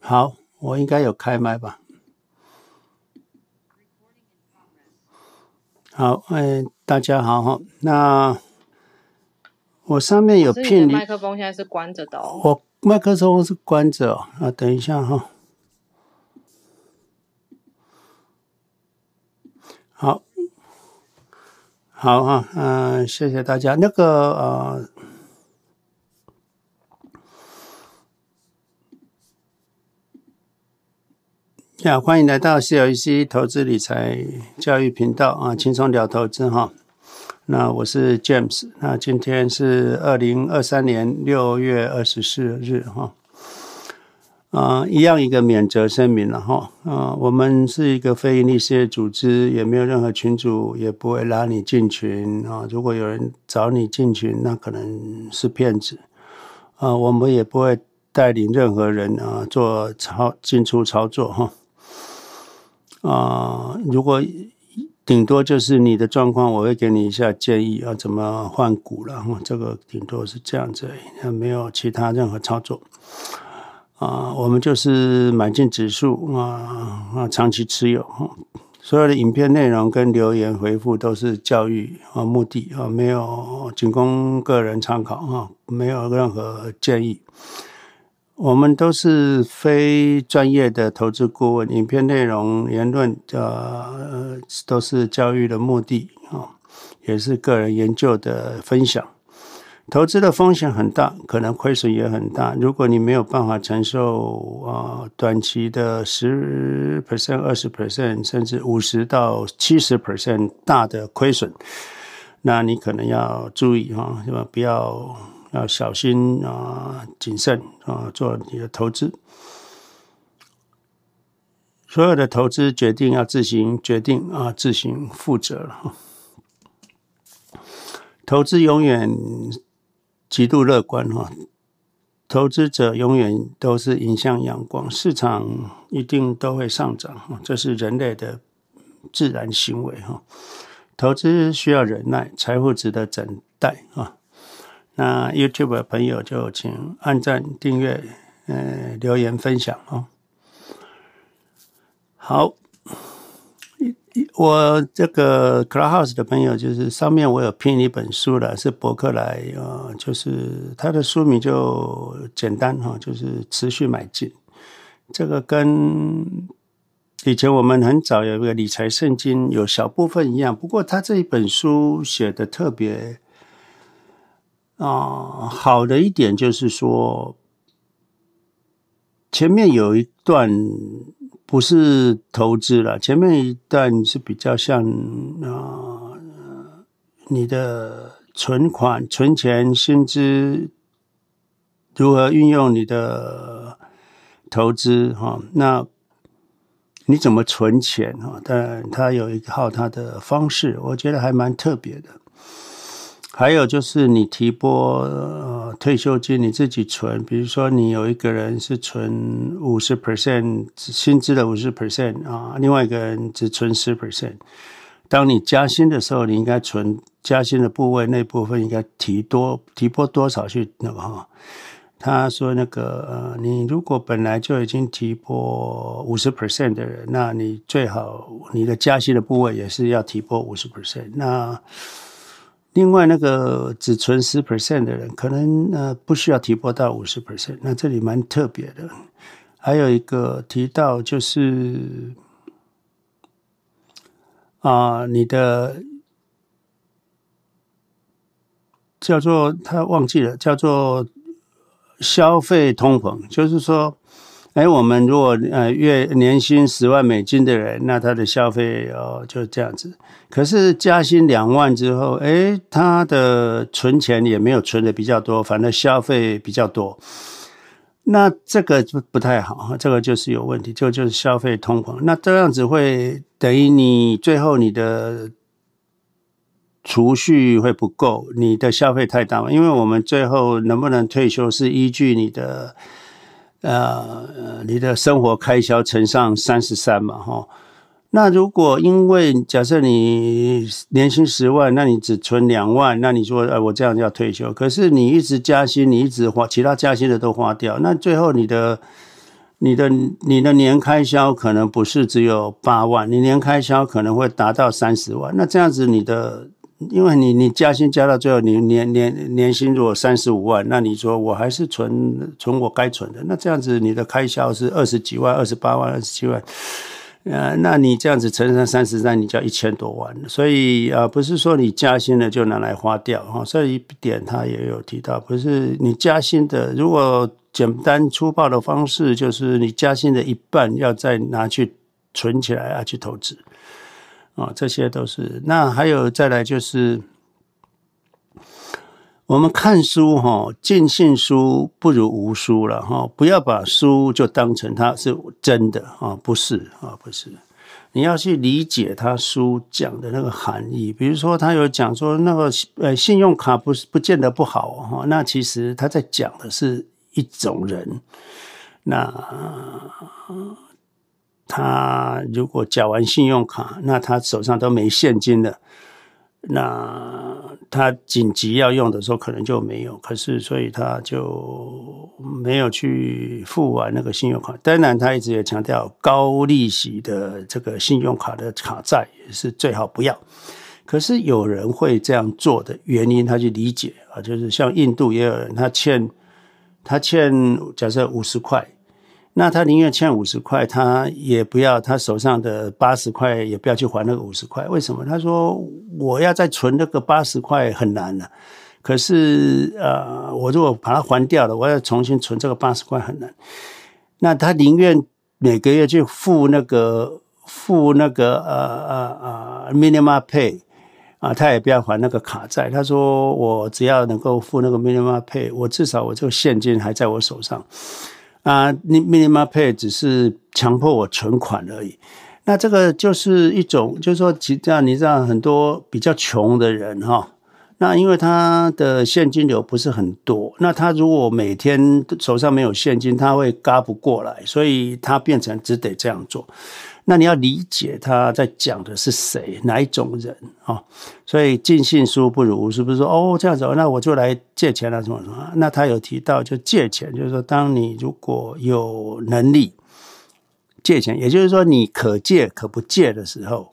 好，我应该有开麦吧？好，哎，大家好哈。那我上面有聘麦克风，现在是关着的哦。我麦克风是关着哦。啊，等一下哈。好，好哈，嗯，谢谢大家。那个呃。呀，欢迎来到 CLC 投资理财教育频道啊，轻松聊投资哈。那我是 James，那今天是二零二三年六月二十四日哈。啊，一样一个免责声明了哈。啊，我们是一个非营利事业组织，也没有任何群主，也不会拉你进群啊。如果有人找你进群，那可能是骗子啊。我们也不会带领任何人啊做操进出操作哈。啊，如果顶多就是你的状况，我会给你一下建议啊，怎么换股了？这个顶多是这样子，没有其他任何操作。啊，我们就是买进指数啊啊，长期持有。所有的影片内容跟留言回复都是教育啊目的啊，没有仅供个人参考啊，没有任何建议。我们都是非专业的投资顾问，影片内容、言论，呃，都是教育的目的啊，也是个人研究的分享。投资的风险很大，可能亏损也很大。如果你没有办法承受啊，短期的十 percent、二十 percent，甚至五十到七十 percent 大的亏损，那你可能要注意哈，是吧？不要。要小心啊，谨慎啊，做你的投资。所有的投资决定要自行决定啊，自行负责了。投资永远极度乐观哈，投资者永远都是迎向阳光，市场一定都会上涨，这是人类的自然行为哈。投资需要忍耐，财富值得等待啊。那 YouTube 的朋友就请按赞、订阅、呃留言、分享哦。好，我这个 Clubhouse 的朋友就是上面我有拼一本书了，是博客来啊，就是他的书名就简单哈，就是持续买进。这个跟以前我们很早有一个理财圣经有小部分一样，不过他这一本书写的特别。啊，好的一点就是说，前面有一段不是投资了，前面一段是比较像啊，你的存款、存钱、薪资如何运用你的投资哈？那你怎么存钱哈？但他有一套他的方式，我觉得还蛮特别的。还有就是你提拨呃退休金你自己存，比如说你有一个人是存五十 percent 薪资的五十 percent 啊，另外一个人只存十 percent。当你加薪的时候，你应该存加薪的部位那部分应该提多提拨多少去那个哈？他说那个呃，你如果本来就已经提拨五十 percent 的人，那你最好你的加薪的部位也是要提拨五十 percent。那另外，那个只存十 percent 的人，可能呃不需要提拨到五十 percent。那这里蛮特别的。还有一个提到就是啊、你的叫做他忘记了，叫做消费通膨，就是说。哎，我们如果呃月年薪十万美金的人，那他的消费哦就这样子。可是加薪两万之后，哎，他的存钱也没有存的比较多，反正消费比较多。那这个不不太好，这个就是有问题，就就是消费通膨。那这样子会等于你最后你的储蓄会不够，你的消费太大嘛？因为我们最后能不能退休是依据你的。呃，你的生活开销乘上三十三嘛，哈，那如果因为假设你年薪十万，那你只存两万，那你说，哎，我这样要退休，可是你一直加薪，你一直花，其他加薪的都花掉，那最后你的、你的、你的年开销可能不是只有八万，你年开销可能会达到三十万。那这样子，你的，因为你你加薪加到最后，你年年年薪如果三十五万，那你说我还是存存我该存的，那这样子你的开销是二十几万、二十八万、二十七万。呃，那你这样子乘上三十三，你就要一千多万。所以啊，不是说你加薪了就拿来花掉哈。这一点他也有提到，不是你加薪的，如果简单粗暴的方式，就是你加薪的一半要再拿去存起来啊，去投资啊，这些都是。那还有再来就是。我们看书哈，尽信书不如无书了哈。不要把书就当成它是真的啊，不是啊，不是。你要去理解他书讲的那个含义。比如说，他有讲说那个呃，信用卡不是不见得不好哈。那其实他在讲的是一种人。那他如果缴完信用卡，那他手上都没现金了。那他紧急要用的时候，可能就没有。可是，所以他就没有去付完那个信用卡。当然，他一直也强调高利息的这个信用卡的卡债也是最好不要。可是有人会这样做的原因，他去理解啊，就是像印度也有人，他欠他欠假设五十块。那他宁愿欠五十块，他也不要他手上的八十块，也不要去还那个五十块。为什么？他说我要再存那个八十块很难了。可是呃，我如果把它还掉了，我要重新存这个八十块很难。那他宁愿每个月去付那个付那个呃呃呃 minimum pay 啊，他也不要还那个卡债。他说我只要能够付那个 minimum pay，我至少我这个现金还在我手上。啊，你 minimum pay 只是强迫我存款而已。那这个就是一种，就是说，其实你知道很多比较穷的人哈，那因为他的现金流不是很多，那他如果每天手上没有现金，他会嘎不过来，所以他变成只得这样做。那你要理解他在讲的是谁，哪一种人啊？所以尽信书不如是，不是说哦这样子，那我就来借钱了什么什么？那他有提到，就借钱，就是说，当你如果有能力借钱，也就是说你可借可不借的时候。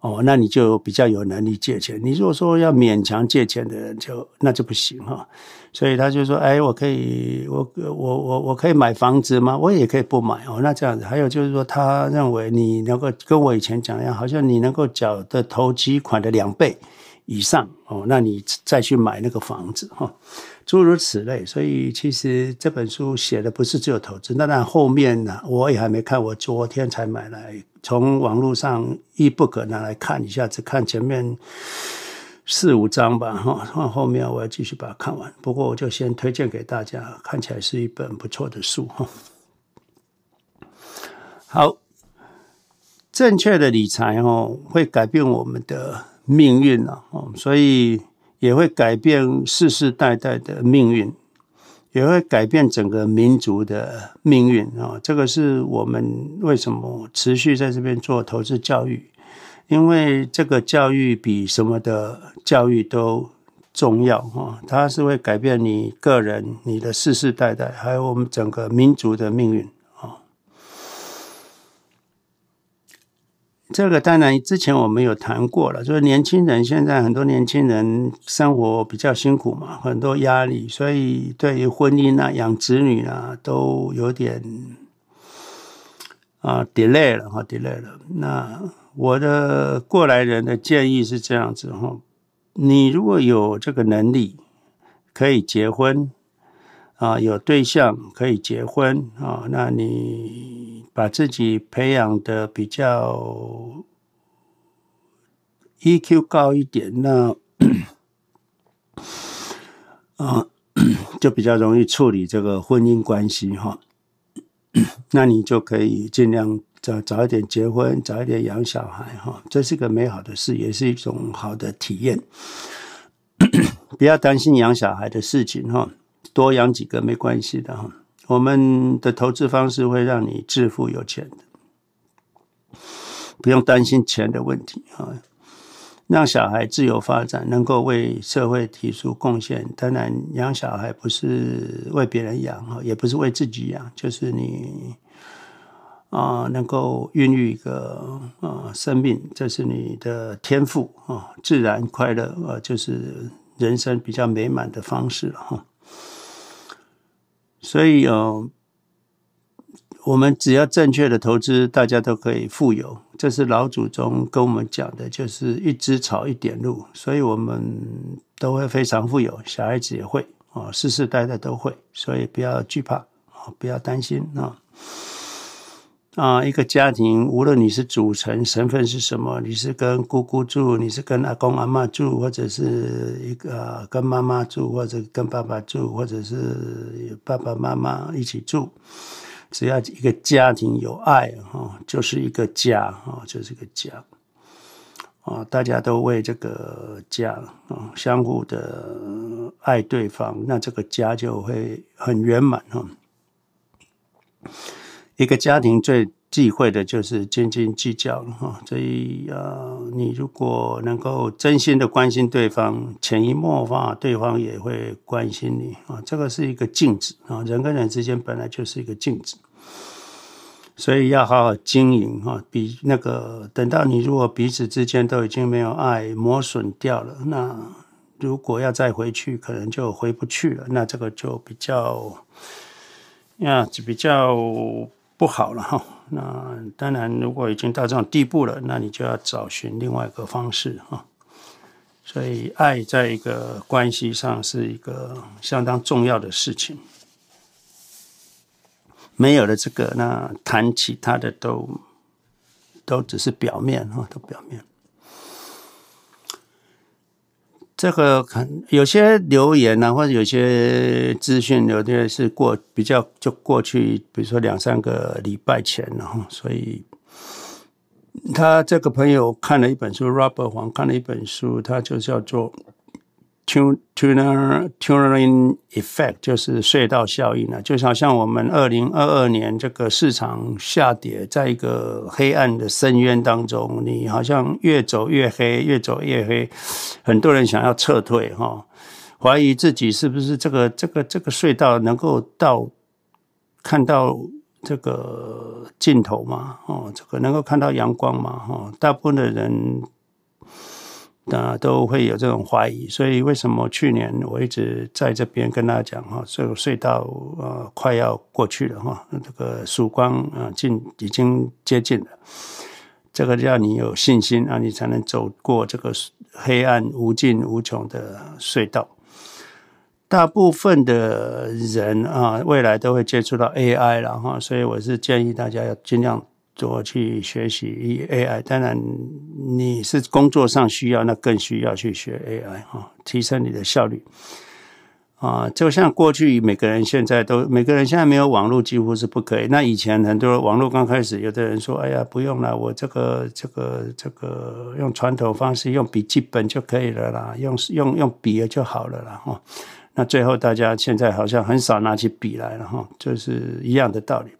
哦，那你就比较有能力借钱。你如果说要勉强借钱的人就，那就不行哈。所以他就说：“哎，我可以，我我我我可以买房子吗？我也可以不买哦。那这样子，还有就是说，他认为你能够跟我以前讲一样，好像你能够缴的投机款的两倍以上哦，那你再去买那个房子哈。”诸如此类，所以其实这本书写的不是只有投资。那那后面呢，我也还没看，我昨天才买来，从网络上 ebook 拿来看一下，只看前面四五章吧，哈，后面我要继续把它看完。不过我就先推荐给大家，看起来是一本不错的书，哈。好，正确的理财哦，会改变我们的命运了，哦，所以。也会改变世世代代的命运，也会改变整个民族的命运啊！这个是我们为什么持续在这边做投资教育，因为这个教育比什么的教育都重要啊！它是会改变你个人、你的世世代代，还有我们整个民族的命运。这个当然之前我们有谈过了，就是年轻人现在很多年轻人生活比较辛苦嘛，很多压力，所以对于婚姻啊、养子女啊都有点啊 delay 了哈，delay 了。那我的过来人的建议是这样子哈，你如果有这个能力，可以结婚。啊，有对象可以结婚啊，那你把自己培养的比较 EQ 高一点，那啊 就比较容易处理这个婚姻关系哈。那你就可以尽量早早一点结婚，早一点养小孩哈，这是个美好的事，也是一种好的体验。不要担心养小孩的事情哈。多养几个没关系的哈，我们的投资方式会让你致富有钱的。不用担心钱的问题啊。让小孩自由发展，能够为社会提出贡献。当然，养小孩不是为别人养哈，也不是为自己养，就是你啊、能够孕育一个啊、生命，这是你的天赋啊，自然快乐啊，就是人生比较美满的方式哈。所以哦。我们只要正确的投资，大家都可以富有。这是老祖宗跟我们讲的，就是一只草一点路，所以我们都会非常富有，小孩子也会啊，世世代代都会，所以不要惧怕啊，不要担心啊。啊，一个家庭，无论你是组成身份是什么，你是跟姑姑住，你是跟阿公阿嬷住，或者是一个跟妈妈住，或者跟爸爸住，或者是爸爸妈妈一起住。只要一个家庭有爱哈，就是一个家哈，就是一个家啊！大家都为这个家啊，相互的爱对方，那这个家就会很圆满哈。一个家庭最忌讳的就是斤斤计较了哈，所以啊，你如果能够真心的关心对方，潜移默化，对方也会关心你啊。这个是一个镜子啊，人跟人之间本来就是一个镜子，所以要好好经营哈。比那个等到你如果彼此之间都已经没有爱，磨损掉了，那如果要再回去，可能就回不去了。那这个就比较呀，就比较不好了哈。那当然，如果已经到这种地步了，那你就要找寻另外一个方式哈。所以，爱在一个关系上是一个相当重要的事情。没有了这个，那谈其他的都都只是表面哈，都表面。这个可有些留言呢、啊，或者有些资讯，有些是过比较就过去，比如说两三个礼拜前了哈，所以他这个朋友看了一本书，Robert 黄看了一本书，他就叫做。Tuner Turing Effect 就是隧道效应呢，就好像我们二零二二年这个市场下跌，在一个黑暗的深渊当中，你好像越走越黑，越走越黑，很多人想要撤退哈，怀疑自己是不是这个这个这个隧道能够到看到这个尽头嘛？哦，这个能够看到阳光嘛？哈，大部分的人。啊，都会有这种怀疑，所以为什么去年我一直在这边跟大家讲哈，这个隧道呃快要过去了哈，这个曙光啊近已经接近了，这个要你有信心啊，你才能走过这个黑暗无尽无穷的隧道。大部分的人啊，未来都会接触到 AI 了哈，所以我是建议大家要尽量。多去学习 AI，当然你是工作上需要，那更需要去学 AI 哈，提升你的效率啊。就像过去每个人现在都，每个人现在没有网络几乎是不可以。那以前很多网络刚开始，有的人说：“哎呀，不用了，我这个这个这个用传统方式，用笔记本就可以了啦，用用用笔就好了啦。”哈，那最后大家现在好像很少拿起笔来了哈，就是一样的道理。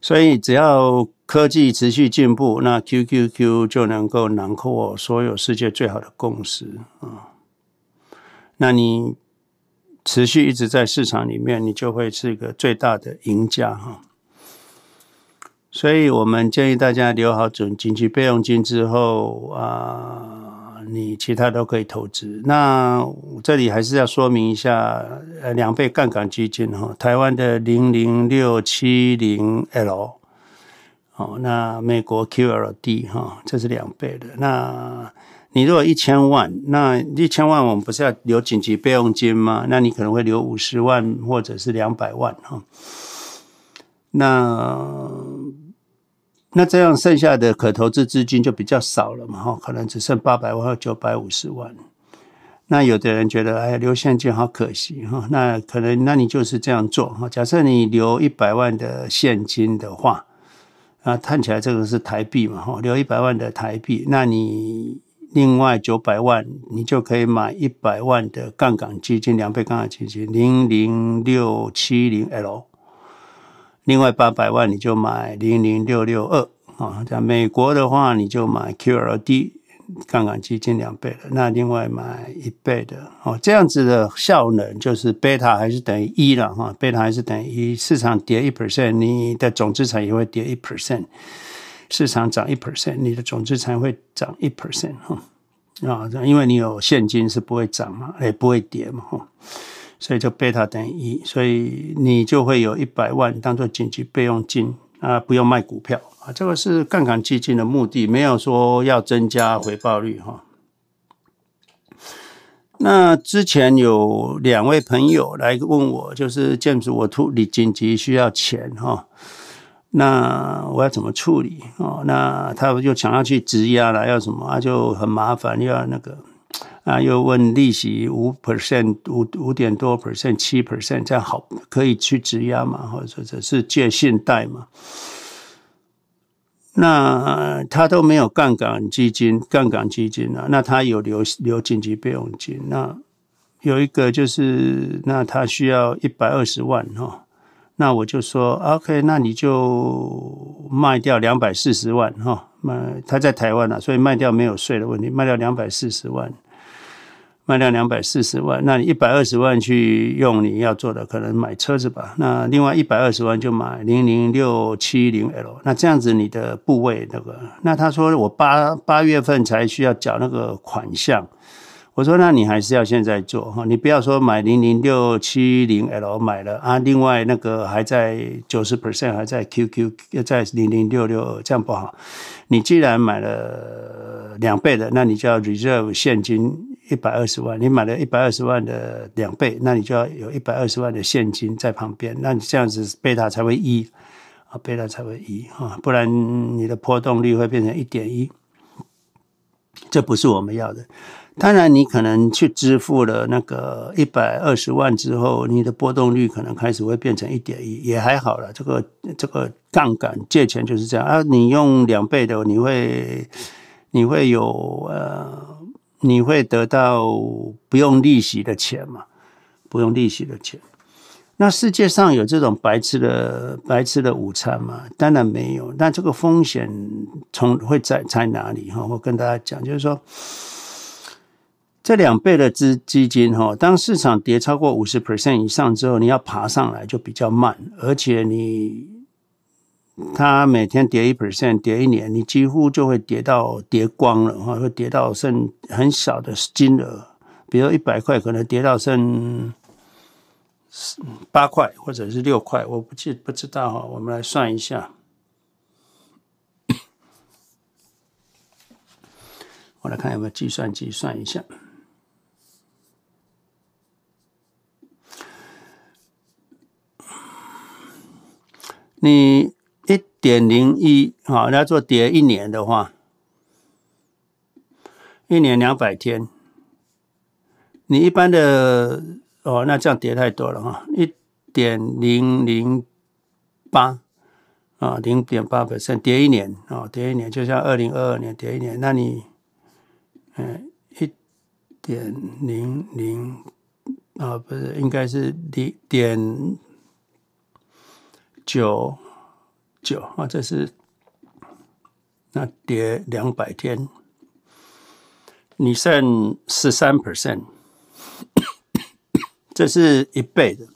所以，只要科技持续进步，那 QQQ 就能够囊括所有世界最好的共识啊。那你持续一直在市场里面，你就会是一个最大的赢家哈。所以我们建议大家留好准紧急备用金之后啊。你其他都可以投资。那这里还是要说明一下，呃，两倍杠杆基金哈，台湾的零零六七零 L，哦，那美国 QLD 哈，这是两倍的。那你如果一千万，那一千万我们不是要留紧急备用金吗？那你可能会留五十万或者是两百万哈。那那这样剩下的可投资资金就比较少了嘛，哈，可能只剩八百万或九百五十万。那有的人觉得，哎，留现金好可惜哈。那可能，那你就是这样做哈。假设你留一百万的现金的话，啊，看起来这个是台币嘛，哈，留一百万的台币，那你另外九百万，你就可以买一百万的杠杆基金，两倍杠杆基金，零零六七零 L。另外八百万你就买零零六六二啊。在美国的话，你就买 QLD 杠杆基金两倍的，那另外买一倍的哦，这样子的效能就是贝塔还是等于一了哈，贝塔还是等于一，市场跌一 percent，你的总资产也会跌一 percent。市场涨一 percent，你的总资产会涨一 percent 哈啊，因为你有现金是不会涨嘛，也不会跌嘛哈，所以就贝塔等于一，所以你就会有一百万当做紧急备用金啊，不用卖股票啊，这个是杠杆基金的目的，没有说要增加回报率哈。那之前有两位朋友来问我，就是建筑我突你紧急需要钱哈。那我要怎么处理哦？那他就想要去质押了，要什么啊？就很麻烦，又要那个啊，又问利息五 percent，五五点多 percent，七 percent，这样好可以去质押嘛？或者者是借信贷嘛？那他都没有杠杆基金，杠杆基金啊，那他有留留紧急备用金。那有一个就是，那他需要一百二十万哈。那我就说，OK，那你就卖掉两百四十万哈，卖他在台湾啊，所以卖掉没有税的问题，卖掉两百四十万，卖掉两百四十万，那你一百二十万去用你要做的，可能买车子吧，那另外一百二十万就买零零六七零 L，那这样子你的部位那个，那他说我八八月份才需要缴那个款项。我说：“那你还是要现在做哈，你不要说买零零六七零 L 买了啊，另外那个还在九十 percent 还在 QQ 又在零零六六二，这样不好。你既然买了两倍的，那你就要 reserve 现金一百二十万。你买了一百二十万的两倍，那你就要有一百二十万的现金在旁边。那你这样子贝塔才会一啊，贝塔才会一啊，不然你的波动率会变成一点一，这不是我们要的。”当然，你可能去支付了那个一百二十万之后，你的波动率可能开始会变成一点一，也还好了。这个这个杠杆借钱就是这样啊，你用两倍的，你会你会有呃，你会得到不用利息的钱嘛？不用利息的钱。那世界上有这种白吃的白吃的午餐吗？当然没有。那这个风险从会在在哪里？哈，我跟大家讲，就是说。这两倍的资基金哈，当市场跌超过五十 percent 以上之后，你要爬上来就比较慢，而且你它每天跌一 percent，跌一年，你几乎就会跌到跌光了哈，会跌到剩很小的金额，比如一百块可能跌到剩八块或者是六块，我不记不知道哈，我们来算一下，我来看有没有计算机算一下。你一点零一，好，要做跌一年的话，一年两百天，你一般的哦，那这样跌太多了哈，一点零零八啊，零点八百分跌一年啊，跌一年，就像二零二二年跌一年，那你嗯，一点零零啊，不是，应该是零点。九九啊，这是那跌两百天，你剩十三 percent，这是一倍的，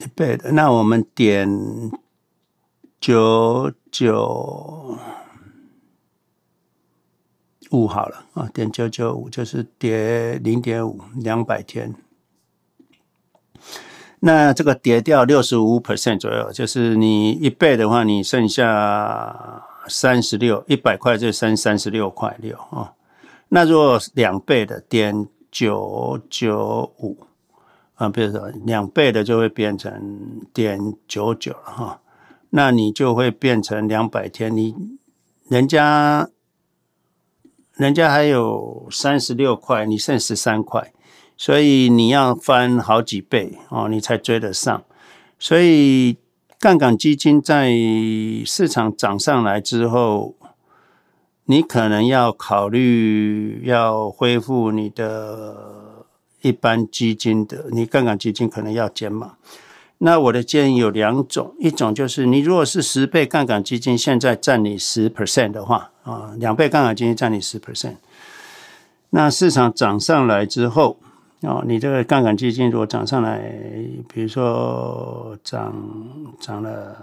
一倍的。那我们点九九五好了啊，点九九五就是跌零点五，两百天。那这个跌掉六十五 percent 左右，就是你一倍的话，你剩下三十六，一百块就剩三十六块六啊。那如果两倍的点九九五啊，比如说两倍的就会变成点九九哈。那你就会变成两百天，你人家人家还有三十六块，你剩十三块。所以你要翻好几倍哦，你才追得上。所以杠杆基金在市场涨上来之后，你可能要考虑要恢复你的一般基金的，你杠杆基金可能要减码。那我的建议有两种，一种就是你如果是十倍杠杆基金，现在占你十 percent 的话，啊，两倍杠杆基金占你十 percent，那市场涨上来之后，哦，你这个杠杆基金如果涨上来，比如说涨涨了，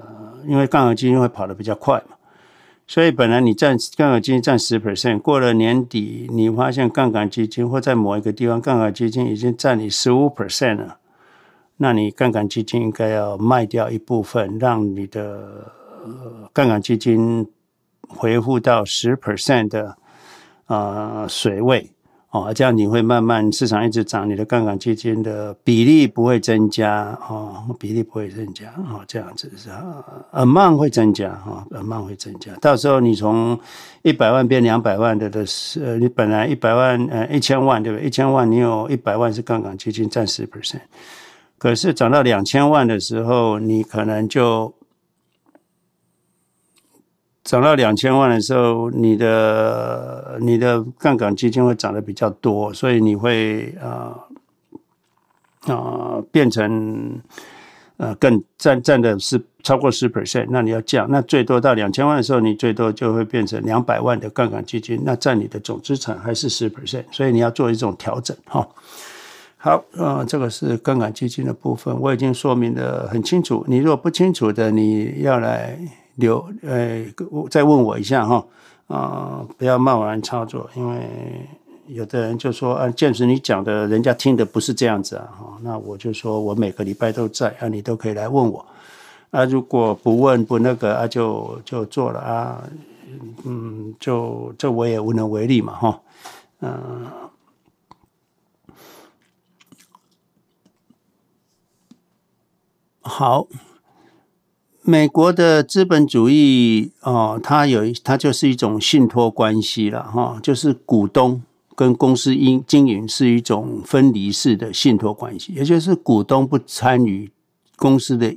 因为杠杆基金会跑得比较快嘛，所以本来你占杠杆基金占十 percent，过了年底你发现杠杆基金或在某一个地方杠杆基金已经占你十五 percent 了。那你杠杆基金应该要卖掉一部分，让你的杠杆基金恢复到十 percent 的啊水位哦，这样你会慢慢市场一直涨，你的杠杆基金的比例不会增加哦，比例不会增加哦，这样子是啊，额满会增加哈，amount 会增加，到时候你从一百万变两百万的的是，你本来一百万呃一千万对不对？一千万你有一百万是杠杆基金占十 percent。可是涨到两千万的时候，你可能就涨到两千万的时候，你的你的杠杆基金会涨得比较多，所以你会啊啊、变成呃更占占的是超过十 percent，那你要降，那最多到两千万的时候，你最多就会变成两百万的杠杆基金，那占你的总资产还是十 percent，所以你要做一种调整哈。好，呃，这个是杠杆基金的部分，我已经说明的很清楚。你如果不清楚的，你要来留，呃，再问我一下哈，啊、不要贸然操作，因为有的人就说，啊，建筑你讲的，人家听的不是这样子啊，哈，那我就说我每个礼拜都在啊，你都可以来问我，啊，如果不问不那个啊，就就做了啊，嗯，就这我也无能为力嘛，哈，嗯。好，美国的资本主义哦，它有它就是一种信托关系了哈，就是股东跟公司经经营是一种分离式的信托关系，也就是股东不参与公司的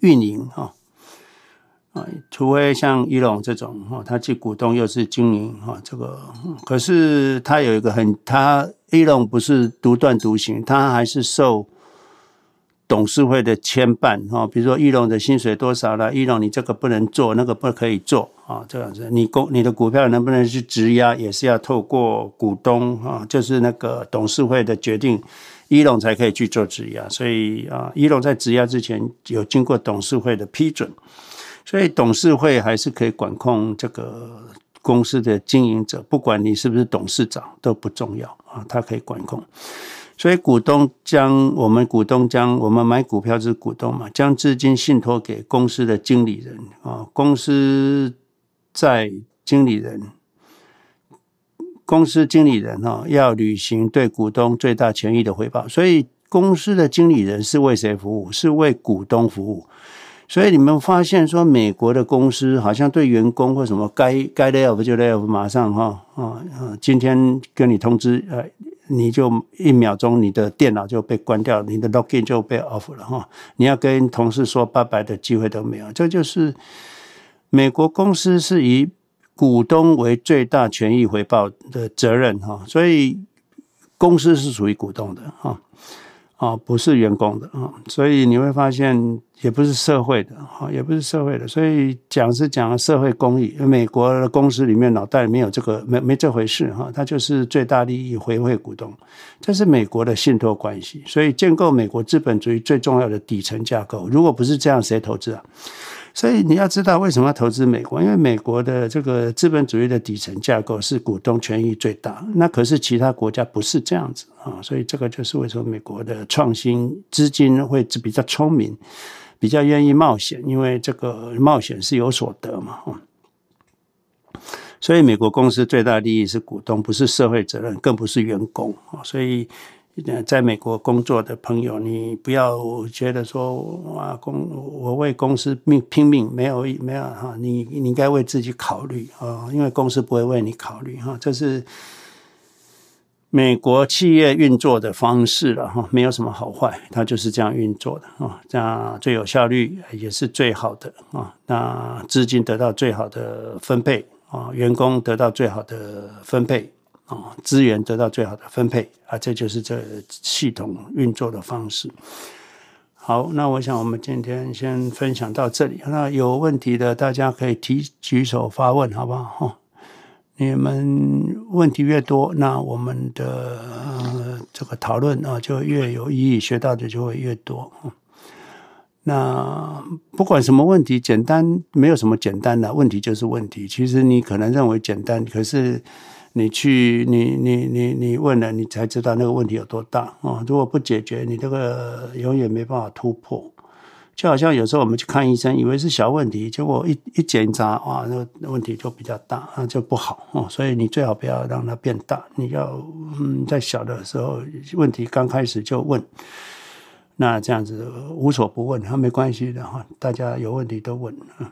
运营哈啊，除非像伊隆这种哈，他既股东又是经营哈，这个可是他有一个很，他伊隆不是独断独行，他还是受。董事会的牵绊哈，比如说易龙的薪水多少了？易龙你这个不能做，那个不可以做啊，这样子。你公你的股票能不能去质押，也是要透过股东啊，就是那个董事会的决定，易龙才可以去做质押。所以啊，易龙在质押之前有经过董事会的批准，所以董事会还是可以管控这个公司的经营者，不管你是不是董事长都不重要啊，他可以管控。所以股东将我们股东将我们买股票是股东嘛，将资金信托给公司的经理人啊，公司在经理人，公司经理人哈要履行对股东最大权益的回报，所以公司的经理人是为谁服务？是为股东服务。所以你们发现说，美国的公司好像对员工或什么该该 lay off 就 lay off，马上哈啊啊，今天跟你通知呃。你就一秒钟，你的电脑就被关掉，你的 login 就被 off 了哈。你要跟同事说拜拜的机会都没有。这就是美国公司是以股东为最大权益回报的责任哈，所以公司是属于股东的哈。啊，不是员工的啊，所以你会发现也不是社会的啊，也不是社会的，所以讲是讲社会公益。美国的公司里面脑袋里没有这个，没没这回事哈，它就是最大利益回馈股东，这是美国的信托关系。所以建构美国资本主义最重要的底层架构，如果不是这样，谁投资啊？所以你要知道为什么要投资美国？因为美国的这个资本主义的底层架构是股东权益最大，那可是其他国家不是这样子啊。所以这个就是为什么美国的创新资金会比较聪明，比较愿意冒险，因为这个冒险是有所得嘛。所以美国公司最大利益是股东，不是社会责任，更不是员工。所以。在美国工作的朋友，你不要觉得说啊，公我为公司命拼命，没有没有哈，你你应该为自己考虑啊，因为公司不会为你考虑哈，这是美国企业运作的方式了哈，没有什么好坏，它就是这样运作的啊，这样最有效率也是最好的啊，那资金得到最好的分配啊，员工得到最好的分配。啊，资源得到最好的分配啊，这就是这系统运作的方式。好，那我想我们今天先分享到这里。那有问题的大家可以提举手发问，好不好？哈，你们问题越多，那我们的、这个讨论啊就越有意义，学到的就会越多。那不管什么问题，简单没有什么简单的问题就是问题。其实你可能认为简单，可是。你去，你你你你问了，你才知道那个问题有多大啊、哦！如果不解决，你这个永远没办法突破。就好像有时候我们去看医生，以为是小问题，结果一一检查，哇，那个问题就比较大，啊就不好哦。所以你最好不要让它变大。你要嗯，在小的时候，问题刚开始就问，那这样子无所不问，还没关系的哈。大家有问题都问。嗯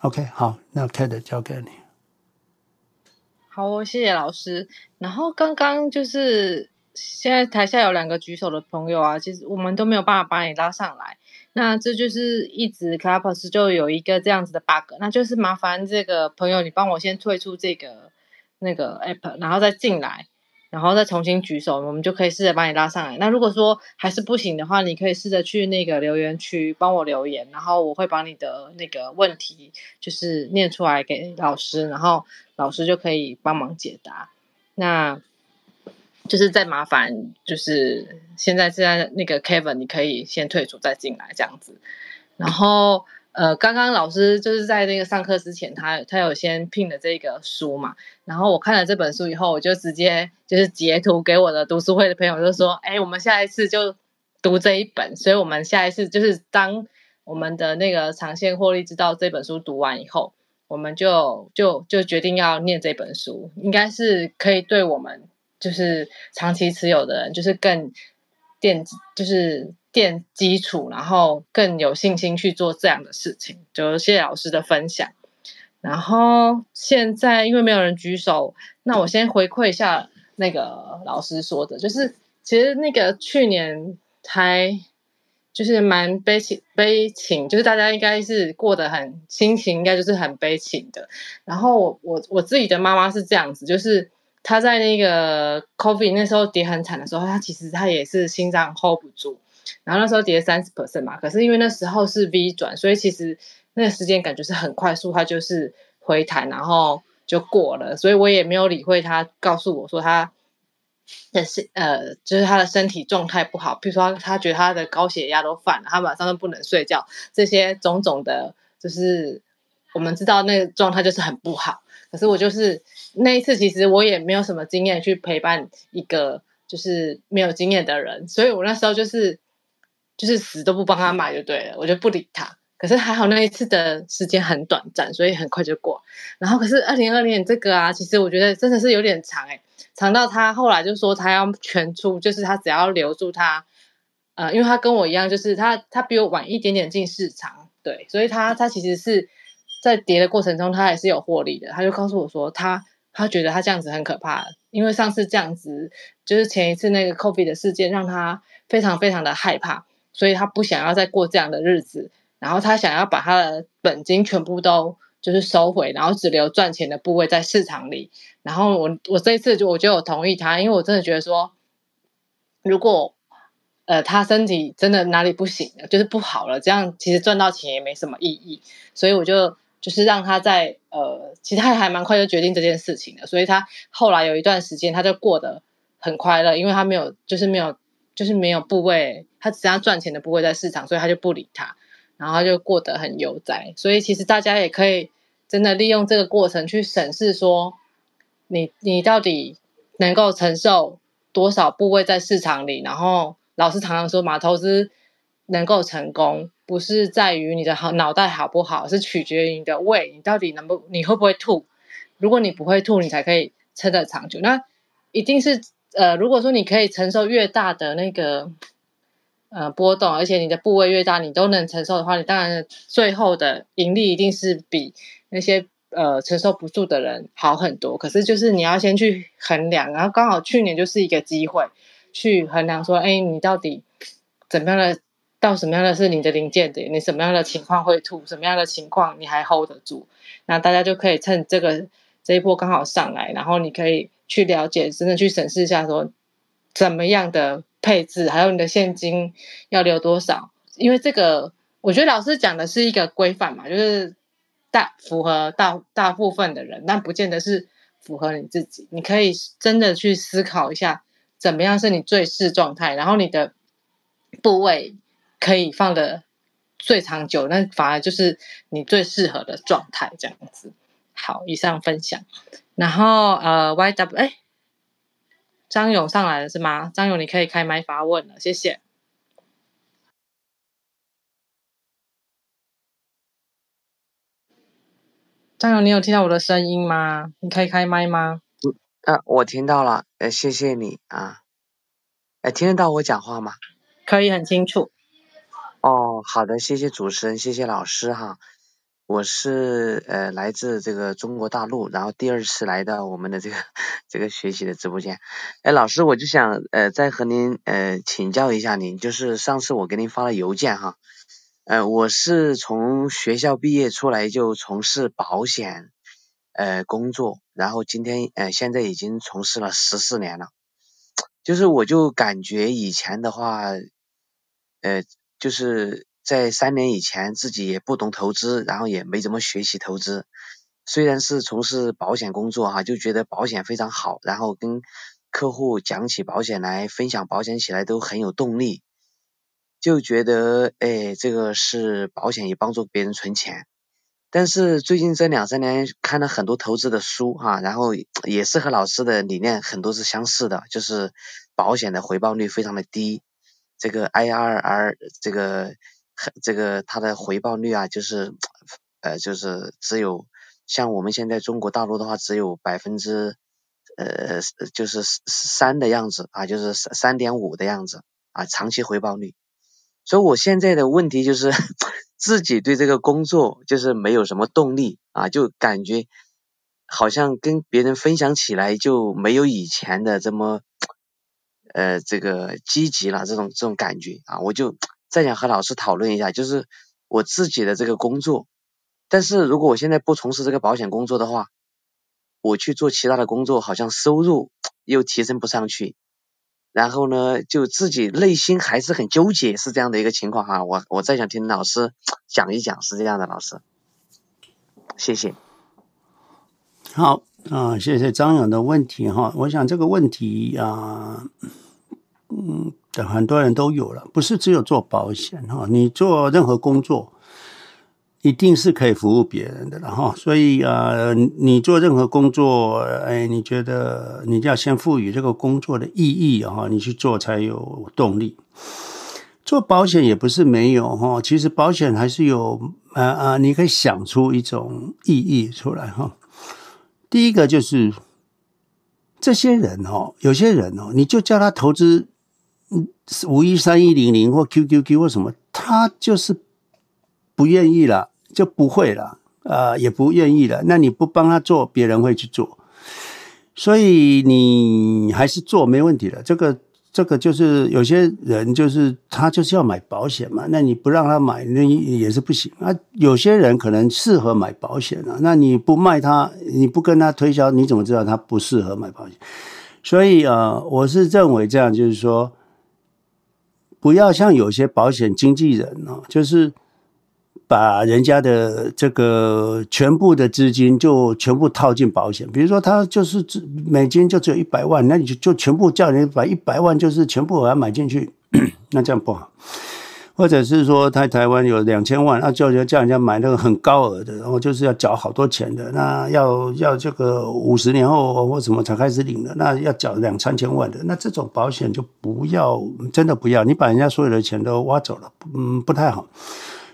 ，OK，好，那 Kate 交给你。好，谢谢老师。然后刚刚就是现在台下有两个举手的朋友啊，其实我们都没有办法把你拉上来。那这就是一直 clubs 就有一个这样子的 bug，那就是麻烦这个朋友你帮我先退出这个那个 app，然后再进来。然后再重新举手，我们就可以试着把你拉上来。那如果说还是不行的话，你可以试着去那个留言区帮我留言，然后我会把你的那个问题就是念出来给老师，然后老师就可以帮忙解答。那就是再麻烦，就是现在现在那个 Kevin，你可以先退出再进来这样子，然后。呃，刚刚老师就是在那个上课之前，他他有先聘了这个书嘛，然后我看了这本书以后，我就直接就是截图给我的读书会的朋友，就说，哎，我们下一次就读这一本，所以我们下一次就是当我们的那个长线获利之道这本书读完以后，我们就就就决定要念这本书，应该是可以对我们就是长期持有的人，就是更垫就是。垫基础，然后更有信心去做这样的事情。就谢谢老师的分享。然后现在因为没有人举手，那我先回馈一下那个老师说的，就是其实那个去年还就是蛮悲情悲情，就是大家应该是过得很心情应该就是很悲情的。然后我我我自己的妈妈是这样子，就是她在那个 COVID 那时候跌很惨的时候，她其实她也是心脏 hold 不住。然后那时候跌三十 percent 嘛，可是因为那时候是 V 转，所以其实那个时间感觉是很快速，他就是回弹，然后就过了，所以我也没有理会他告诉我说他的是呃，就是他的身体状态不好，比如说他，觉得他的高血压都犯了，他晚上都不能睡觉，这些种种的，就是我们知道那个状态就是很不好。可是我就是那一次，其实我也没有什么经验去陪伴一个就是没有经验的人，所以我那时候就是。就是死都不帮他买就对了，我就不理他。可是还好那一次的时间很短暂，所以很快就过。然后可是二零二零年这个啊，其实我觉得真的是有点长诶，长到他后来就说他要全出，就是他只要留住他，呃，因为他跟我一样，就是他他比我晚一点点进市场，对，所以他他其实是在跌的过程中，他还是有获利的。他就告诉我说他，他觉得他这样子很可怕，因为上次这样子就是前一次那个 COVID 的事件，让他非常非常的害怕。所以他不想要再过这样的日子，然后他想要把他的本金全部都就是收回，然后只留赚钱的部位在市场里。然后我我这一次就我就有同意他，因为我真的觉得说，如果呃他身体真的哪里不行，就是不好了，这样其实赚到钱也没什么意义。所以我就就是让他在呃，其实他还蛮快就决定这件事情的。所以他后来有一段时间他就过得很快乐，因为他没有就是没有。就是没有部位，他只要赚钱的部位在市场，所以他就不理他，然后就过得很悠哉。所以其实大家也可以真的利用这个过程去审视说，你你到底能够承受多少部位在市场里。然后老师常常说嘛，投资能够成功，不是在于你的好脑袋好不好，是取决于你的胃，你到底能不你会不会吐？如果你不会吐，你才可以撑得长久。那一定是。呃，如果说你可以承受越大的那个呃波动，而且你的部位越大，你都能承受的话，你当然最后的盈利一定是比那些呃承受不住的人好很多。可是就是你要先去衡量，然后刚好去年就是一个机会去衡量说，哎，你到底怎么样的到什么样的是你的临界点，你什么样的情况会吐，什么样的情况你还 hold 得住，那大家就可以趁这个这一波刚好上来，然后你可以。去了解，真的去审视一下，说怎么样的配置，还有你的现金要留多少，因为这个，我觉得老师讲的是一个规范嘛，就是大符合大大部分的人，但不见得是符合你自己。你可以真的去思考一下，怎么样是你最适状态，然后你的部位可以放的最长久，那反而就是你最适合的状态，这样子。好，以上分享。然后呃，Y W 哎，张勇上来了是吗？张勇，你可以开麦发问了，谢谢。张勇，你有听到我的声音吗？你可以开麦吗？嗯，啊，我听到了，呃，谢谢你啊。哎，听得到我讲话吗？可以，很清楚。哦，好的，谢谢主持人，谢谢老师哈。我是呃来自这个中国大陆，然后第二次来到我们的这个这个学习的直播间。哎，老师，我就想呃再和您呃请教一下您，就是上次我给您发了邮件哈，呃我是从学校毕业出来就从事保险呃工作，然后今天呃现在已经从事了十四年了，就是我就感觉以前的话，呃就是。在三年以前，自己也不懂投资，然后也没怎么学习投资。虽然是从事保险工作哈，就觉得保险非常好，然后跟客户讲起保险来，分享保险起来都很有动力，就觉得哎，这个是保险也帮助别人存钱。但是最近这两三年看了很多投资的书哈，然后也是和老师的理念很多是相似的，就是保险的回报率非常的低，这个 IRR 这个。这个它的回报率啊，就是，呃，就是只有像我们现在中国大陆的话，只有百分之，呃，就是三的样子啊，就是三三点五的样子啊，长期回报率。所以我现在的问题就是 自己对这个工作就是没有什么动力啊，就感觉好像跟别人分享起来就没有以前的这么，呃，这个积极了，这种这种感觉啊，我就。再想和老师讨论一下，就是我自己的这个工作，但是如果我现在不从事这个保险工作的话，我去做其他的工作，好像收入又提升不上去，然后呢，就自己内心还是很纠结，是这样的一个情况哈。我我再想听老师讲一讲，是这样的，老师，谢谢。好啊，谢谢张勇的问题哈，我想这个问题啊，嗯。很多人都有了，不是只有做保险哈，你做任何工作，一定是可以服务别人的了哈。所以啊，你做任何工作，哎，你觉得你就要先赋予这个工作的意义哈，你去做才有动力。做保险也不是没有哈，其实保险还是有啊啊，你可以想出一种意义出来哈。第一个就是这些人哦，有些人哦，你就叫他投资。五一三一零零或 QQQ 或什么，他就是不愿意了，就不会了，呃，也不愿意了。那你不帮他做，别人会去做，所以你还是做没问题的。这个这个就是有些人就是他就是要买保险嘛，那你不让他买，那也是不行啊。有些人可能适合买保险啊，那你不卖他，你不跟他推销，你怎么知道他不适合买保险？所以呃，我是认为这样，就是说。不要像有些保险经纪人哦，就是把人家的这个全部的资金就全部套进保险。比如说他就是美金就只有一百万，那你就就全部叫人把一百万就是全部把它买进去，那这样不好。或者是说，他台湾有两千万，那就就叫人家买那个很高额的，然后就是要缴好多钱的，那要要这个五十年后或什么才开始领的，那要缴两三千万的，那这种保险就不要，真的不要，你把人家所有的钱都挖走了，嗯，不太好。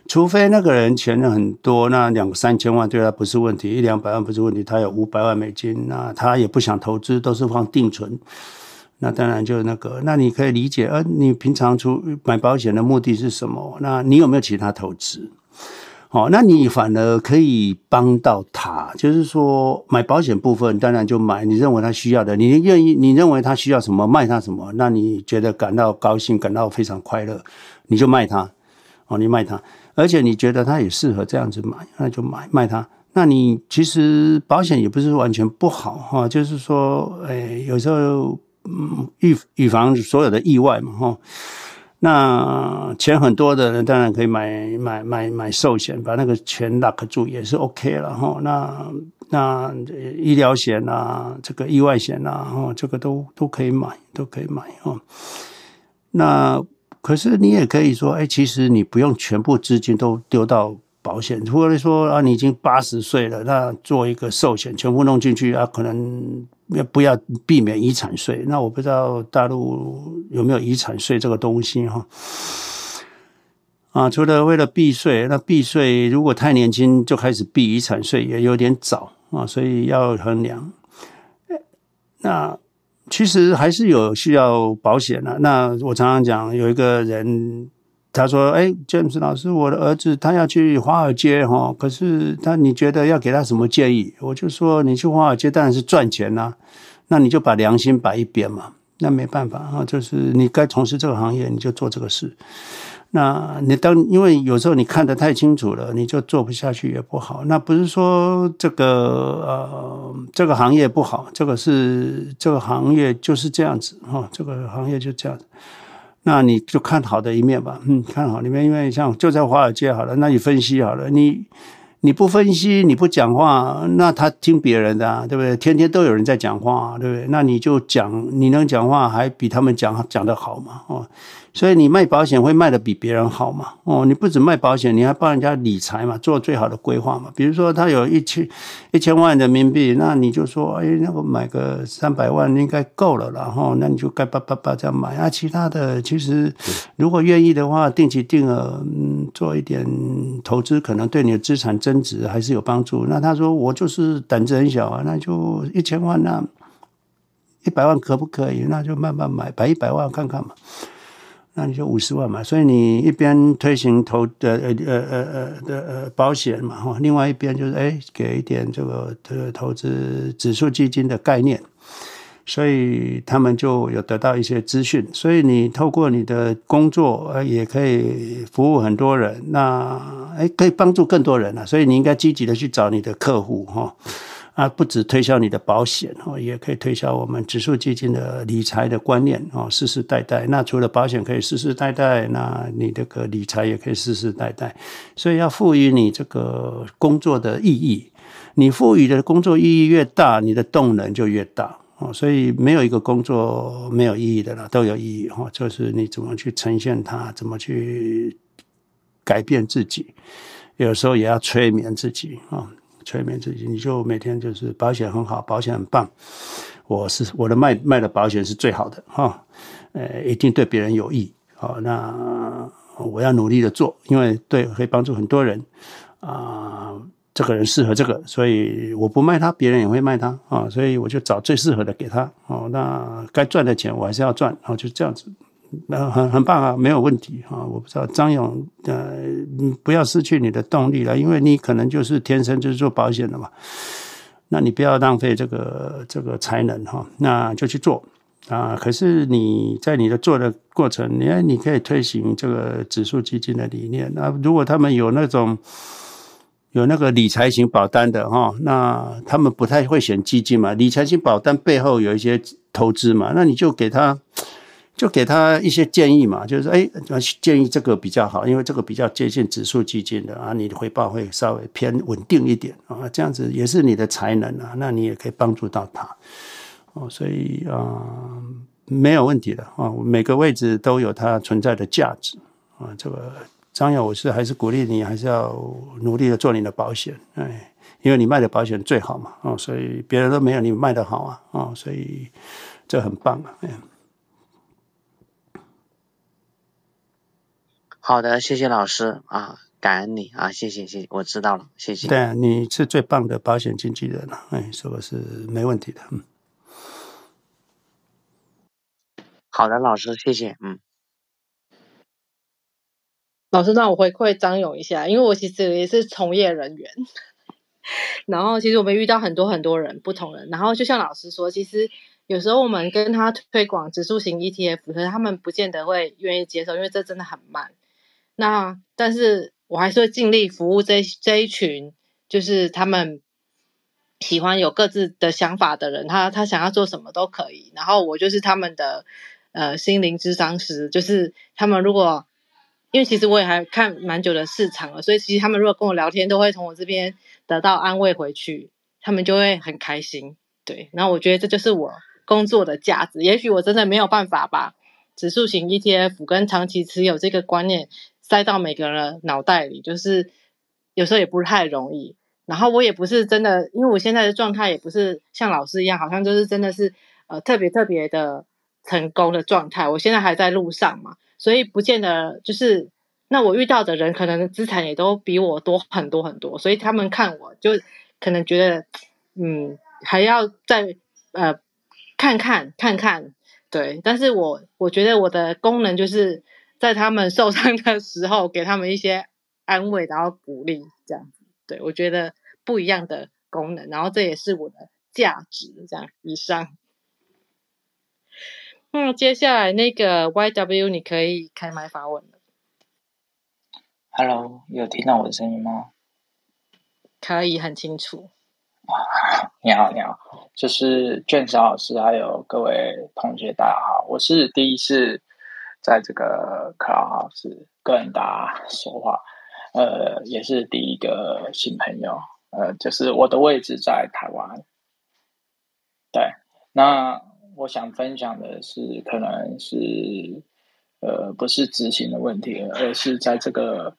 除非那个人钱很多，那两三千万对他不是问题，一两百万不是问题，他有五百万美金，那他也不想投资，都是放定存。那当然就那个，那你可以理解，呃，你平常出买保险的目的是什么？那你有没有其他投资？哦，那你反而可以帮到他，就是说买保险部分，当然就买你认为他需要的，你愿意，你认为他需要什么，卖他什么，那你觉得感到高兴，感到非常快乐，你就卖他，哦，你卖他，而且你觉得他也适合这样子买，那就买卖他。那你其实保险也不是完全不好哈，就是说，哎，有时候。嗯，预预防所有的意外嘛，哈。那钱很多的人当然可以买买买买寿险，把那个钱 lock 住也是 OK 了哈。那那医疗险啊，这个意外险啊，哈，这个都都可以买，都可以买哈。那可是你也可以说，哎，其实你不用全部资金都丢到保险。如果说啊，你已经八十岁了，那做一个寿险全部弄进去啊，可能。要不要避免遗产税？那我不知道大陆有没有遗产税这个东西哈？啊，除了为了避税，那避税如果太年轻就开始避遗产税也有点早啊，所以要衡量。那其实还是有需要保险的。那我常常讲，有一个人。他说：“哎，James 老师，我的儿子他要去华尔街哈，可是他你觉得要给他什么建议？我就说，你去华尔街当然是赚钱呐，那你就把良心摆一边嘛。那没办法啊，就是你该从事这个行业，你就做这个事。那你当因为有时候你看得太清楚了，你就做不下去也不好。那不是说这个呃这个行业不好，这个是这个行业就是这样子哈，这个行业就这样子。”那你就看好的一面吧，嗯，看好里面，因为像就在华尔街好了，那你分析好了，你你不分析，你不讲话，那他听别人的啊，对不对？天天都有人在讲话，对不对？那你就讲，你能讲话还比他们讲讲的好嘛，哦。所以你卖保险会卖的比别人好嘛？哦，你不止卖保险，你还帮人家理财嘛，做最好的规划嘛。比如说他有一千一千万人民币，那你就说，哎，那我买个三百万应该够了，然后那你就该叭叭叭这样买啊。其他的其实如果愿意的话，定期定额嗯做一点投资，可能对你的资产增增值还是有帮助。那他说我就是胆子很小啊，那就一千万那一百万可不可以？那就慢慢买，摆一百万看看嘛。那你就五十万嘛，所以你一边推行投的呃呃呃呃的呃保险嘛哈，另外一边就是哎给一点这个这个投资指数基金的概念，所以他们就有得到一些资讯，所以你透过你的工作呃也可以服务很多人，那哎可以帮助更多人了，所以你应该积极的去找你的客户哈。啊，不止推销你的保险哦，也可以推销我们指数基金的理财的观念哦，世世代代。那除了保险可以世世代代，那你这个理财也可以世世代代。所以要赋予你这个工作的意义，你赋予的工作意义越大，你的动能就越大哦。所以没有一个工作没有意义的了，都有意义哈。就是你怎么去呈现它，怎么去改变自己，有时候也要催眠自己啊。催眠自己，你就每天就是保险很好，保险很棒。我是我的卖卖的保险是最好的哈，呃，一定对别人有益。好，那我要努力的做，因为对可以帮助很多人啊。这个人适合这个，所以我不卖他，别人也会卖他啊。所以我就找最适合的给他。哦，那该赚的钱我还是要赚，然后就这样子。那很很棒啊，没有问题啊！我不知道张勇，呃，不要失去你的动力了，因为你可能就是天生就是做保险的嘛。那你不要浪费这个这个才能哈，那就去做啊。可是你在你的做的过程，你看你可以推行这个指数基金的理念。那如果他们有那种有那个理财型保单的哈，那他们不太会选基金嘛。理财型保单背后有一些投资嘛，那你就给他。就给他一些建议嘛，就是哎，建议这个比较好，因为这个比较接近指数基金的啊，你的回报会稍微偏稳定一点啊，这样子也是你的才能啊，那你也可以帮助到他哦，所以啊，没有问题的啊，每个位置都有它存在的价值啊。这个张勇，我是还是鼓励你，还是要努力的做你的保险，哎，因为你卖的保险最好嘛，哦，所以别人都没有你卖的好啊，哦，所以这很棒啊，哎。好的，谢谢老师啊，感恩你啊，谢谢谢谢，我知道了，谢谢。对，你是最棒的保险经纪人了，哎，这个是没问题的，嗯。好的，老师，谢谢，嗯。老师，让我回馈张勇一下，因为我其实也是从业人员，然后其实我们遇到很多很多人，不同人，然后就像老师说，其实有时候我们跟他推广指数型 ETF，可是他们不见得会愿意接受，因为这真的很慢。那但是我还是会尽力服务这这一群，就是他们喜欢有各自的想法的人，他他想要做什么都可以，然后我就是他们的呃心灵咨商师，就是他们如果因为其实我也还看蛮久的市场了，所以其实他们如果跟我聊天，都会从我这边得到安慰回去，他们就会很开心。对，然后我觉得这就是我工作的价值。也许我真的没有办法把指数型 ETF 跟长期持有这个观念塞到每个人的脑袋里，就是有时候也不太容易。然后我也不是真的，因为我现在的状态也不是像老师一样，好像就是真的是呃特别特别的成功的状态。我现在还在路上嘛，所以不见得就是那我遇到的人可能资产也都比我多很多很多，所以他们看我就可能觉得嗯还要再呃看看看看。对，但是我我觉得我的功能就是在他们受伤的时候给他们一些安慰，然后鼓励这样子。对，我觉得不一样的功能，然后这也是我的价值。这样以上，嗯，接下来那个 YW 你可以开麦发问了。Hello，有听到我的声音吗？可以，很清楚。你好，你好，就是卷小老师，还有各位同学，大家好。我是第一次在这个 Clubhouse 跟大家说话，呃，也是第一个新朋友，呃，就是我的位置在台湾。对，那我想分享的是，可能是呃，不是执行的问题，而是在这个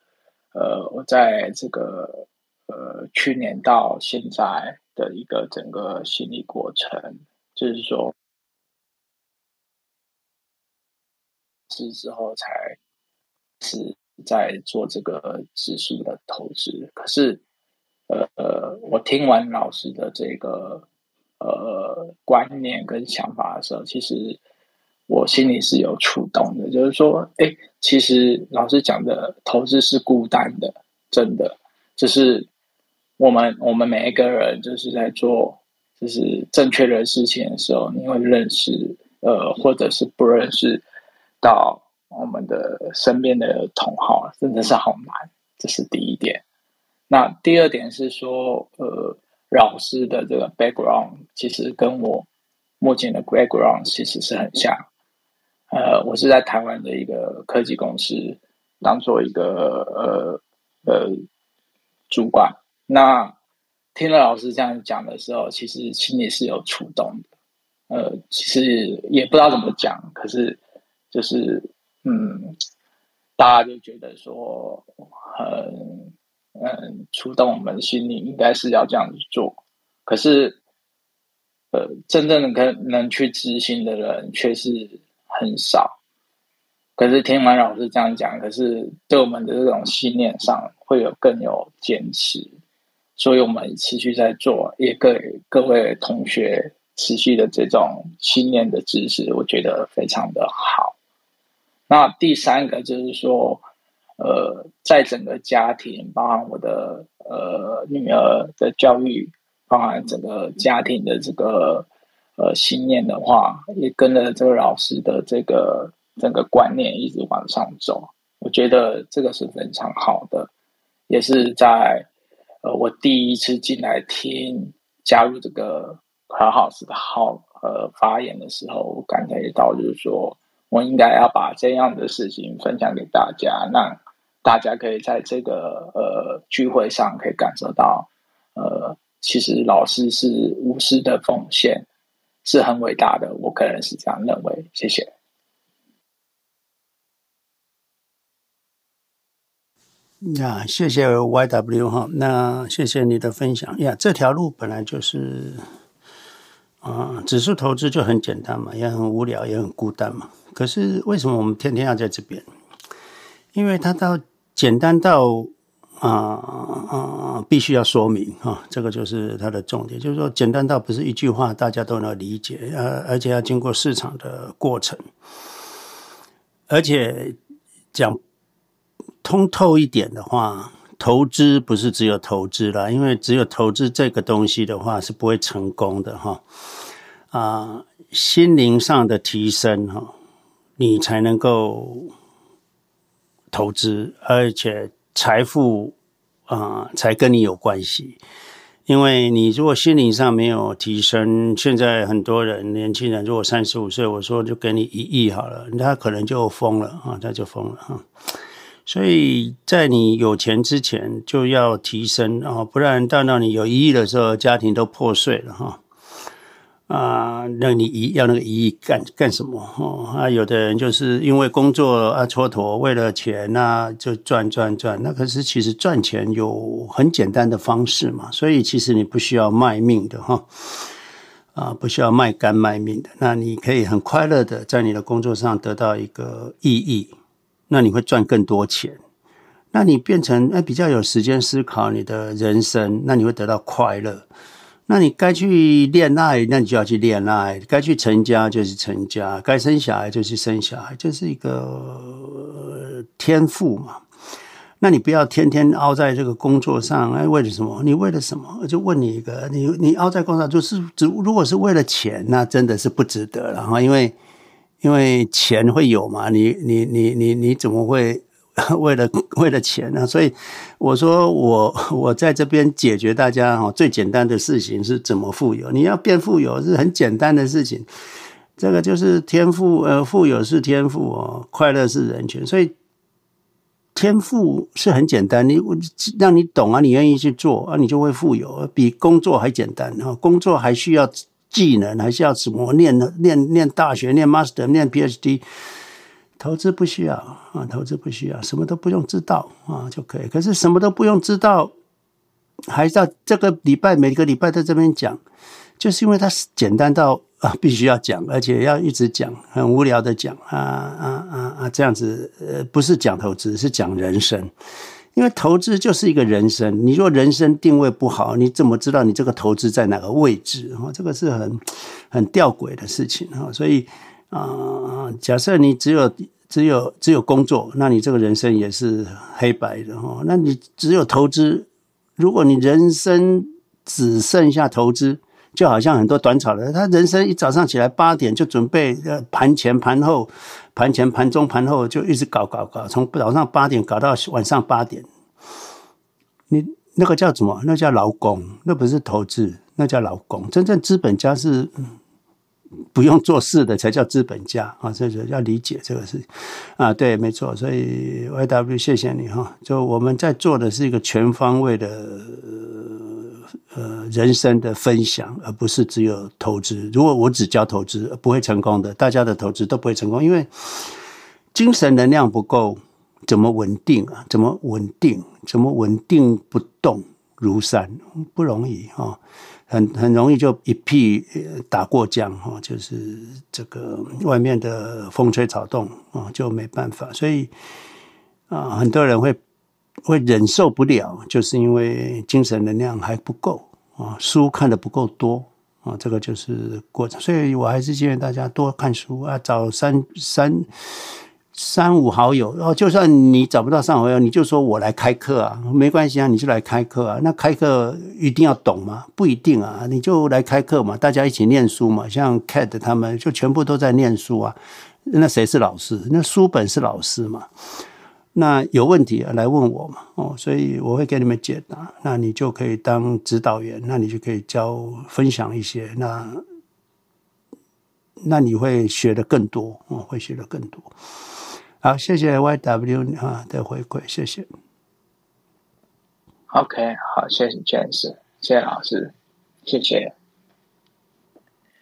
呃，我在这个呃，去年到现在。的一个整个心理过程，就是说，是之后才是在做这个指数的投资。可是，呃呃，我听完老师的这个呃观念跟想法的时候，其实我心里是有触动的。就是说，哎，其实老师讲的投资是孤单的，真的，就是。我们我们每一个人就是在做就是正确的事情的时候，你会认识呃，或者是不认识到我们的身边的同好，真的是好难。这是第一点。那第二点是说，呃，老师的这个 background 其实跟我目前的 background 其实是很像。呃，我是在台湾的一个科技公司当做一个呃呃主管。那听了老师这样讲的时候，其实心里是有触动的。呃，其实也不知道怎么讲，可是就是嗯，大家就觉得说很嗯触动我们的心里，应该是要这样子做。可是呃，真正的可能去执行的人却是很少。可是听完老师这样讲，可是对我们的这种信念上会有更有坚持。所以我们持续在做，也给各位同学持续的这种信念的支持，我觉得非常的好。那第三个就是说，呃，在整个家庭，包含我的呃女儿的教育，包含整个家庭的这个呃信念的话，也跟着这个老师的这个整个观念一直往上走，我觉得这个是非常好的，也是在。呃，我第一次进来听加入这个 Clubhouse 的号呃发言的时候，我感觉到就是说，我应该要把这样的事情分享给大家，让大家可以在这个呃聚会上可以感受到，呃，其实老师是无私的奉献，是很伟大的。我个人是这样认为。谢谢。呀，谢谢 YW 哈，那谢谢你的分享呀。这条路本来就是，啊、指数投资就很简单嘛，也很无聊，也很孤单嘛。可是为什么我们天天要在这边？因为他到简单到啊啊、必须要说明哈，这个就是它的重点，就是说简单到不是一句话大家都能理解，呃，而且要经过市场的过程，而且讲。通透一点的话，投资不是只有投资啦，因为只有投资这个东西的话是不会成功的哈。啊，心灵上的提升哈，你才能够投资，而且财富啊才跟你有关系。因为你如果心灵上没有提升，现在很多人年轻人如果三十五岁，我说就给你一亿好了，他可能就疯了啊，他就疯了哈。所以在你有钱之前就要提升啊，不然到到你有一亿的时候，家庭都破碎了哈。啊那你一要那个一亿干干什么？哦，啊，有的人就是因为工作啊蹉跎，为了钱那就赚赚赚。那可是其实赚钱有很简单的方式嘛，所以其实你不需要卖命的哈，啊，不需要卖肝卖命的。那你可以很快乐的在你的工作上得到一个意义，那你会赚更多钱。那你变成哎比较有时间思考你的人生，那你会得到快乐。那你该去恋爱，那你就要去恋爱；该去成家就是成家，该生小孩就去生小孩，这是一个天赋嘛。那你不要天天熬在这个工作上，哎，为了什么？你为了什么？我就问你一个，你你熬在工作，就是如果是为了钱，那真的是不值得了哈，因为因为钱会有嘛，你你你你你怎么会？为了为了钱、啊，所以我说我 我在这边解决大家哈最简单的事情是怎么富有。你要变富有是很简单的事情，这个就是天赋呃，富有是天赋哦，快乐是人权，所以天赋是很简单，你让你懂啊，你愿意去做啊，你就会富有，比工作还简单啊。工作还需要技能，还需要什么念念念大学，念 master，念 PhD。投资不需要啊，投资不需要，什么都不用知道啊就可以。可是什么都不用知道，还是要这个礼拜每个礼拜在这边讲，就是因为它简单到啊必须要讲，而且要一直讲，很无聊的讲啊啊啊啊这样子，呃，不是讲投资，是讲人生。因为投资就是一个人生，你若人生定位不好，你怎么知道你这个投资在哪个位置啊？这个是很很吊诡的事情啊，所以。啊，假设你只有只有只有工作，那你这个人生也是黑白的哈。那你只有投资，如果你人生只剩下投资，就好像很多短炒的，他人生一早上起来八点就准备呃盘前盘后盘前盘中盘后就一直搞搞搞，从早上八点搞到晚上八点。你那个叫什么？那叫劳工，那不是投资，那叫劳工。真正资本家是。不用做事的才叫资本家啊！这就要理解这个事啊，对，没错。所以 YW，谢谢你哈。就我们在做的是一个全方位的呃人生的分享，而不是只有投资。如果我只教投资，不会成功的。大家的投资都不会成功，因为精神能量不够，怎么稳定啊？怎么稳定？怎么稳定不动如山？不容易哈。很很容易就一屁打过江哈，就是这个外面的风吹草动啊，就没办法。所以啊，很多人会会忍受不了，就是因为精神能量还不够啊，书看得不够多啊，这个就是过程。所以我还是建议大家多看书啊，找三三。三五好友，然后就算你找不到三五好友，你就说我来开课啊，没关系啊，你就来开课啊。那开课一定要懂吗？不一定啊，你就来开课嘛，大家一起念书嘛。像 Cat 他们就全部都在念书啊。那谁是老师？那书本是老师嘛。那有问题来问我嘛。哦，所以我会给你们解答。那你就可以当指导员，那你就可以教分享一些。那那你会学的更多，哦，会学的更多。好，谢谢 YW 啊的回馈，谢谢。OK，好，谢谢 James，谢谢老师，谢谢。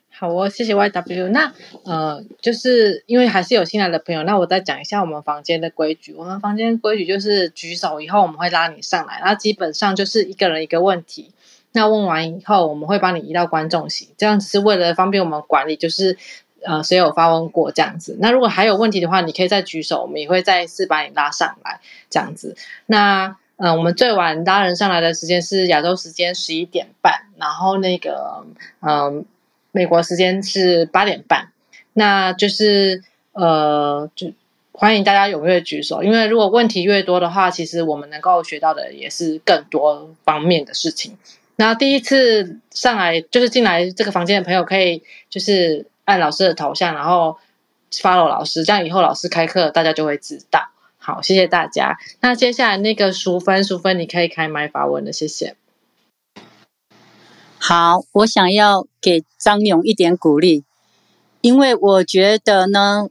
好哦，谢谢 YW。那呃，就是因为还是有新来的朋友，那我再讲一下我们房间的规矩。我们房间规矩就是举手以后，我们会拉你上来，然后基本上就是一个人一个问题。那问完以后，我们会帮你移到观众席，这样子是为了方便我们管理，就是。呃，谁有发问过这样子？那如果还有问题的话，你可以再举手，我们也会再次把你拉上来这样子。那呃，我们最晚拉人上来的时间是亚洲时间十一点半，然后那个呃，美国时间是八点半。那就是呃，就欢迎大家踊跃举手，因为如果问题越多的话，其实我们能够学到的也是更多方面的事情。那第一次上来就是进来这个房间的朋友，可以就是。按老师的头像，然后 follow 老师，这样以后老师开课，大家就会知道。好，谢谢大家。那接下来那个淑芬，淑芬，你可以开麦发问了，谢谢。好，我想要给张勇一点鼓励，因为我觉得呢，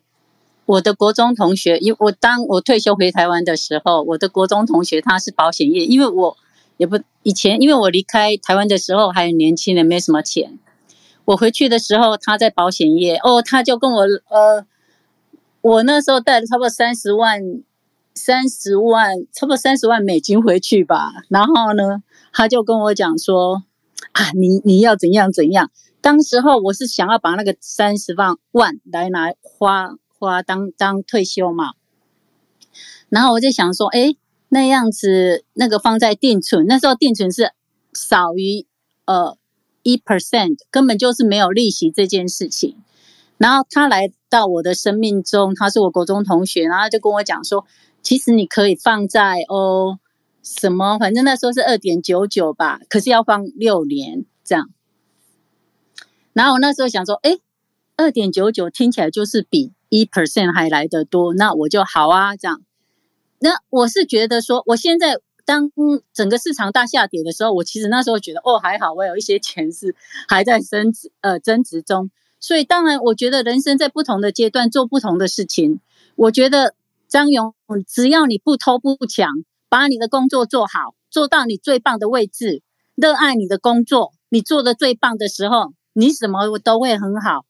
我的国中同学，因我当我退休回台湾的时候，我的国中同学他是保险业，因为我也不以前，因为我离开台湾的时候还很年轻人，没什么钱。我回去的时候，他在保险业，哦，他就跟我，呃，我那时候带了差不多三十万，三十万，差不多三十万美金回去吧。然后呢，他就跟我讲说，啊，你你要怎样怎样。当时候我是想要把那个三十万万来拿花花当当退休嘛。然后我就想说，哎，那样子那个放在定存，那时候定存是少于呃。一 percent 根本就是没有利息这件事情，然后他来到我的生命中，他是我国中同学，然后就跟我讲说，其实你可以放在哦什么，反正那时候是二点九九吧，可是要放六年这样。然后我那时候想说，诶，二点九九听起来就是比一 percent 还来得多，那我就好啊这样。那我是觉得说，我现在。当整个市场大下跌的时候，我其实那时候觉得哦还好，我有一些钱是还在升值呃增值中，所以当然我觉得人生在不同的阶段做不同的事情。我觉得张勇，只要你不偷不抢，把你的工作做好，做到你最棒的位置，热爱你的工作，你做的最棒的时候，你什么都会很好。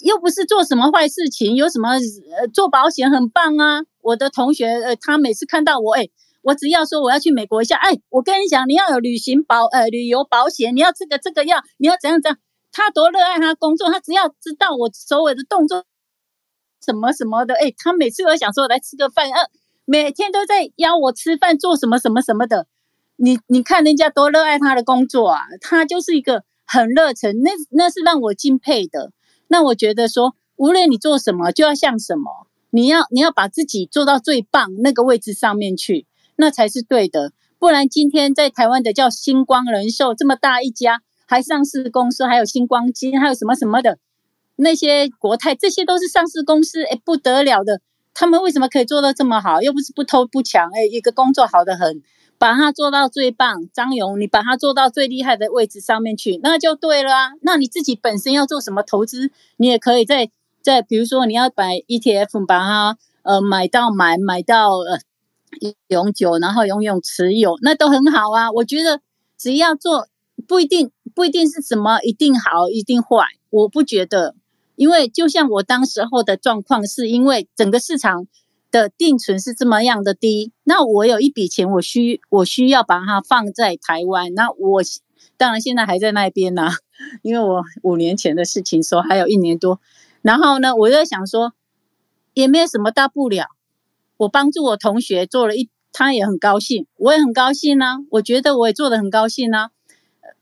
又不是做什么坏事情，有什么呃做保险很棒啊。我的同学呃他每次看到我诶我只要说我要去美国一下，哎，我跟你讲，你要有旅行保呃旅游保险，你要这个这个要，你要怎样怎样。他多热爱他工作，他只要知道我所有的动作什么什么的，哎，他每次都想说来吃个饭，呃，每天都在邀我吃饭，做什么什么什么的。你你看人家多热爱他的工作啊，他就是一个很热忱，那那是让我敬佩的。那我觉得说，无论你做什么，就要像什么，你要你要把自己做到最棒那个位置上面去。那才是对的，不然今天在台湾的叫星光人寿这么大一家，还上市公司，还有星光金，还有什么什么的，那些国泰，这些都是上市公司，诶，不得了的，他们为什么可以做到这么好？又不是不偷不抢，诶，一个工作好得很，把它做到最棒。张勇，你把它做到最厉害的位置上面去，那就对了啊。那你自己本身要做什么投资，你也可以在在，比如说你要买 ETF，把它呃买到买，买到呃。永久，然后永远持有，那都很好啊。我觉得只要做，不一定不一定是什么一定好一定坏，我不觉得。因为就像我当时候的状况，是因为整个市场的定存是这么样的低，那我有一笔钱，我需我需要把它放在台湾。那我当然现在还在那边呢，因为我五年前的事情说还有一年多。然后呢，我就在想说，也没有什么大不了。我帮助我同学做了一，他也很高兴，我也很高兴呢、我觉得我也做得很高兴呢、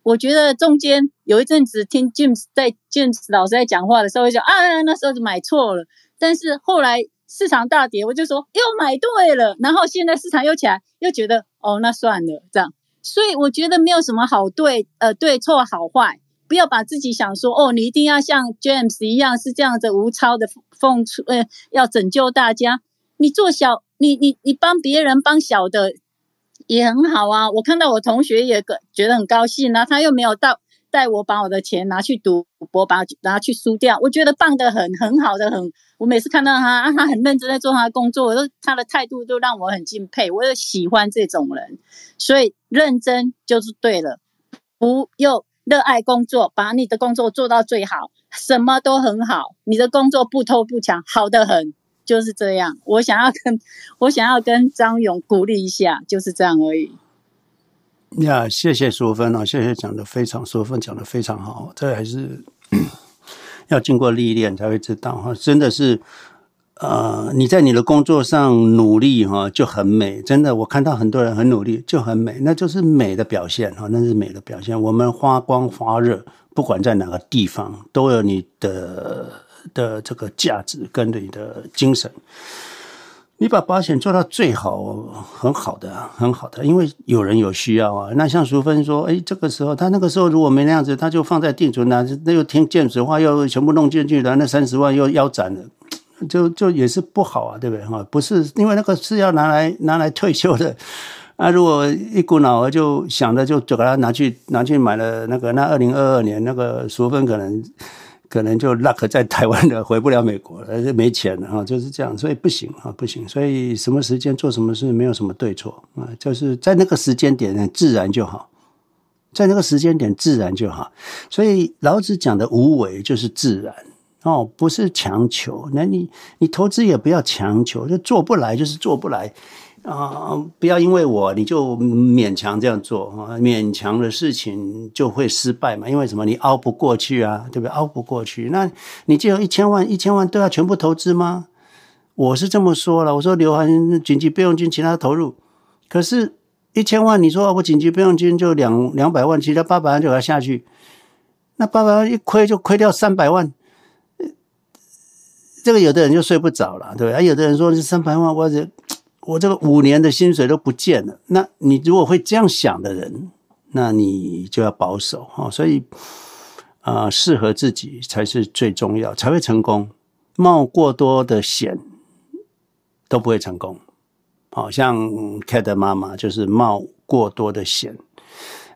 我觉得中间有一阵子听 James 在 James 老师在讲话的时候，就啊，那时候就买错了。但是后来市场大跌，我就说又买对了。然后现在市场又起来，又觉得哦，那算了这样。所以我觉得没有什么好对呃对错好坏，不要把自己想说哦，你一定要像 James 一样是这样子无超的奉出呃，要拯救大家。你做小，你你你帮别人帮小的也很好啊。我看到我同学也觉得很高兴啊，他又没有到带我把我的钱拿去赌博，把拿去输掉。我觉得棒的很，很好的很。我每次看到他，他很认真在做他的工作，我都他的态度都让我很敬佩。我也喜欢这种人，所以认真就是对了。不又热爱工作，把你的工作做到最好，什么都很好。你的工作不偷不抢，好得很。就是这样，我想要跟我想要跟张勇鼓励一下，就是这样而已。呀，谢谢淑芬啊，谢谢讲的非常，淑芬讲的非常好，这还是 要经过历练才会知道哈，真的是，呃，你在你的工作上努力哈就很美，真的，我看到很多人很努力就很美，那就是美的表现哈，那是美的表现。我们发光发热，不管在哪个地方，都有你的。的这个价值跟你的精神，你把保险做到最好，很好的，很好的，因为有人有需要啊。那像淑芬说，哎，这个时候他那个时候如果没那样子，他就放在定存那，那又听见实话，又全部弄进去了，那三十万又腰斩了，就就也是不好啊，对不对哈？不是因为那个是要拿来拿来退休的，那、啊、如果一股脑儿就想着就就把它拿去拿去买了那个，那二零二二年那个淑芬可能可能就 lock 在台湾的回不了美国了，而 且没钱了哈，就是这样，所以不行啊，不行。所以什么时间做什么事没有什么对错啊，就是在那个时间点呢，自然就好，在那个时间点自然就好。所以老子讲的无为就是自然哦，不是强求。那你你投资也不要强求，就做不来就是做不来。啊，不要因为我你就勉强这样做啊！勉强的事情就会失败嘛。因为什么？你熬不过去啊，对不对？熬不过去，那你就有一千万，一千万都要全部投资吗？我是这么说了，我说留完紧急备用金，其他投入。可是，一千万，你说我紧急备用金就两两百万，其他八百万就要下去，那八百万一亏就亏掉三百万，这个有的人就睡不着了，对不对？啊，有的人说这三百万，我这。我这个五年的薪水都不见了，那你如果会这样想的人，那你就要保守哈。所以啊、呃，适合自己才是最重要，才会成功。冒过多的险都不会成功。好像 Cat 的妈妈就是冒过多的险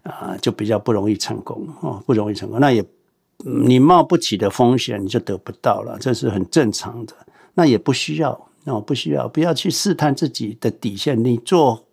啊、就比较不容易成功哦，不容易成功。那也你冒不起的风险，你就得不到了，这是很正常的。那也不需要。我不需要，不要去试探自己的底线。你做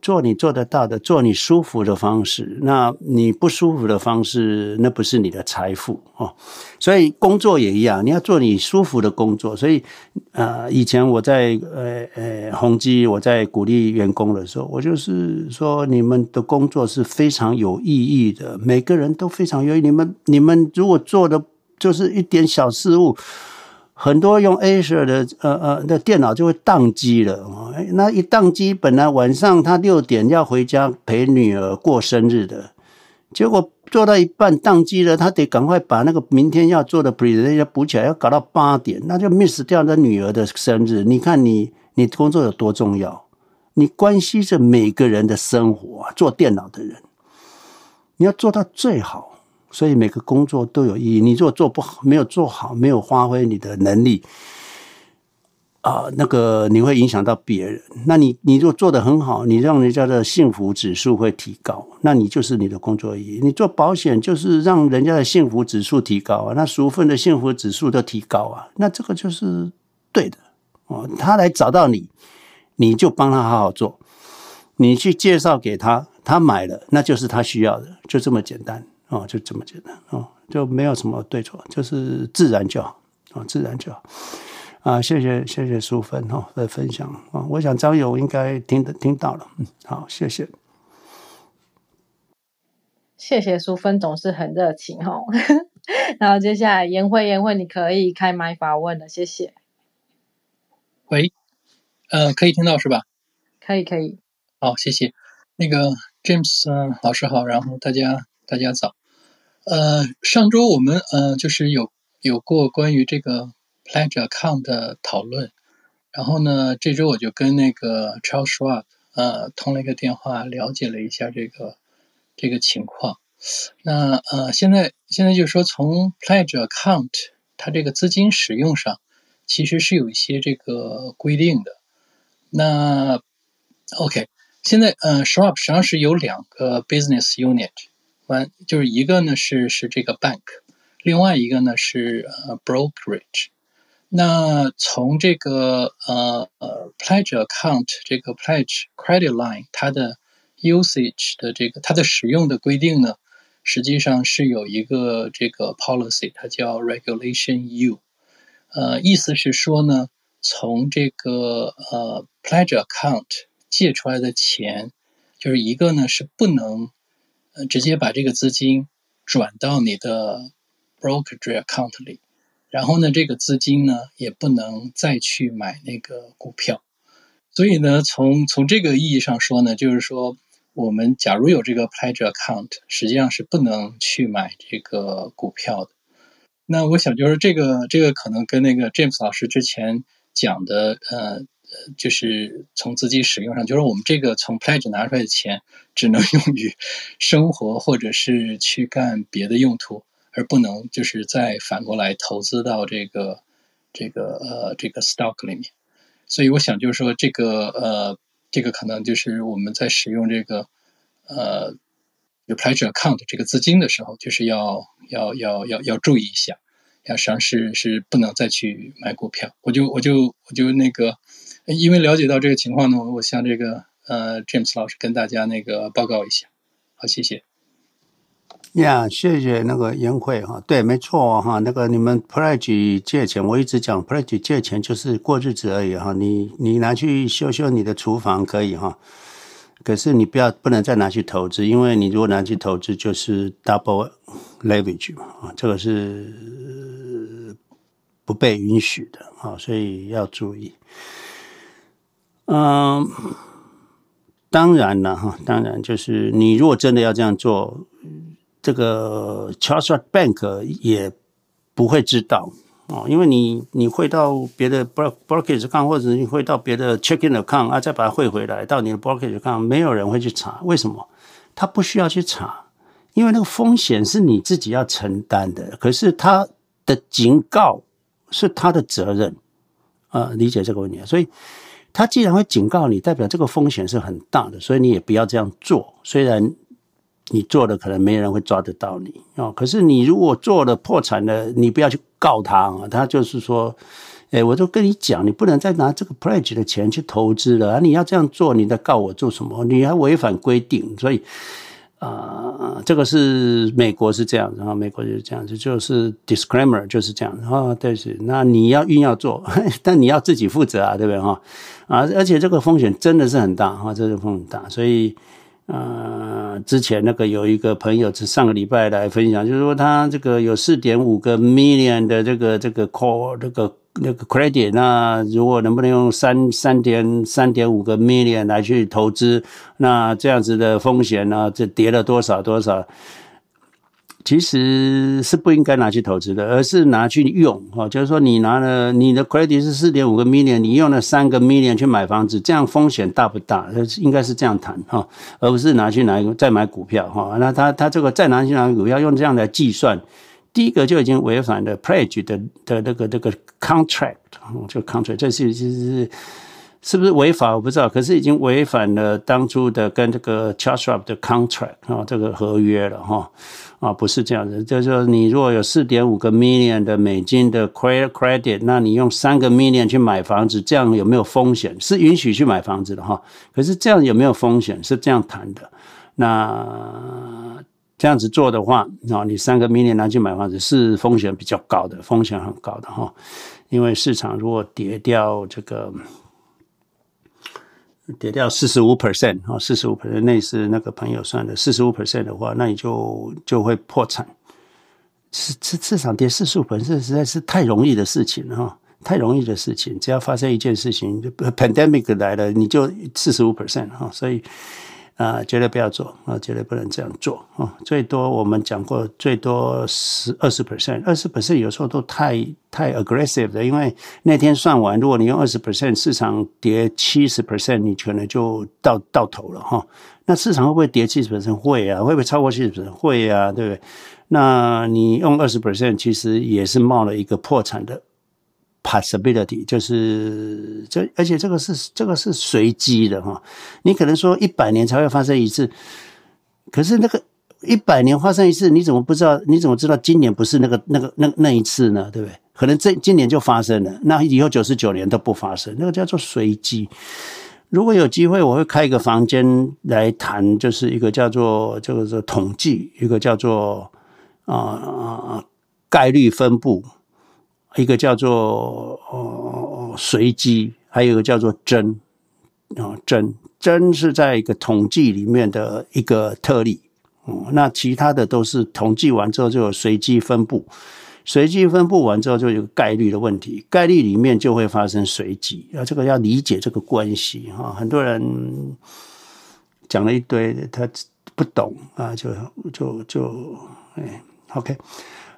做你做得到的，做你舒服的方式。那你不舒服的方式，那不是你的财富哦。所以工作也一样，你要做你舒服的工作。所以，呃，以前我在呃呃宏基，我在鼓励员工的时候，我就是说，你们的工作是非常有意义的，每个人都非常有意义。你们你们如果做的就是一点小事物。很多用 Acer 的呃呃的电脑就会宕机了，那一宕机，本来晚上他六点要回家陪女儿过生日的，结果做到一半宕机了，他得赶快把那个明天要做的 presentation 补起来，要搞到八点，那就 miss 掉那女儿的生日。你看你你工作有多重要？你关系着每个人的生活啊，做电脑的人，你要做到最好。所以每个工作都有意义。你如果做不好，没有做好，没有发挥你的能力，啊、那个你会影响到别人。那你你如果做得很好，你让人家的幸福指数会提高，那你就是你的工作意义。你做保险就是让人家的幸福指数提高啊，那熟份的幸福指数都提高啊，那这个就是对的哦。他来找到你，你就帮他好好做，你去介绍给他，他买了，那就是他需要的，就这么简单。哦，就这么简单哦，就没有什么对错，就是自然就好啊，自然就好啊。谢谢谢谢淑芬哦的分享啊，我想张友应该听得听到了，嗯，好，谢谢，谢谢淑芬总是很热情哦。然后接下来颜慧颜慧，你可以开麦发问了，谢谢。喂，呃，可以听到是吧？可以可以。好，谢谢。那个 James、呃、老师好，然后大家大家早。呃，上周我们呃就是有有过关于这个 Pledge Account 的讨论，然后呢，这周我就跟那个 Charles Schwab 呃通了一个电话，了解了一下这个这个情况。那呃，现在现在就是说，从 Pledge Account 它这个资金使用上，其实是有一些这个规定的。那 OK，现在呃 Schwab 实际上是有两个 business unit。完就是一个呢是是这个 bank，另外一个呢是呃 brokerage。那从这个呃呃 pledge account 这个 pledge credit line 它的 usage 的这个它的使用的规定呢，实际上是有一个这个 policy，它叫 regulation U。呃，意思是说呢，从这个呃 pledge account 借出来的钱，就是一个呢是不能。直接把这个资金转到你的 brokerage account 里，然后呢，这个资金呢也不能再去买那个股票。所以呢，从从这个意义上说呢，就是说，我们假如有这个 pledge account，实际上是不能去买这个股票的。那我想就是这个这个可能跟那个 James 老师之前讲的呃。就是从资金使用上，就是我们这个从 pledge 拿出来的钱，只能 用于生活或者是去干别的用途，而不能就是再反过来投资到这个这个呃这个 stock 里面。所以我想就是说，这个呃这个可能就是我们在使用这个呃有 pledge account 这个资金的时候，就是要要要要要注意一下，要实际上是是不能再去买股票。我就我就我就那个，因为了解到这个情况呢，我向这个呃 James 老师跟大家那个报告一下。好，谢谢。呀，yeah, 谢谢那个颜慧哈，对，没错哈，那个你们 pledge 借钱，我一直讲 pledge 借钱就是过日子而已哈，你你拿去修修你的厨房可以哈，可是你不要不能再拿去投资，因为你如果拿去投资就是 double leverage 嘛啊，这个是不被允许的啊，所以要注意。嗯，当然了哈，当然就是你如果真的要这样做。这个 Charles Bank 也不会知道哦，因为你你会到别的 brokerage account，或者你会到别的 checking account 啊，再把它汇回来到你的 brokerage account，没有人会去查。为什么？他不需要去查，因为那个风险是你自己要承担的。可是他的警告是他的责任啊，理解这个问题。所以他既然会警告你，代表这个风险是很大的，所以你也不要这样做。虽然。你做的可能没人会抓得到你哦，可是你如果做了破产了，你不要去告他，他就是说，哎，我都跟你讲，你不能再拿这个 pledge 的钱去投资了！你要这样做，你在告我做什么？你还违反规定，所以、呃，这个是美国是这样子，然后美国就是这样子，就是 disclaimer 就是这样子啊，对是，那你要硬要做，但你要自己负责啊，对不对哈？啊，而且这个风险真的是很大哈，这个风险很大，所以。呃，之前那个有一个朋友是上个礼拜来分享，就是说他这个有四点五个 million 的这个这个 call 这个那个 credit，那如果能不能用三三点三点五个 million 来去投资，那这样子的风险呢，这跌了多少多少？其实是不应该拿去投资的，而是拿去用哈。就是说，你拿了你的 credit 是四点五个 million，你用了三个 million 去买房子，这样风险大不大？应该是这样谈哈，而不是拿去拿再买股票哈。那他他这个再拿去拿股票，用这样来计算，第一个就已经违反了 pledge 的的那个这个 contract，就 contract，这是其实是。是不是违法我不知道，可是已经违反了当初的跟这个 Charles Schwab 的 contract 啊，这个合约了哈啊，不是这样的，就是说你如果有四点五个 million 的美金的 credit，那你用三个 million 去买房子，这样有没有风险？是允许去买房子的哈，可是这样有没有风险？是这样谈的。那这样子做的话，啊，你三个 million 拿去买房子是风险比较高的，风险很高的哈，因为市场如果跌掉这个。跌掉四十五 percent 啊，四十五 percent，那是那个朋友算的。四十五 percent 的话，那你就就会破产。市市市场跌四十五 percent 实在是太容易的事情哈，太容易的事情。只要发生一件事情，pandemic 来了，你就四十五 percent 哈，所以。啊，绝对不要做啊，绝对不能这样做啊！最多我们讲过，最多十二十 percent，二十 percent 有时候都太太 aggressive 的，因为那天算完，如果你用二十 percent，市场跌七十 percent，你可能就到到头了哈。那市场会不会跌七十 percent？会啊，会不会超过七十 percent？会啊，对不对？那你用二十 percent，其实也是冒了一个破产的。Possibility 就是这，而且这个是这个是随机的哈。你可能说一百年才会发生一次，可是那个一百年发生一次，你怎么不知道？你怎么知道今年不是那个那个那那一次呢？对不对？可能这今年就发生了，那以后九十九年都不发生，那个叫做随机。如果有机会，我会开一个房间来谈，就是一个叫做这个是统计，一个叫做啊啊概率分布。一个叫做呃随机，还有一个叫做真啊真真是在一个统计里面的一个特例，哦，那其他的都是统计完之后就有随机分布，随机分布完之后就有概率的问题，概率里面就会发生随机，啊，这个要理解这个关系哈，很多人讲了一堆，他不懂啊，就就就哎，OK，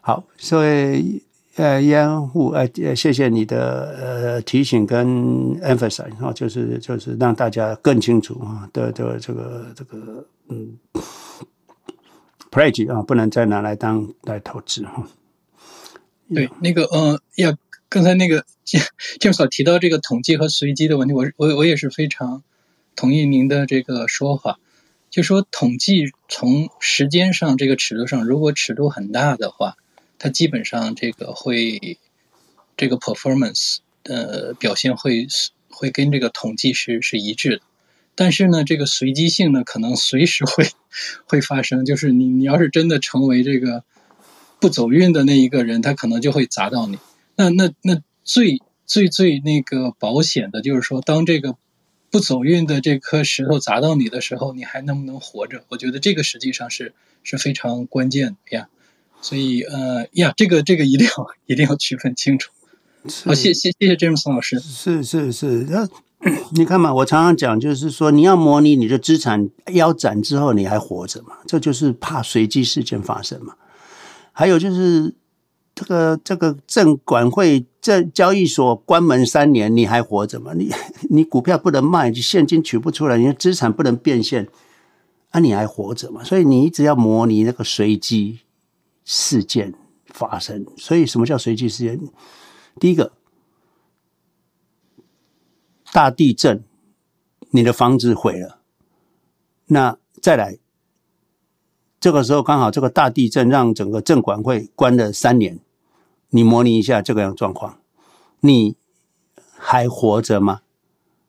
好，所以。呃，烟雾，呃，谢谢你的呃提醒跟 emphasize 啊，就是就是让大家更清楚啊的的这个这个嗯，pledge 啊，不能再拿来当来投资哈。对，那个呃，要刚才那个 James 所提到这个统计和随机的问题，我我我也是非常同意您的这个说法，就说统计从时间上这个尺度上，如果尺度很大的话，它基本上这个会这个 performance 的表现会会跟这个统计是是一致的。但是呢，这个随机性呢，可能随时会 会发生。就是你你要是真的成为这个不走运的那一个人，他可能就会砸到你。那那那最最最那个保险的就是说，当这个不走运的这颗石头砸到你的时候，你还能不能活着？我觉得这个实际上是是非常关键的呀。所以呃呀，这个这个一定要一定要区分清楚。好，谢谢谢谢 James 老师。是是是，那。你看嘛，我常常讲，就是说你要模拟你的资产腰斩之后你还活着嘛，这就是怕随机事件发生嘛。还有就是这个这个证管会这交易所关门三年你还活着嘛？你你股票不能卖，你现金取不出来，你的资产不能变现，啊你还活着嘛？所以你一直要模拟那个随机事件发生。所以什么叫随机事件？第一个。大地震，你的房子毁了，那再来，这个时候刚好这个大地震让整个镇管会关了三年，你模拟一下这个样状况，你还活着吗？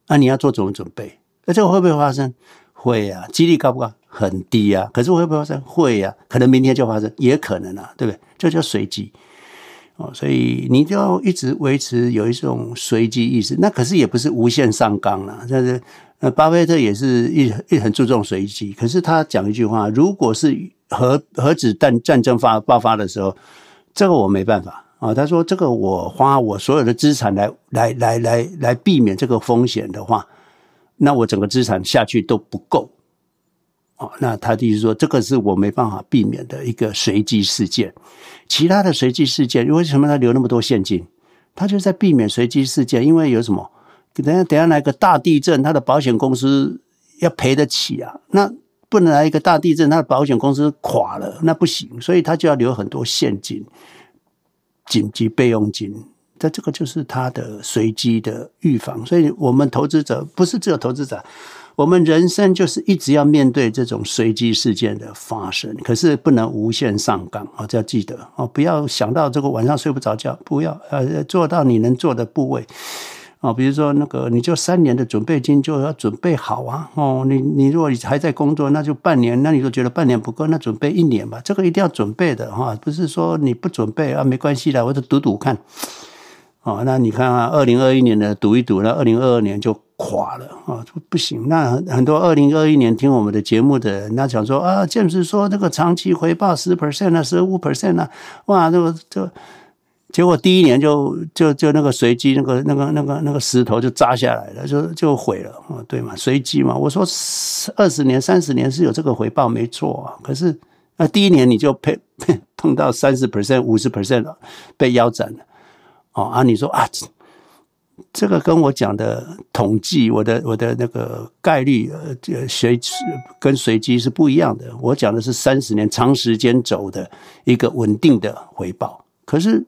那你要做怎么准备？那这个会不会发生？会啊，几率高不高？很低啊。可是会不会发生？会啊，可能明天就发生，也可能啊，对不对？这叫随机哦。所以你就要一直维持有一种随机意识，那可是也不是无限上纲了。但是，呃，巴菲特也是一一很注重随机。可是他讲一句话：如果是核核子弹战争发爆发的时候，这个我没办法啊。他说：“这个我花我所有的资产来来来来来避免这个风险的话，那我整个资产下去都不够。”哦，那他就是说，这个是我没办法避免的一个随机事件。其他的随机事件，为什么他留那么多现金？他就在避免随机事件，因为有什么？等下等下来个大地震，他的保险公司要赔得起啊。那不能来一个大地震，他的保险公司垮了，那不行。所以他就要留很多现金，紧急备用金。这这个就是他的随机的预防。所以我们投资者不是只有投资者。我们人生就是一直要面对这种随机事件的发生，可是不能无限上纲啊！这要记得哦，不要想到这个晚上睡不着觉，不要呃做到你能做的部位啊。比如说那个，你就三年的准备金就要准备好啊！哦，你你如果还在工作，那就半年，那你就觉得半年不够，那准备一年吧。这个一定要准备的哈，不是说你不准备啊，没关系的，我就赌赌看。哦，那你看啊，二零二一年的赌一赌，那二零二二年就。垮了啊，不行。那很多二零二一年听我们的节目的人，那讲说啊，詹姆斯说那个长期回报十 percent 啊，十五 percent 啊，哇，那个就结果第一年就就就那个随机那个那个那个那个石头就砸下来了，就就毁了啊，对嘛，随机嘛。我说二十年、三十年是有这个回报没错啊，可是那第一年你就碰碰到三十 percent、五十 percent 了，被腰斩了哦啊，你说啊。这个跟我讲的统计，我的我的那个概率，呃，随跟随机是不一样的。我讲的是三十年长时间走的一个稳定的回报。可是，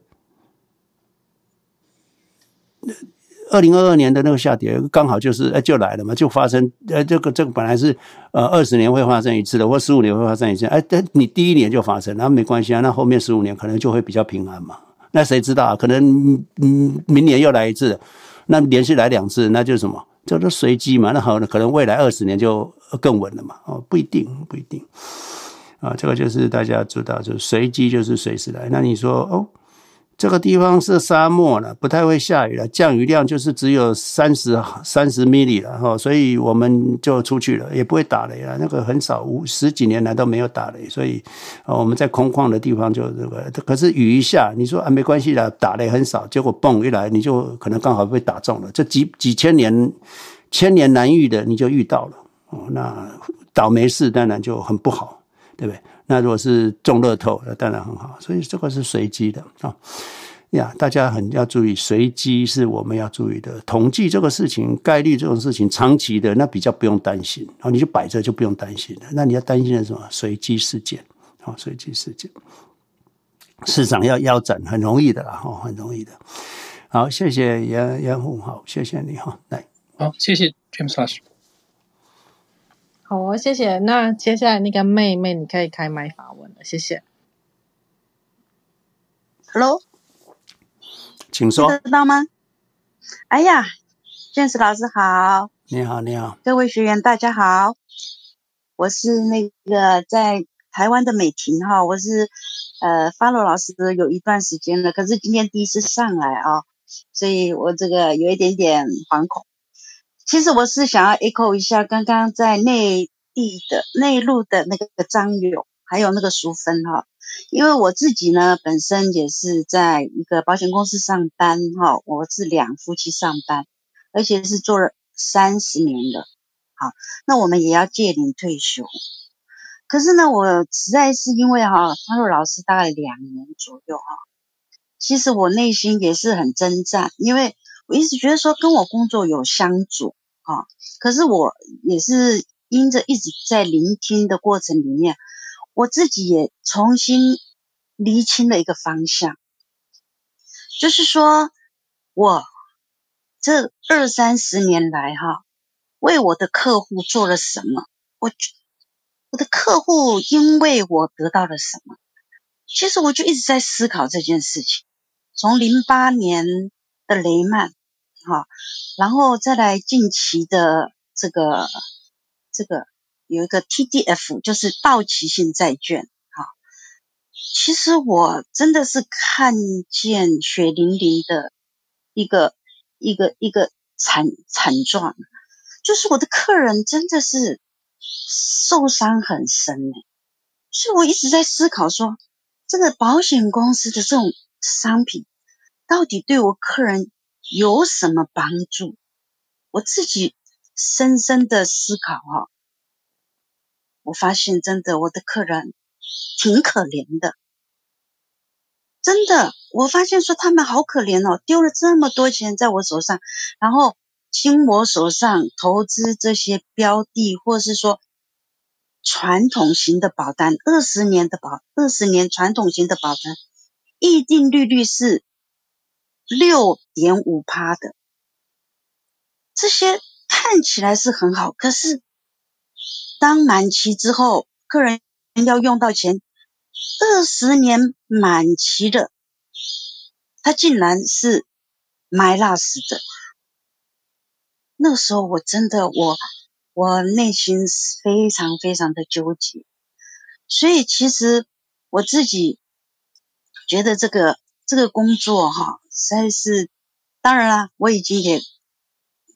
二零二二年的那个下跌刚好就是哎就来了嘛，就发生。呃，这个这个本来是呃二十年会发生一次的，或十五年会发生一次。哎，但你第一年就发生，那没关系啊，那后面十五年可能就会比较平安嘛。那谁知道啊？可能嗯，明年又来一次，那连续来两次，那就是什么？叫做随机嘛。那好，可能未来二十年就更稳了嘛。哦，不一定，不一定。啊，这个就是大家知道，就是随机就是随时来。那你说哦？这个地方是沙漠了，不太会下雨了，降雨量就是只有三十三十 milli 了哈，所以我们就出去了，也不会打雷了，那个很少，五十几年来都没有打雷，所以我们在空旷的地方就这个，可是雨一下，你说啊没关系的，打雷很少，结果蹦一来，你就可能刚好被打中了，这几几千年千年难遇的你就遇到了哦，那倒霉事当然就很不好，对不对？那如果是中乐透，那当然很好。所以这个是随机的啊、呀，大家很要注意，随机是我们要注意的。统计这个事情，概率这种事情，长期的那比较不用担心，然后你就摆着就不用担心了。那你要担心的是什么？随机事件啊，随机事件，市场要腰斩很容易的啦，哦，很容易的。好，谢谢杨杨虎，好，谢谢你哈，来，好，谢谢 James 老师。好啊，谢谢。那接下来那个妹妹，你可以开麦发问了，谢谢。Hello，请说。听得到吗？哎呀，James 老师好。你好，你好。各位学员大家好，我是那个在台湾的美婷哈，我是呃 follow 老师有一段时间了，可是今天第一次上来啊，所以我这个有一点点惶恐。其实我是想要 echo 一下刚刚在内地的内陆的那个张勇，还有那个淑芬哈，因为我自己呢本身也是在一个保险公司上班哈，我是两夫妻上班，而且是做了三十年的，好，那我们也要届龄退休，可是呢，我实在是因为哈，方若老师大概两年左右哈，其实我内心也是很挣扎，因为。我一直觉得说跟我工作有相左啊，可是我也是因着一直在聆听的过程里面，我自己也重新厘清了一个方向，就是说我这二三十年来哈，为我的客户做了什么？我我的客户因为我得到了什么？其实我就一直在思考这件事情，从零八年。的雷曼，哈，然后再来近期的这个这个有一个 TDF，就是到期性债券，哈，其实我真的是看见血淋淋的一个一个一个惨惨状，就是我的客人真的是受伤很深呢，所以我一直在思考说，这个保险公司的这种商品。到底对我客人有什么帮助？我自己深深的思考哈，我发现真的我的客人挺可怜的，真的，我发现说他们好可怜哦，丢了这么多钱在我手上，然后经我手上投资这些标的，或是说传统型的保单，二十年的保，二十年传统型的保单，预定利率是。六点五趴的，这些看起来是很好，可是当满期之后，客人要用到钱，二十年满期的，他竟然是 MYLAS 的。那时候我真的我我内心是非常非常的纠结，所以其实我自己觉得这个这个工作哈。实在是，当然啦，我已经也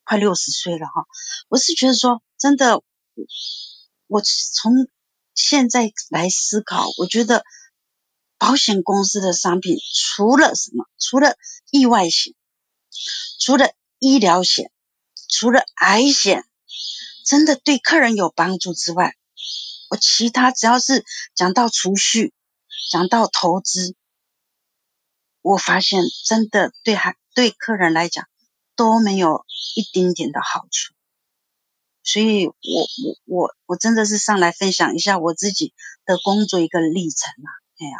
快六十岁了哈。我是觉得说，真的，我从现在来思考，我觉得保险公司的商品除了什么，除了意外险，除了医疗险，除了癌险，真的对客人有帮助之外，我其他只要是讲到储蓄，讲到投资。我发现真的对还对客人来讲都没有一丁点的好处，所以我我我我真的是上来分享一下我自己的工作一个历程啊，哎呀，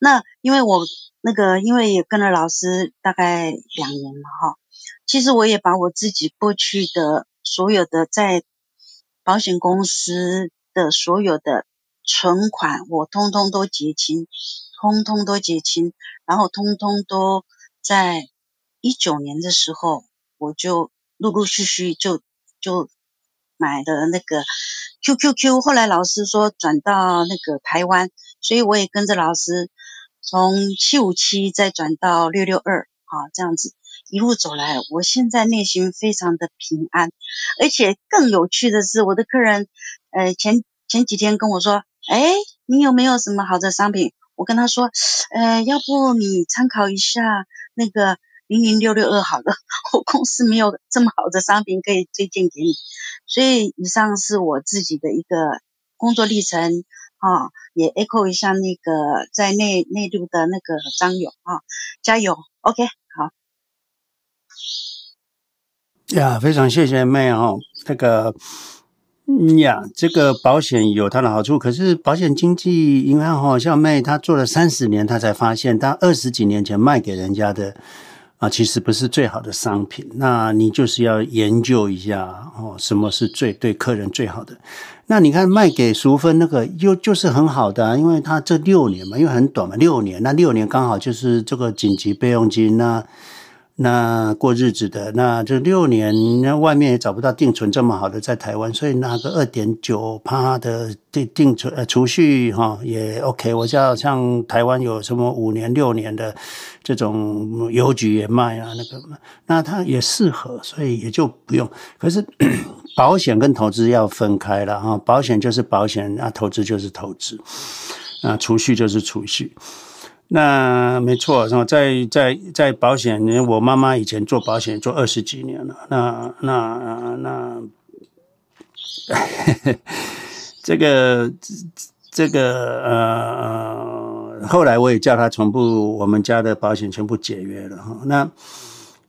那因为我那个因为也跟了老师大概两年了哈，其实我也把我自己过去的所有的在保险公司的所有的存款，我通通都结清。通通都结清，然后通通都在一九年的时候，我就陆陆续续就就买了那个 QQQ，后来老师说转到那个台湾，所以我也跟着老师从七五七再转到六六二，啊，这样子一路走来，我现在内心非常的平安，而且更有趣的是，我的客人，呃，前前几天跟我说，哎，你有没有什么好的商品？我跟他说，呃，要不你参考一下那个零零六六二好了，我公司没有这么好的商品可以推荐给你。所以以上是我自己的一个工作历程啊，也 echo 一下那个在内内陆的那个张勇啊，加油，OK，好。呀，非常谢谢妹哦，那个。嗯呀，这个保险有它的好处，可是保险经纪银行好像妹她做了三十年，她才发现，她二十几年前卖给人家的啊，其实不是最好的商品。那你就是要研究一下哦，什么是最对客人最好的。那你看卖给淑芬那个又就是很好的，因为他这六年嘛，因为很短嘛，六年，那六年刚好就是这个紧急备用金那。那过日子的，那这六年，那外面也找不到定存这么好的，在台湾，所以拿个二点九趴的定定存储蓄哈也 OK。我知道像台湾有什么五年、六年的这种邮局也卖啊，那个那它也适合，所以也就不用。可是 保险跟投资要分开了哈，保险就是保险，那投资就是投资，那，储蓄就是储蓄。那没错，然后在在在保险，我妈妈以前做保险做二十几年了。那那那，这个这个呃，后来我也叫他全部我们家的保险全部解约了哈。那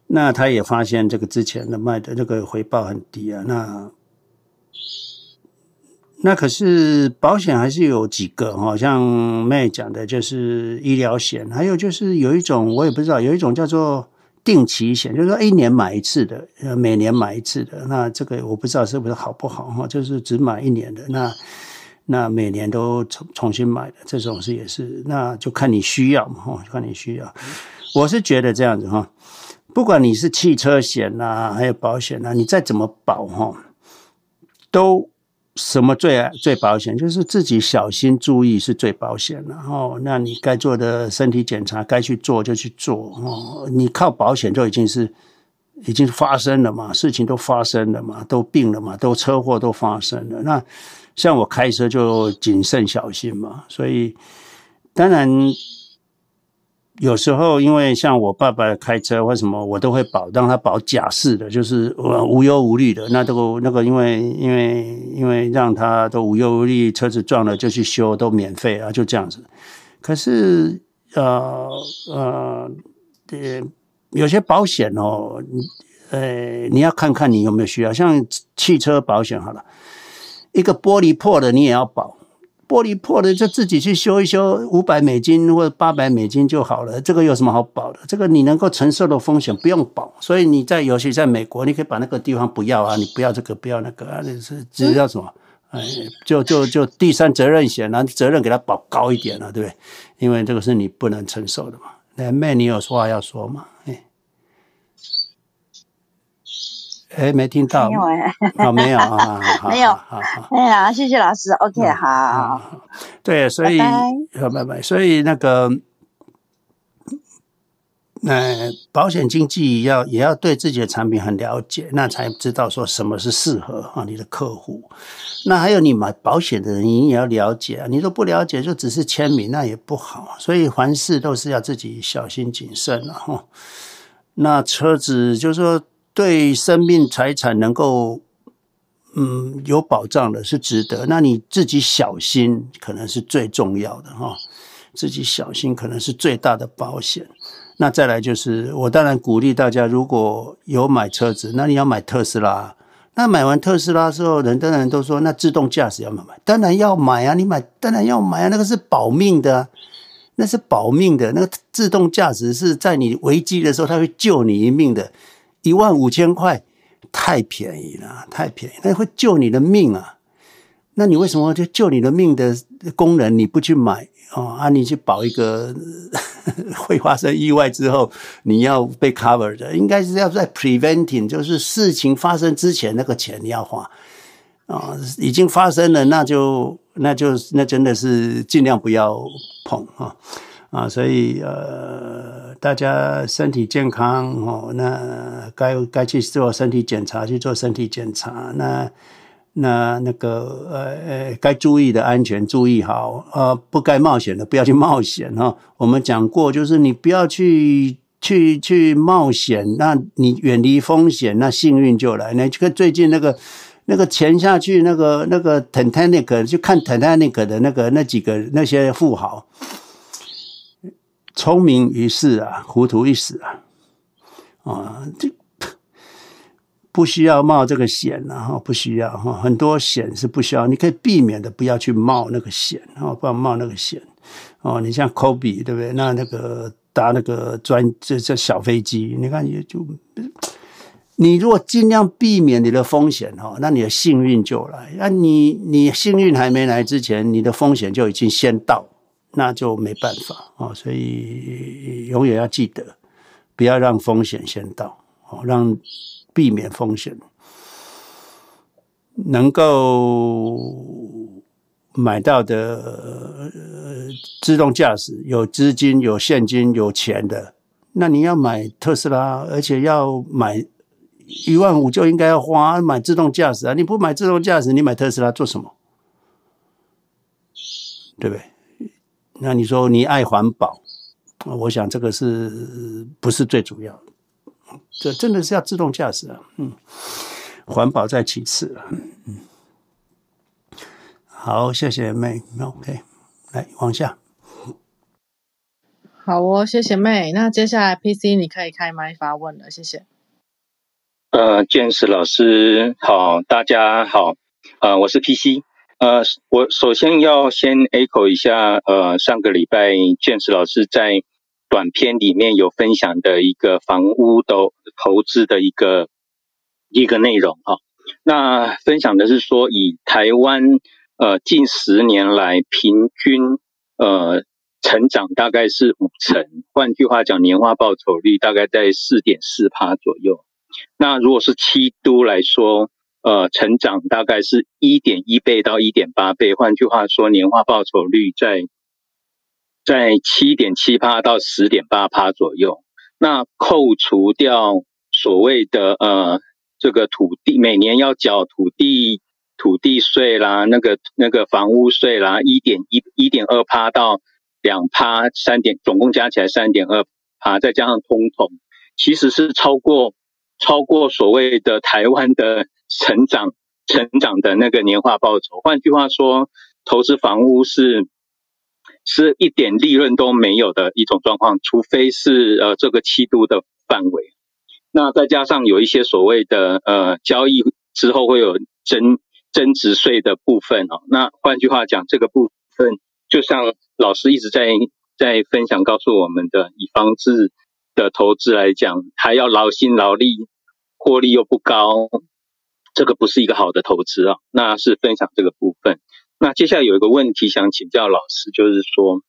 那他也发现这个之前的卖的这个回报很低啊。那那可是保险还是有几个哈，像妹讲的就是医疗险，还有就是有一种我也不知道，有一种叫做定期险，就是说一年买一次的，呃，每年买一次的。那这个我不知道是不是好不好哈，就是只买一年的，那那每年都重重新买的这种是也是，那就看你需要嘛哈，看你需要。我是觉得这样子哈，不管你是汽车险呐，还有保险呐，你再怎么保哈，都。什么最最保险？就是自己小心注意是最保险的哦。那你该做的身体检查，该去做就去做哦。你靠保险就已经是已经发生了嘛，事情都发生了嘛，都病了嘛，都车祸都发生了。那像我开车就谨慎小心嘛，所以当然。有时候，因为像我爸爸开车或什么，我都会保，让他保假式的，就是无忧无虑的。那这个那个，因为因为因为让他都无忧无虑，车子撞了就去修，都免费啊，就这样子。可是呃呃，呃，有些保险哦，呃，你要看看你有没有需要，像汽车保险好了，一个玻璃破了你也要保。玻璃破了就自己去修一修，五百美金或者八百美金就好了。这个有什么好保的？这个你能够承受的风险不用保。所以你在尤其在美国，你可以把那个地方不要啊，你不要这个，不要那个啊，那是只要什么？哎，就就就第三责任险啊，责任给他保高一点了，对不对？因为这个是你不能承受的嘛。那妹，你有说话要说吗？哎。哎，没听到，没有哎，哦，没有 啊，没有，好，哎呀，谢谢老师，OK，好，对，所以，好，拜拜，所以那个，那保险经纪要也要对自己的产品很了解，那才知道说什么是适合啊你的客户。那还有你买保险的人，你也要了解啊，你都不了解就只是签名，那也不好。所以凡事都是要自己小心谨慎了哈。那车子就是说。对生命财产能够嗯有保障的是值得，那你自己小心可能是最重要的哈，自己小心可能是最大的保险。那再来就是，我当然鼓励大家，如果有买车子，那你要买特斯拉。那买完特斯拉之后，人当然都说，那自动驾驶要不要买？当然要买啊！你买当然要买啊！那个是保命的，那是保命的。那个自动驾驶是在你危机的时候，它会救你一命的。一万五千块太便宜了，太便宜，那会救你的命啊！那你为什么就救你的命的功能你不去买哦？啊，你去保一个 会发生意外之后你要被 cover 的，应该是要在 preventing，就是事情发生之前那个钱你要花啊，哦，已经发生了那就那就那真的是尽量不要碰啊。啊，所以呃，大家身体健康哦，那该该去做身体检查去做身体检查，那那那个呃呃，该注意的安全注意好，呃，不该冒险的不要去冒险哈、哦。我们讲过，就是你不要去去去冒险，那你远离风险，那幸运就来。那这个最近那个那个潜下去，那个那个 Titanic 去看 Titanic 的那个那几个那些富豪。聪明一世啊，糊涂一时啊！啊，这不需要冒这个险啊，哈，不需要哈，很多险是不需要，你可以避免的，不要去冒那个险啊，不要冒那个险哦。你像科比对不对？那那个搭那个专这这小飞机，你看也就，你如果尽量避免你的风险哈，那你的幸运就来。那你你幸运还没来之前，你的风险就已经先到，那就没办法啊。所以永远要记得，不要让风险先到，哦，让避免风险，能够。买到的呃自动驾驶有资金、有现金、有钱的，那你要买特斯拉，而且要买一万五就应该要花买自动驾驶啊！你不买自动驾驶，你买特斯拉做什么？对不对？那你说你爱环保，我想这个是不是最主要？这真的是要自动驾驶啊！嗯，环保在其次了。嗯。好，谢谢妹。OK，来往下。好哦，谢谢妹。那接下来 PC 你可以开麦发问了，谢谢。呃，James 老师好，大家好。呃，我是 PC。呃，我首先要先 echo 一下，呃，上个礼拜 James 老师在短片里面有分享的一个房屋的投资的一个一个内容哈。那分享的是说，以台湾。呃，近十年来平均呃成长大概是五成，换句话讲，年化报酬率大概在四点四趴左右。那如果是七都来说，呃，成长大概是一点一倍到一点八倍，换句话说，年化报酬率在在七点七趴到十点八趴左右。那扣除掉所谓的呃这个土地每年要缴土地。土地税啦，那个那个房屋税啦，一点一一点二趴到两趴，三点总共加起来三点二趴，再加上通膨，其实是超过超过所谓的台湾的成长成长的那个年化报酬。换句话说，投资房屋是是一点利润都没有的一种状况，除非是呃这个七都的范围。那再加上有一些所谓的呃交易之后会有增。增值税的部分哦，那换句话讲，这个部分就像老师一直在在分享告诉我们的，以房子的投资来讲，还要劳心劳力，获利又不高，这个不是一个好的投资啊。那是分享这个部分。那接下来有一个问题想请教老师，就是说，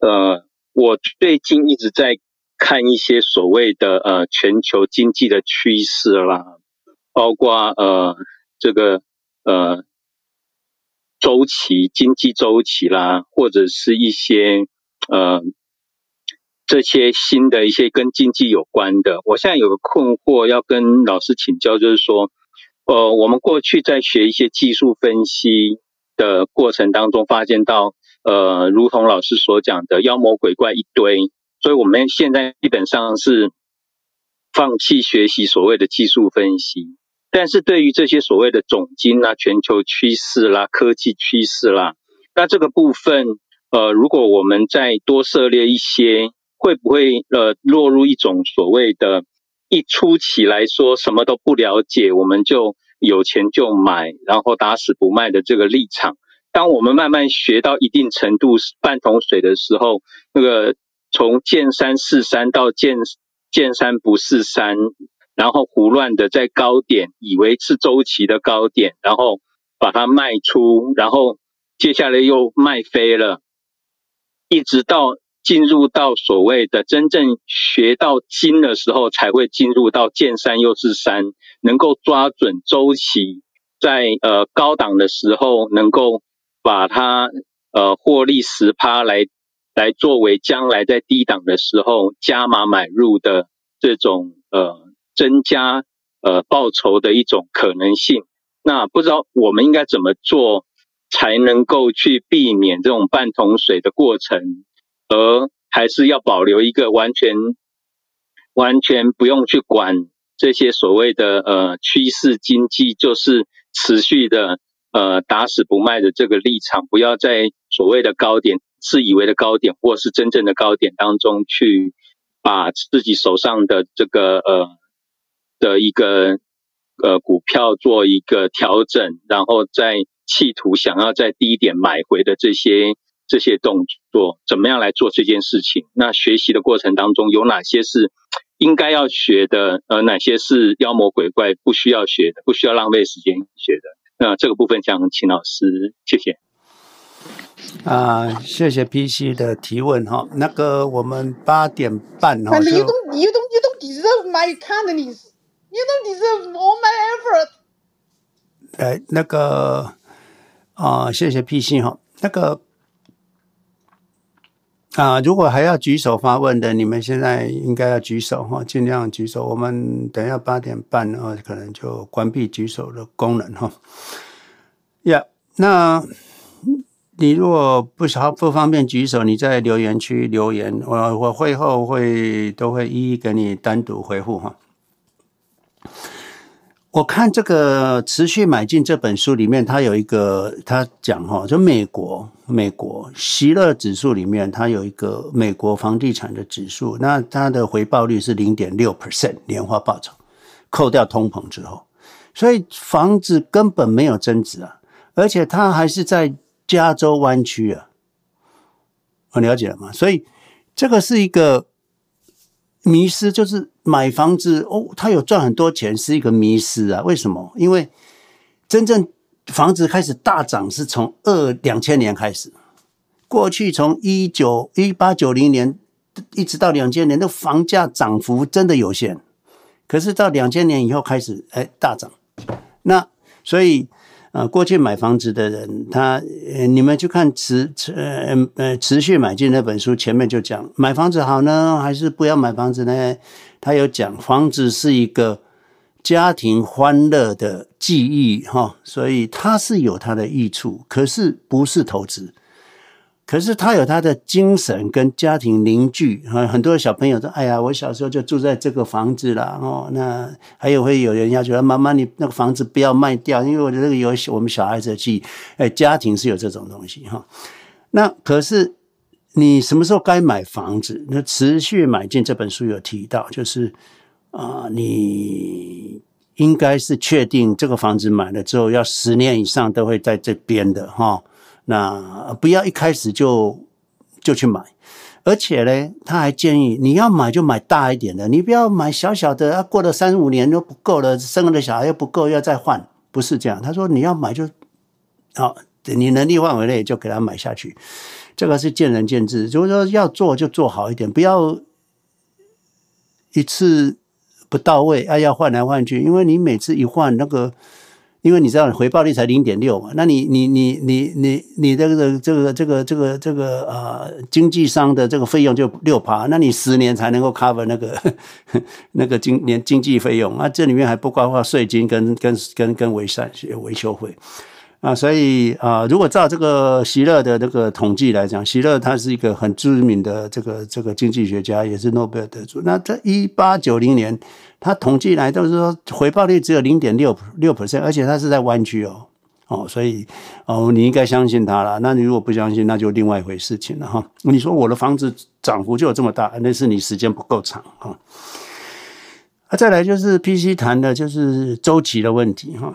呃，我最近一直在看一些所谓的呃全球经济的趋势啦，包括呃这个。呃，周期、经济周期啦，或者是一些呃这些新的一些跟经济有关的，我现在有个困惑要跟老师请教，就是说，呃，我们过去在学一些技术分析的过程当中，发现到呃，如同老师所讲的，妖魔鬼怪一堆，所以我们现在基本上是放弃学习所谓的技术分析。但是对于这些所谓的总经啦、全球趋势啦、科技趋势啦，那这个部分，呃，如果我们再多涉猎一些，会不会呃落入一种所谓的，一初期来说什么都不了解，我们就有钱就买，然后打死不卖的这个立场？当我们慢慢学到一定程度半桶水的时候，那个从见山是山到见见山不是山。然后胡乱的在高点，以为是周期的高点，然后把它卖出，然后接下来又卖飞了，一直到进入到所谓的真正学到精的时候，才会进入到见山又是山，能够抓准周期，在呃高档的时候能够把它呃获利十趴来来作为将来在低档的时候加码买入的这种呃。增加呃报酬的一种可能性，那不知道我们应该怎么做才能够去避免这种半桶水的过程，而还是要保留一个完全完全不用去管这些所谓的呃趋势经济，就是持续的呃打死不卖的这个立场，不要在所谓的高点、自以为的高点或是真正的高点当中去把自己手上的这个呃。的一个呃股票做一个调整，然后再企图想要在低点买回的这些这些动作，怎么样来做这件事情？那学习的过程当中有哪些是应该要学的？呃，哪些是妖魔鬼怪不需要学的，不需要浪费时间学的？那这个部分想请老师，谢谢。啊，谢谢 PC 的提问哈。那个我们八点半哈。You don't, you don't, you don't deserve my kindness. You don't deserve all my effort. 哎，那个啊，谢谢 PC 哈。那个啊，如果还要举手发问的，你们现在应该要举手哈，尽量举手。我们等下八点半呢，可能就关闭举手的功能哈。呀、那。你如果不好不方便举手，你在留言区留言，我我会后会都会一一给你单独回复哈。我看这个持续买进这本书里面，它有一个他讲哈，就美国美国席勒指数里面，它有一个美国房地产的指数，那它的回报率是零点六 percent 年化报酬，扣掉通膨之后，所以房子根本没有增值啊，而且它还是在。加州湾区啊，我了解了吗？所以这个是一个迷失，就是买房子哦，他有赚很多钱，是一个迷失啊。为什么？因为真正房子开始大涨是从二两千年开始，过去从一九一八九零年一直到两千年，的房价涨幅真的有限。可是到两千年以后开始，哎，大涨。那所以。啊，过去买房子的人，他，你们去看持持呃呃持续买进那本书，前面就讲买房子好呢，还是不要买房子呢？他有讲房子是一个家庭欢乐的记忆哈，所以它是有它的益处，可是不是投资。可是他有他的精神跟家庭凝聚，很多小朋友说：“哎呀，我小时候就住在这个房子了哦。”那还有会有人要求：“妈妈，你那个房子不要卖掉，因为我的这个有我们小孩子的记忆。”哎，家庭是有这种东西哈。那可是你什么时候该买房子？那持续买进这本书有提到，就是啊，你应该是确定这个房子买了之后要十年以上都会在这边的哈。那不要一开始就就去买，而且呢，他还建议你要买就买大一点的，你不要买小小的，啊，过了三五年都不够了，生了小孩又不够，要再换，不是这样。他说你要买就好，你能力范围内就给他买下去，这个是见仁见智。就是说要做就做好一点，不要一次不到位，啊，要换来换去，因为你每次一换那个。因为你知道回报率才零点六嘛，那你你你你你你这个这个这个这个这个呃经济商的这个费用就六趴，那你十年才能够 cover 那个 那个经年经济费用啊，这里面还不包括税金跟跟跟跟维善维修费。啊，所以啊，如果照这个席勒的这个统计来讲，席勒他是一个很知名的这个这个经济学家，也是诺贝尔得主。那在一八九零年。他统计来都是说回报率只有零点六六 percent，而且他是在湾区哦哦，所以哦你应该相信他了。那你如果不相信，那就另外一回事情了哈。你说我的房子涨幅就有这么大，那是你时间不够长啊。啊，再来就是 PC 谈的就是周期的问题哈。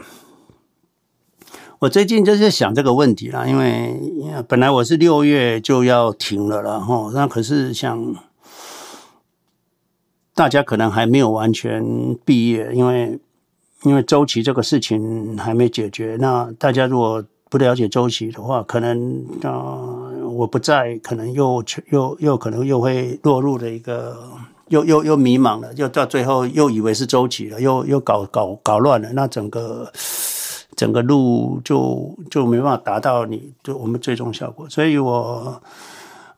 我最近就是想这个问题啦，因为本来我是六月就要停了了哈，那可是像。大家可能还没有完全毕业，因为因为周期这个事情还没解决。那大家如果不了解周期的话，可能啊、我不在，可能又又又可能又会落入了一个又又又迷茫了，又到最后又以为是周期了，又又搞搞搞乱了，那整个整个路就就没办法达到你就我们最终效果。所以我。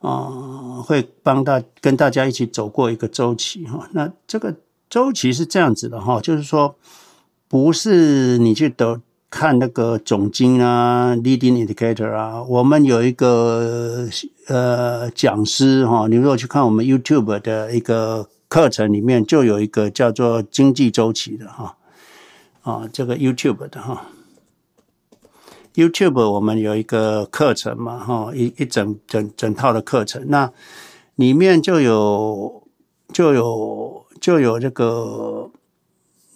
啊、会帮大跟大家一起走过一个周期哈。那这个周期是这样子的哈，就是说，不是你去得看那个总经啊，leading indicator 啊。我们有一个呃讲师哈，你如果去看我们 YouTube 的一个课程里面，就有一个叫做经济周期的哈啊，这个 YouTube 的哈。YouTube 我们有一个课程嘛，哈，一一整整整套的课程，那里面就有就有就有这个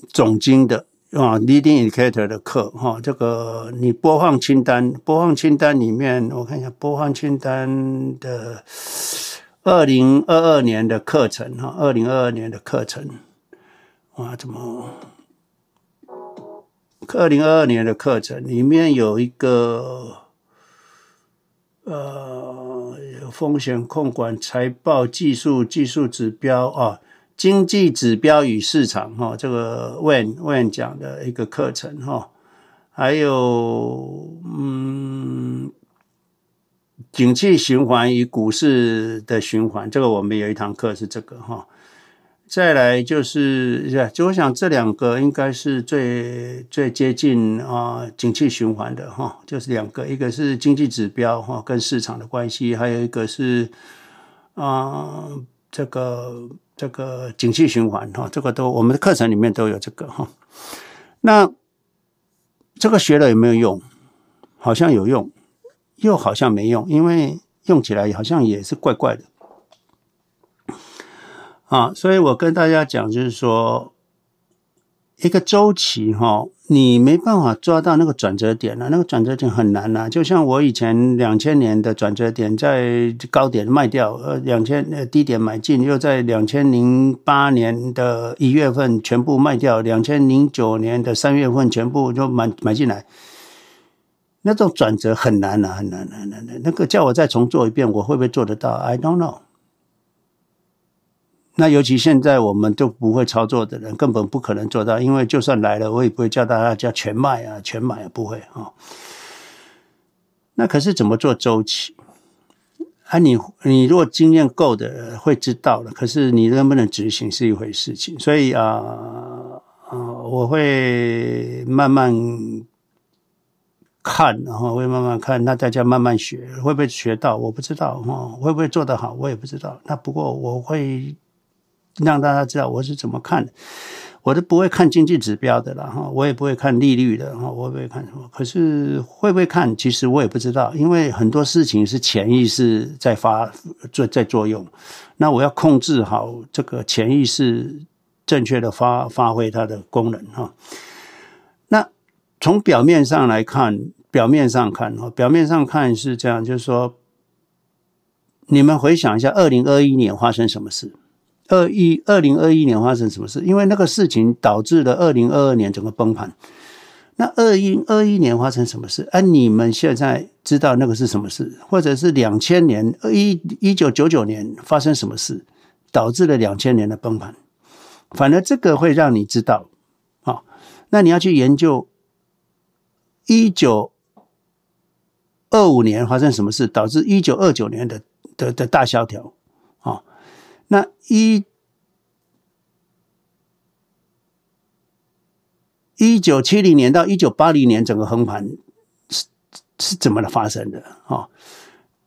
总经的，啊，leading indicator 的课哈，这个你播放清单，播放清单里面，我看一下播放清单的二零二二年的课程哈，二零二二年的课程，哇，怎么？二零二二年的课程里面有一个呃，风险控管、财报、技术、技术指标啊。经济指标与市场，哈，这个 Wen Wen 讲的一个课程，哈，还有嗯，景气循环与股市的循环，这个我们有一堂课是这个，哈。再来就是，就我想这两个应该是最最接近啊景气循环的，哈，就是两个，一个是经济指标，哈，跟市场的关系，还有一个是啊这个。这个景气循环哈，这个都我们的课程里面都有这个哈。那这个学了有没有用？好像有用，又好像没用，因为用起来好像也是怪怪的。啊，所以我跟大家讲，就是说一个周期哈。你没办法抓到那个转折点了，那个转折点很难呐。就像我以前两千年的转折点，在高点卖掉，呃，两千呃低点买进，又在两千零八年的一月份全部卖掉，两千零九年的三月份全部就买买进来。那种转折很难呐，很难，很难，很难。那个叫我再重做一遍，我会不会做得到？I don't know。那尤其现在我们都不会操作的人，根本不可能做到，因为就算来了，我也不会叫大家叫全卖啊，全买啊，不会啊。那可是怎么做周期？啊你，你如果经验够的会知道了，可是你能不能执行是一回事情。所以啊啊，我会慢慢看，然后会慢慢看，那大家慢慢学，会不会学到？我不知道哈，会不会做得好？我也不知道。那不过我会。让大家知道我是怎么看的，我都不会看经济指标的了哈，我也不会看利率的哈，我也不会看什么。可是会不会看，其实我也不知道，因为很多事情是潜意识在发作在作用。那我要控制好这个潜意识正确的发发挥它的功能哈。那从表面上来看，表面上看哈，表面上看是这样，就是说，你们回想一下，二零二一年发生什么事？二一二零二一年发生什么事？因为那个事情导致了二零二二年整个崩盘。那二一二一年发生什么事？啊，你们现在知道那个是什么事？或者是两千年一一九九九年发生什么事，导致了两千年的崩盘？反而这个会让你知道，啊，那你要去研究一九二五年发生什么事，导致一九二九年的的的大萧条。那一一九七零年到一九八零年整个横盘是是怎么的发生的啊？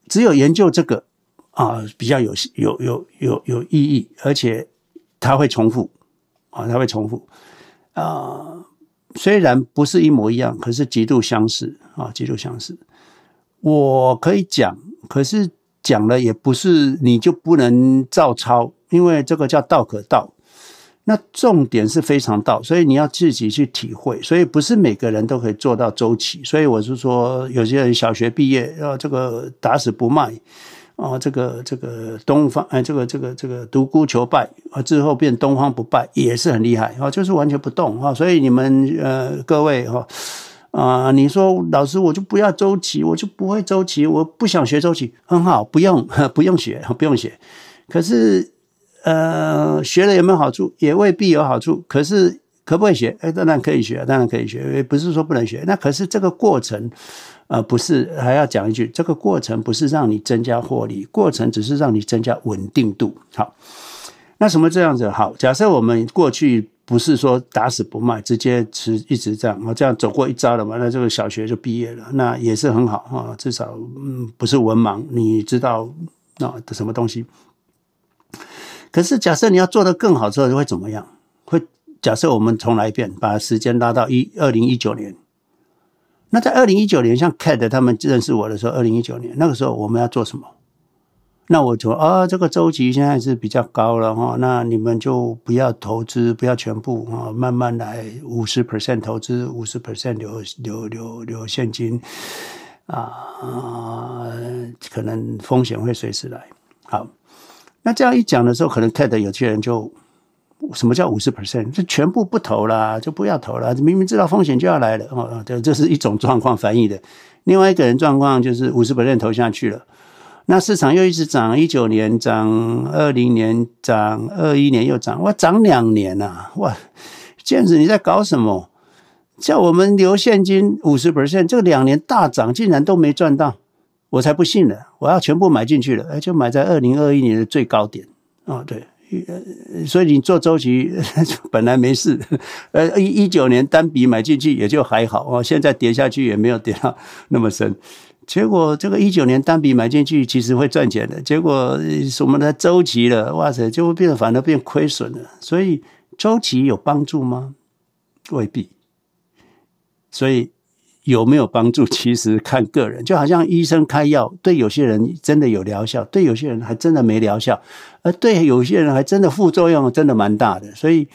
只有研究这个啊比较有有有有有意义，而且它会重复啊，它会重复啊。虽然不是一模一样，可是极度相似啊，极度相似。我可以讲，可是。讲了也不是你就不能照抄，因为这个叫道可道。那重点是非常道，所以你要自己去体会。所以不是每个人都可以做到周期。所以我是说，有些人小学毕业要这个打死不卖啊，这个这个东方哎，这个这个这个独孤求败啊，之后变东方不败也是很厉害啊，就是完全不动啊。所以你们呃各位哈。啊、你说老师，我就不要周期，我就不会周期，我不想学周期，很好，不用 不用学，不用学。可是，呃，学了有没有好处？也未必有好处。可是，可不可以学？哎，当然可以学，当然可以学，也不是说不能学。那可是这个过程，呃，不是还要讲一句，这个过程不是让你增加获利，过程只是让你增加稳定度。好，那什么这样子？好，假设我们过去。不是说打死不卖，直接持一直这样，我这样走过一遭了嘛？那这个小学就毕业了，那也是很好啊，至少嗯不是文盲，你知道啊的什么东西。可是假设你要做得更好之后，会怎么样？会假设我们重来一遍，把时间拉到一二零一九年。那在二零一九年，像 Cat 他们认识我的时候，二零一九年那个时候我们要做什么？那我说啊，这个周期现在是比较高了哈，那你们就不要投资，不要全部啊，慢慢来，五十 percent 投资，五十 percent 留留留留现金啊，可能风险会随时来。好，那这样一讲的时候，可能 TED 有些人就什么叫五十 percent？就全部不投了，就不要投了，明明知道风险就要来了哦，这这是一种状况翻译的。另外一个人状况就是五十 percent 投下去了。那市场又一直涨，一九年涨，二零年涨，二一年又涨，哇，涨两年呐、啊，哇，这样子你在搞什么？叫我们留现金五十 percent，这两年大涨竟然都没赚到，我才不信呢！我要全部买进去了，而，就买在二零二一年的最高点啊、哦，对，所以你做周期 本来没事，呃，一一九年单笔买进去也就还好哦，现在跌下去也没有跌到那么深。结果这个一九年单笔买进去其实会赚钱的，结果什么的周期了，哇塞，就会变反而变亏损了。所以周期有帮助吗？未必。所以有没有帮助，其实看个人。就好像医生开药，对有些人真的有疗效，对有些人还真的没疗效，而对有些人还真的副作用真的蛮大的。所以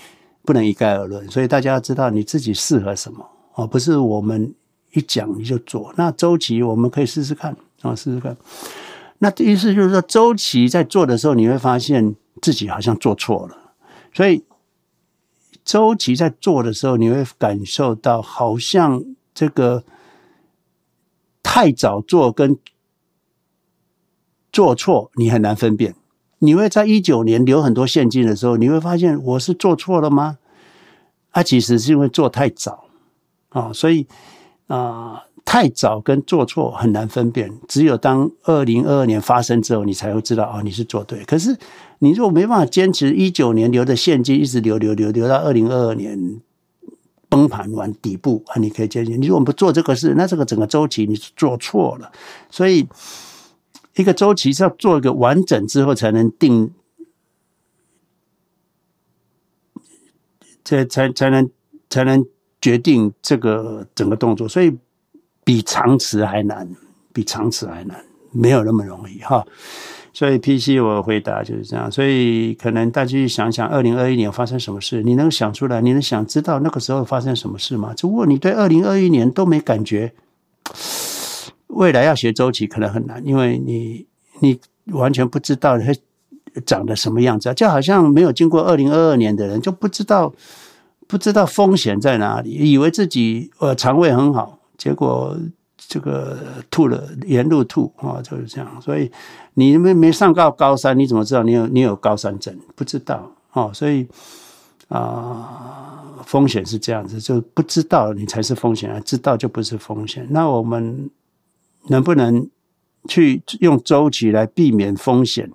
不能一概而论。所以大家要知道你自己适合什么哦，不是我们。一讲你就做，那周期我们可以试试看啊，试试看。那意思就是说，周期在做的时候，你会发现自己好像做错了。所以周期在做的时候，你会感受到好像这个太早做跟做错，你很难分辨。你会在一九年留很多现金的时候，你会发现我是做错了吗？啊，其实是因为做太早啊，所以。啊、太早跟做错很难分辨，只有当二零二二年发生之后，你才会知道哦，你是做对。可是你如果没办法坚持一九年留的现金，一直留留留留到二零二二年崩盘完底部啊，你可以坚持。你如果不做这个事，那这个整个周期你是做错了。所以一个周期是要做一个完整之后才能定，这才才能才能。决定这个整个动作，所以比长词还难，比长词还难，没有那么容易哈。所以 PC 我回答就是这样。所以可能大家去想想，二零二一年发生什么事，你能想出来？你能想知道那个时候发生什么事吗？只不过你对二零二一年都没感觉，未来要学周期可能很难，因为你你完全不知道它长得什么样子，就好像没有经过二零二二年的人就不知道。不知道风险在哪里，以为自己呃肠胃很好，结果这个吐了，沿路吐啊，就是这样。所以你没没上到高山，你怎么知道你有你有高山症？不知道哦。所以啊、风险是这样子，就不知道你才是风险啊，知道就不是风险。那我们能不能去用周期来避免风险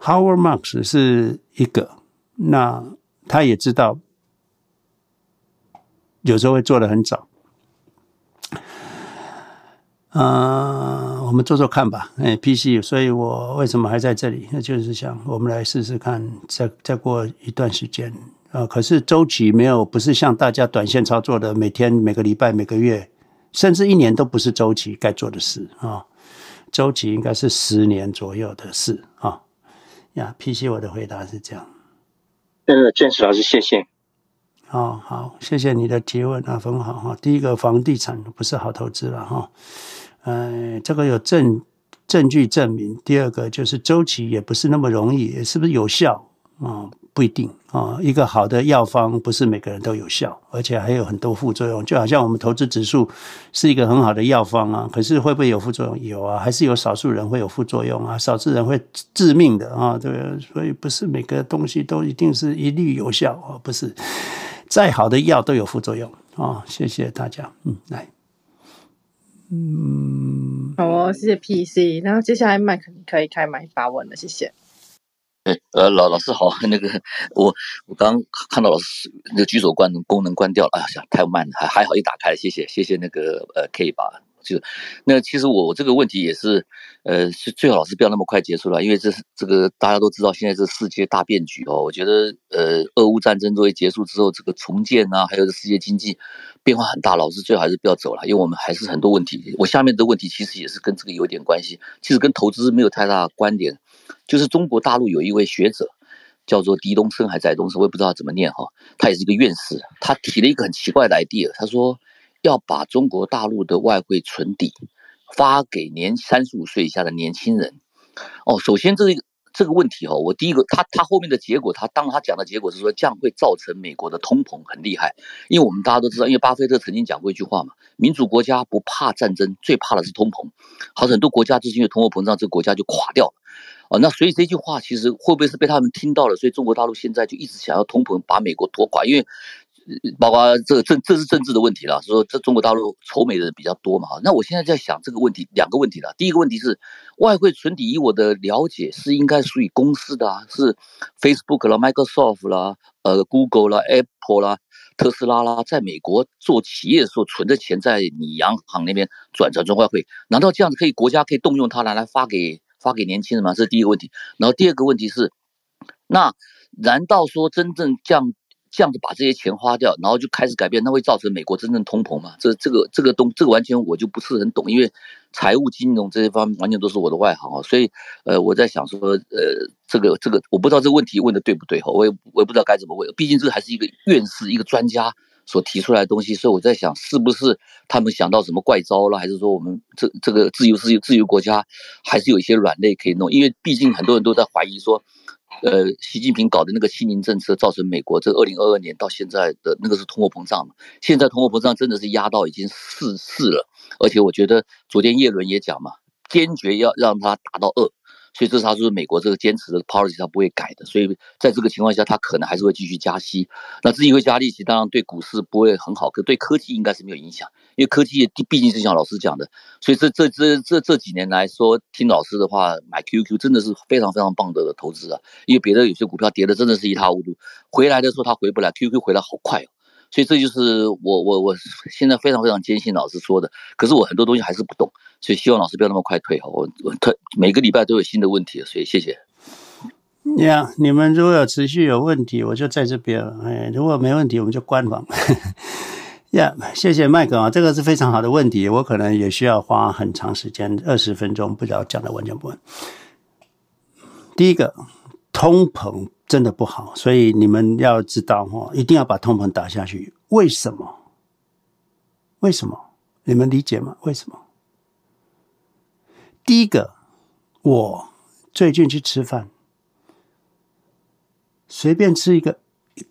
？Howard Marks 是一个，那他也知道。有时候会做的很早，嗯、呃，我们做做看吧。哎，PC，所以我为什么还在这里？那就是想我们来试试看，再再过一段时间啊、可是周期没有，不是像大家短线操作的，每天、每个礼拜、每个月，甚至一年都不是周期该做的事啊。周期应该是十年左右的事啊。呀，PC，我的回答是这样。呃，建石老师，谢谢。哦，好，谢谢你的提问啊，很好哈。第一个，房地产不是好投资了哈，呃，这个有证证据证明。第二个就是周期也不是那么容易，是不是有效啊？不一定啊。一个好的药方不是每个人都有效，而且还有很多副作用。就好像我们投资指数是一个很好的药方啊，可是会不会有副作用？有啊，还是有少数人会有副作用啊，少数人会致命的啊。对，所以不是每个东西都一定是一律有效啊，不是。再好的药都有副作用啊、哦！谢谢大家，嗯，来，嗯，好哦，谢谢 PC。然后接下来麦克你可以开麦发问了，谢谢。哎，呃，老老师好，那个我我刚刚看到老师那个举手关功能关掉了，哎呀，太慢了，还还好一打开了，谢谢谢谢那个呃，可以把就那其实我这个问题也是，呃，是最好是不要那么快结束了，因为这是这个大家都知道，现在这世界大变局哦。我觉得呃，俄乌战争作为结束之后，这个重建啊，还有这世界经济变化很大，老师最好还是不要走了，因为我们还是很多问题。我下面的问题其实也是跟这个有点关系，其实跟投资没有太大关联。就是中国大陆有一位学者叫做狄东升还是翟东升，我也不知道怎么念哈，他也是一个院士，他提了一个很奇怪的 idea，他说。要把中国大陆的外汇存底发给年三十五岁以下的年轻人。哦，首先这个这个问题哦，我第一个他他后面的结果，他当他讲的结果是说，这样会造成美国的通膨很厉害。因为我们大家都知道，因为巴菲特曾经讲过一句话嘛，民主国家不怕战争，最怕的是通膨。好，很多国家就是因为通货膨胀，这个国家就垮掉了。哦，那所以这句话其实会不会是被他们听到了？所以中国大陆现在就一直想要通膨，把美国拖垮，因为。包括这个政，这是政治的问题了。说这中国大陆仇美的人比较多嘛？那我现在在想这个问题，两个问题了。第一个问题是，外汇存底，以我的了解是应该属于公司的啊，是 Facebook 啦、Microsoft 啦、呃 Google 啦、Apple 啦、特斯拉啦，在美国做企业的时候存的钱，在你央行那边转成中外汇，难道这样子可以国家可以动用它来来发给发给年轻人吗？这是第一个问题。然后第二个问题是，那难道说真正降？这样子把这些钱花掉，然后就开始改变，那会造成美国真正通膨吗？这这个这个东这个完全我就不是很懂，因为财务金融这些方面完全都是我的外行啊，所以呃我在想说呃这个这个我不知道这个问题问的对不对哈，我也我也不知道该怎么问，毕竟这还是一个院士一个专家所提出来的东西，所以我在想是不是他们想到什么怪招了，还是说我们这这个自由自由自由国家还是有一些软肋可以弄？因为毕竟很多人都在怀疑说。呃，习近平搞的那个清零政策，造成美国这二零二二年到现在的那个是通货膨胀嘛？现在通货膨胀真的是压到已经四四了，而且我觉得昨天叶伦也讲嘛，坚决要让它达到二。所以这是他说美国这个坚持的 policy 他不会改的，所以在这个情况下，他可能还是会继续加息。那至于会加利息，当然对股市不会很好，可对科技应该是没有影响，因为科技毕竟是像老师讲的，所以这这这这这几年来说，听老师的话买 QQ 真的是非常非常棒的投资啊，因为别的有些股票跌的真的是一塌糊涂，回来的时候它回不来，QQ 回来好快哦。所以这就是我我我现在非常非常坚信老师说的，可是我很多东西还是不懂，所以希望老师不要那么快退哈。我我退每个礼拜都有新的问题，所以谢谢。呀你们如果有持续有问题，我就在这边了。哎，如果没问题，我们就关房。呀、谢谢麦克啊，这个是非常好的问题，我可能也需要花很长时间，二十分钟，不知道讲的完全不完。第一个，通膨。真的不好，所以你们要知道哈，一定要把通膨打下去。为什么？为什么？你们理解吗？为什么？第一个，我最近去吃饭，随便吃一个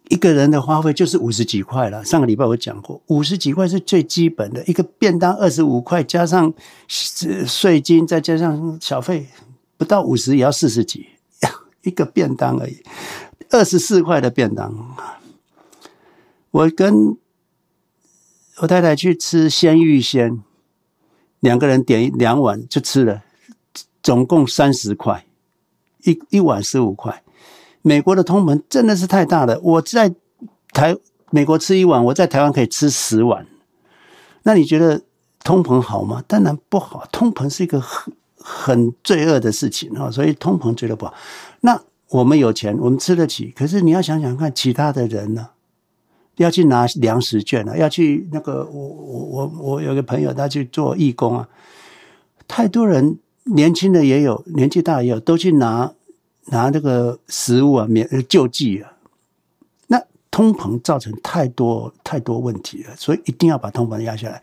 一个人的花费就是五十几块了。上个礼拜我讲过，五十几块是最基本的，一个便当二十五块，加上税金，再加上小费，不到五十也要四十几。一个便当而已，二十四块的便当。我跟我太太去吃鲜芋仙，两个人点两碗就吃了，总共三十块，一一碗十五块。美国的通膨真的是太大了，我在台美国吃一碗，我在台湾可以吃十碗。那你觉得通膨好吗？当然不好，通膨是一个很很罪恶的事情啊，所以通膨绝对不好。那我们有钱，我们吃得起。可是你要想想看，其他的人呢，要去拿粮食券啊，要去那个我我我我有个朋友，他去做义工啊，太多人，年轻的也有，年纪大也有，都去拿拿这个食物啊，免救济啊。那通膨造成太多太多问题了，所以一定要把通膨压下来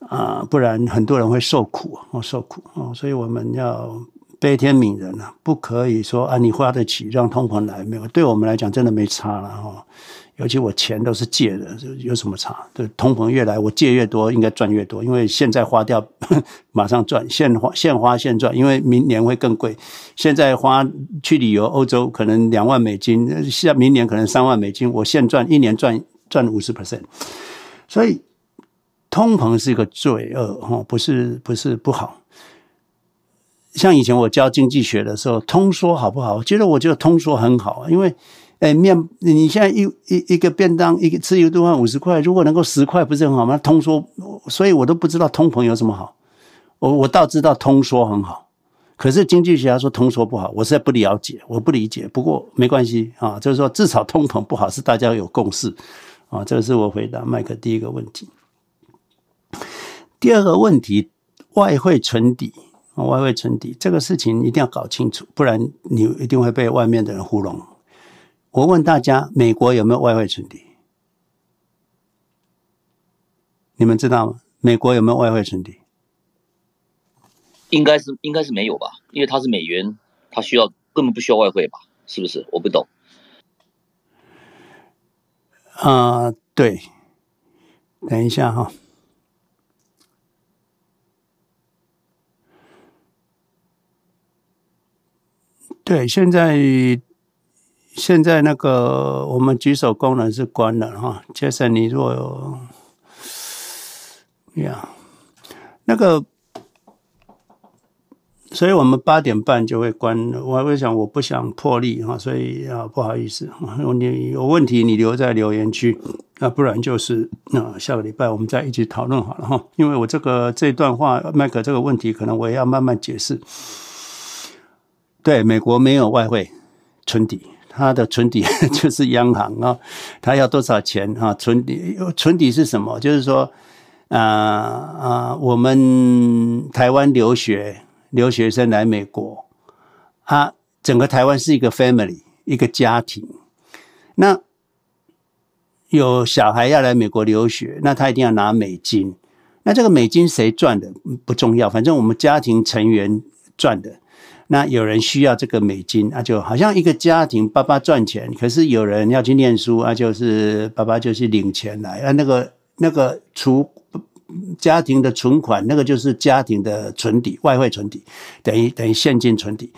啊，不然很多人会受苦哦，受苦哦，所以我们要。悲天悯人啊，不可以说啊，你花得起，让通膨来没有？对我们来讲，真的没差了哈。尤其我钱都是借的，有什么差？对，通膨越来，我借越多，应该赚越多。因为现在花掉，马上赚，现花现花现赚，因为明年会更贵。现在花去旅游欧洲，可能两万美金，下明年可能三万美金，我现赚一年赚赚五十 percent。所以通膨是一个罪恶哈，不是不是不好。像以前我教经济学的时候，通缩好不好？我觉得我觉得通缩很好，因为哎，面，你现在一一一个便当，一个吃一顿饭五十块，如果能够十块，不是很好吗？通缩，所以我都不知道通膨有什么好。我我倒知道通缩很好，可是经济学家说通缩不好，我实在不了解，我不理解。不过没关系啊，就是说至少通膨不好是大家有共识啊。这个是我回答麦克第一个问题。第二个问题，外汇存底，外汇存底这个事情一定要搞清楚，不然你一定会被外面的人糊弄。我问大家，美国有没有外汇存底？你们知道吗？美国有没有外汇存底？应该是应该是没有吧，因为它是美元，它需要根本不需要外汇吧？是不是？我不懂。啊、呃，对，等一下哈。对，现在。现在那个我们举手功能是关了哈，杰森，你若有呀，那个，所以我们八点半就会关。我会想，我不想破例哈，所以啊，不好意思，你有问题你留在留言区，那不然就是那下个礼拜我们再一起讨论好了哈。因为我这个这段话，麦克这个问题，可能我也要慢慢解释。对，美国没有外汇存底。它的存底 就是央行啊，它要多少钱啊？存底存底是什么？就是说，啊、啊，我们台湾留学留学生来美国，啊，整个台湾是一个 family 一个家庭。那有小孩要来美国留学，那他一定要拿美金。那这个美金谁赚的不重要，反正我们家庭成员赚的。那有人需要这个美金，那就好像一个家庭，爸爸赚钱，可是有人要去念书，啊，就是爸爸就去领钱来，啊，那个那个储家庭的存款，那个就是家庭的存底，外汇存底，等于等于现金存底。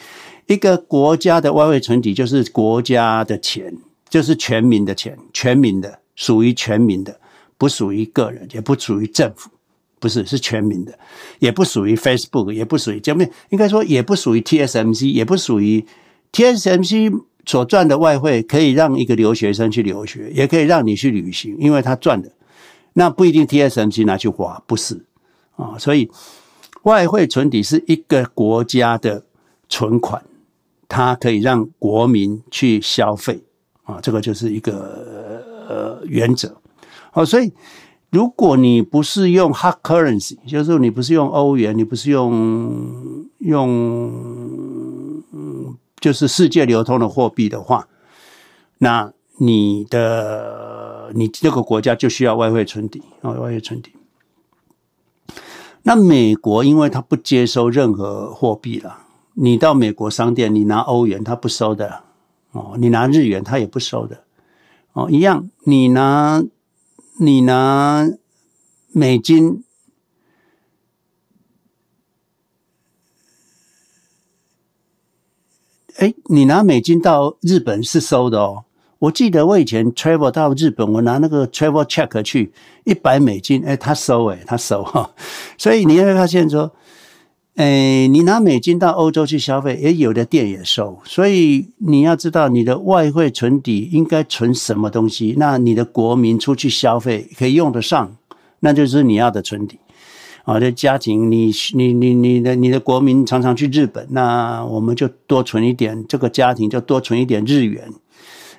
一个国家的外汇存底就是国家的钱，就是全民的钱，全民的，属于全民的，不属于个人，也不属于政府。不是，是全民的，也不属于 Facebook，也不属于这边，应该说也不属于 TSMC，也不属于 TSMC 所赚的外汇，可以让一个留学生去留学，也可以让你去旅行，因为他赚的，那不一定 TSMC 拿去花，不是啊，所以外汇存底是一个国家的存款，它可以让国民去消费啊，这个就是一个呃原则，好，所以。如果你不是用 hard currency，就是你不是用欧元，你不是用用，就是世界流通的货币的话，那你的你这个国家就需要外汇存底啊，外汇存底。那美国因为它不接收任何货币了，你到美国商店，你拿欧元，它不收的哦，你拿日元，它也不收的哦，一样，你拿。你拿美金，哎，你拿美金到日本是收的哦。我记得我以前 travel 到日本，我拿那个 travel check 去一百美金，哎，他收，哎，他收哈。所以你会发现说。哎，你拿美金到欧洲去消费，也有的店也收，所以你要知道你的外汇存底应该存什么东西，那你的国民出去消费可以用得上，那就是你要的存底。啊，这家庭，你你你你的你的国民常常去日本，那我们就多存一点，这个家庭就多存一点日元。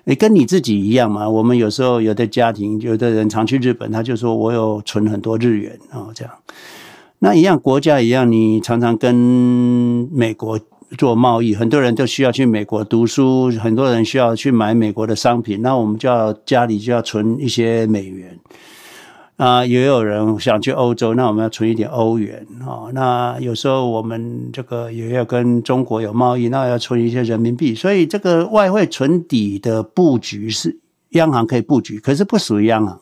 你跟你自己一样嘛，我们有时候有的家庭，有的人常去日本，他就说我有存很多日元啊，这样。那一样，国家一样，你常常跟美国做贸易，很多人都需要去美国读书，很多人需要去买美国的商品，那我们就要家里就要存一些美元啊，也有人想去欧洲，那我们要存一点欧元啊。那有时候我们这个也要跟中国有贸易，那要存一些人民币，所以这个外汇存底的布局是央行可以布局，可是不属于央行，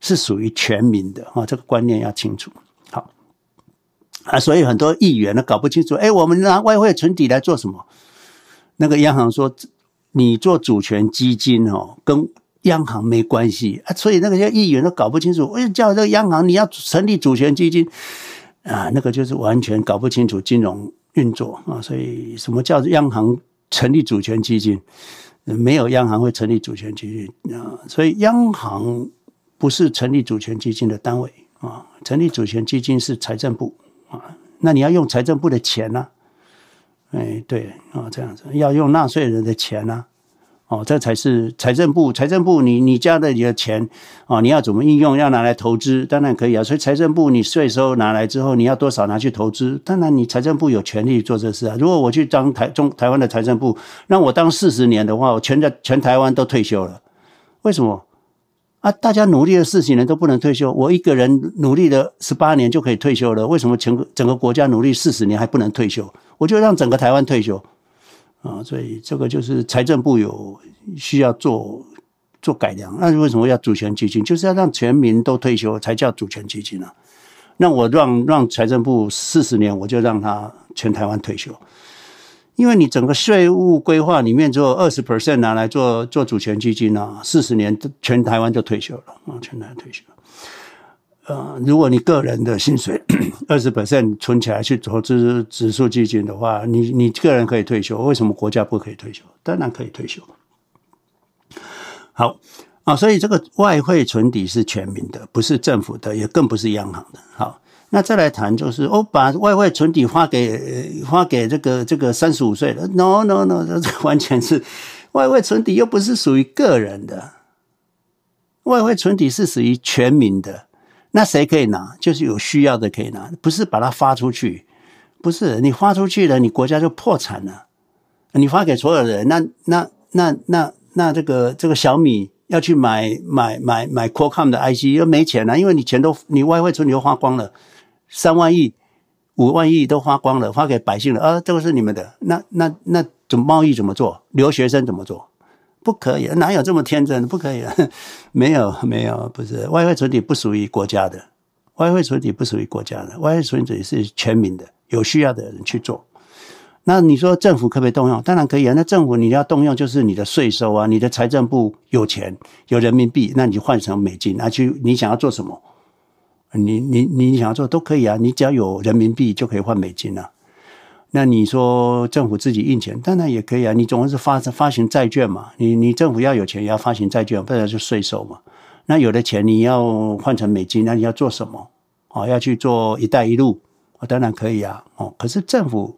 是属于全民的啊，这个观念要清楚。啊，所以很多议员呢搞不清楚，哎，我们拿外汇存底来做什么？那个央行说，你做主权基金哦，跟央行没关系啊。所以那个些议员都搞不清楚，哎，叫这个央行你要成立主权基金啊，那个就是完全搞不清楚金融运作啊。所以什么叫央行成立主权基金？没有央行会成立主权基金啊，所以央行不是成立主权基金的单位啊，成立主权基金是财政部啊，那你要用财政部的钱呢、啊？哎，对啊，这样子要用纳税人的钱呢、哦，这才是财政部。财政部你，你家的你的钱哦，你要怎么应用？要拿来投资，当然可以啊。所以财政部你税收拿来之后，你要多少拿去投资？当然，你财政部有权利做这事啊。如果我去当台中台湾的财政部，让我当四十年的话，我全在全台湾都退休了。为什么？啊，大家努力了四十年都不能退休，我一个人努力了十八年就可以退休了。为什么全个整个国家努力四十年还不能退休？我就让整个台湾退休。啊，所以这个就是财政部有需要做做改良。那为什么要主权基金？就是要让全民都退休才叫主权基金啊。那我让让财政部四十年，我就让他全台湾退休，因为你整个税务规划里面只有二十 percent 拿来做做主权基金啊，四十年全台湾就退休了啊，全台湾退休。呃，如果你个人的薪水 二十 percent 存起来去投资指数基金的话，你你个人可以退休，为什么国家不可以退休？当然可以退休。好啊，所以这个外汇存底是全民的，不是政府的，也更不是央行的。好，那再来谈就是，我把外汇存底发给发给这个这个三十五岁的，no no no，这完全是外汇存底又不是属于个人的，外汇存底是属于全民的。那谁可以拿？就是有需要的可以拿，不是把它发出去，不是你发出去了，你国家就破产了。你发给所有人，那那那那那这个这个小米要去买买买买 Qualcomm 的 IC 又没钱了，因为你钱都你外汇存底都花光了，三万亿、五万亿都花光了，发给百姓了啊，这个是你们的。那那那怎么贸易怎么做？留学生怎么做？不可以，哪有这么天真？不可以，没有，没有，不是外汇存底不属于国家的，外汇存底不属于国家的，外汇存底是全民的，有需要的人去做。那你说政府可不可以动用？当然可以啊。那政府你要动用，就是你的税收啊，你的财政部有钱有人民币，那你就换成美金，拿去你想要做什么？你你你想要做都可以啊，你只要有人民币就可以换美金啊。那你说政府自己印钱，当然也可以啊。你总是发发行债券嘛，你你政府要有钱也要发行债券，不然就税收嘛。那有的钱你要换成美金，那你要做什么？哦，要去做“一带一路”，哦，当然可以啊。哦，可是政府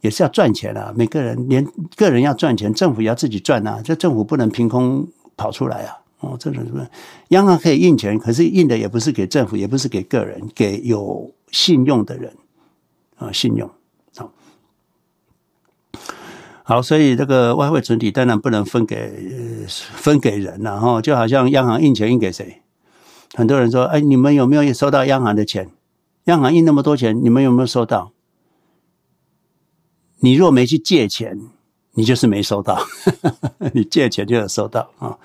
也是要赚钱啊。每个人连个人要赚钱，政府也要自己赚啊。这政府不能凭空跑出来啊。哦，这种什么？央行可以印钱，可是印的也不是给政府，也不是给个人，给有信用的人啊，信用。好，所以这个外汇存底当然不能分给分给人了哈，就好像央行印钱印给谁？很多人说，哎，你们有没有收到央行的钱？央行印那么多钱，你们有没有收到？你若没去借钱，你就是没收到；你借钱就有收到啊。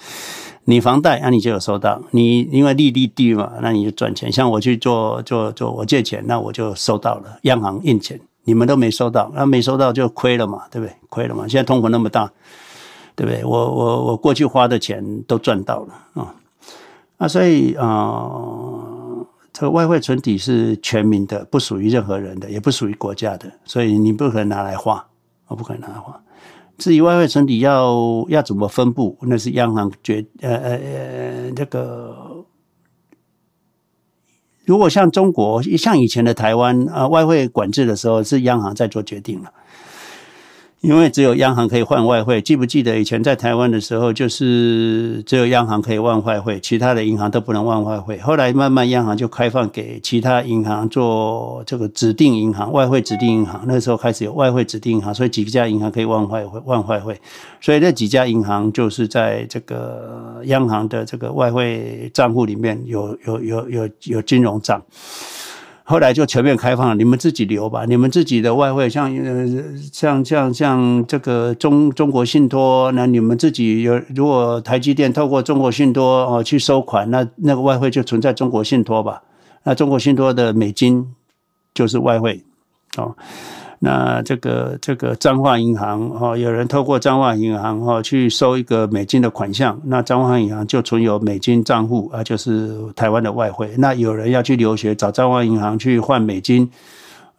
你房贷啊，你就有收到。你因为利率低嘛，那你就赚钱。像我去做做做，我借钱，那我就收到了央行印钱。你们都没收到，那没收到就亏了嘛，对不对？亏了嘛。现在通货那么大，对不对？我我我过去花的钱都赚到了啊，啊，所以啊、这个外汇存底是全民的，不属于任何人的，也不属于国家的，所以你不可能拿来花，我不可能拿来花。至于外汇存底要要怎么分布，那是央行决呃呃呃这个。如果像中国，像以前的台湾，呃，外汇管制的时候是央行在做决定了。因为只有央行可以换外汇，记不记得以前在台湾的时候，就是只有央行可以换外汇，其他的银行都不能换外汇。后来慢慢央行就开放给其他银行做这个指定银行，外汇指定银行。那时候开始有外汇指定银行，所以几家银行可以换外汇，换外汇。所以那几家银行就是在这个央行的这个外汇账户里面有有有有有金融账。后来就全面开放了，你们自己留吧。你们自己的外汇，像呃，像像像这个中中国信托，那你们自己有，如果台积电透过中国信托哦去收款，那那个外汇就存在中国信托吧。那中国信托的美金就是外汇哦。那这个这个彰化银行哦，有人透过彰化银行哦去收一个美金的款项，那彰化银行就存有美金账户啊，就是台湾的外汇。那有人要去留学，找彰化银行去换美金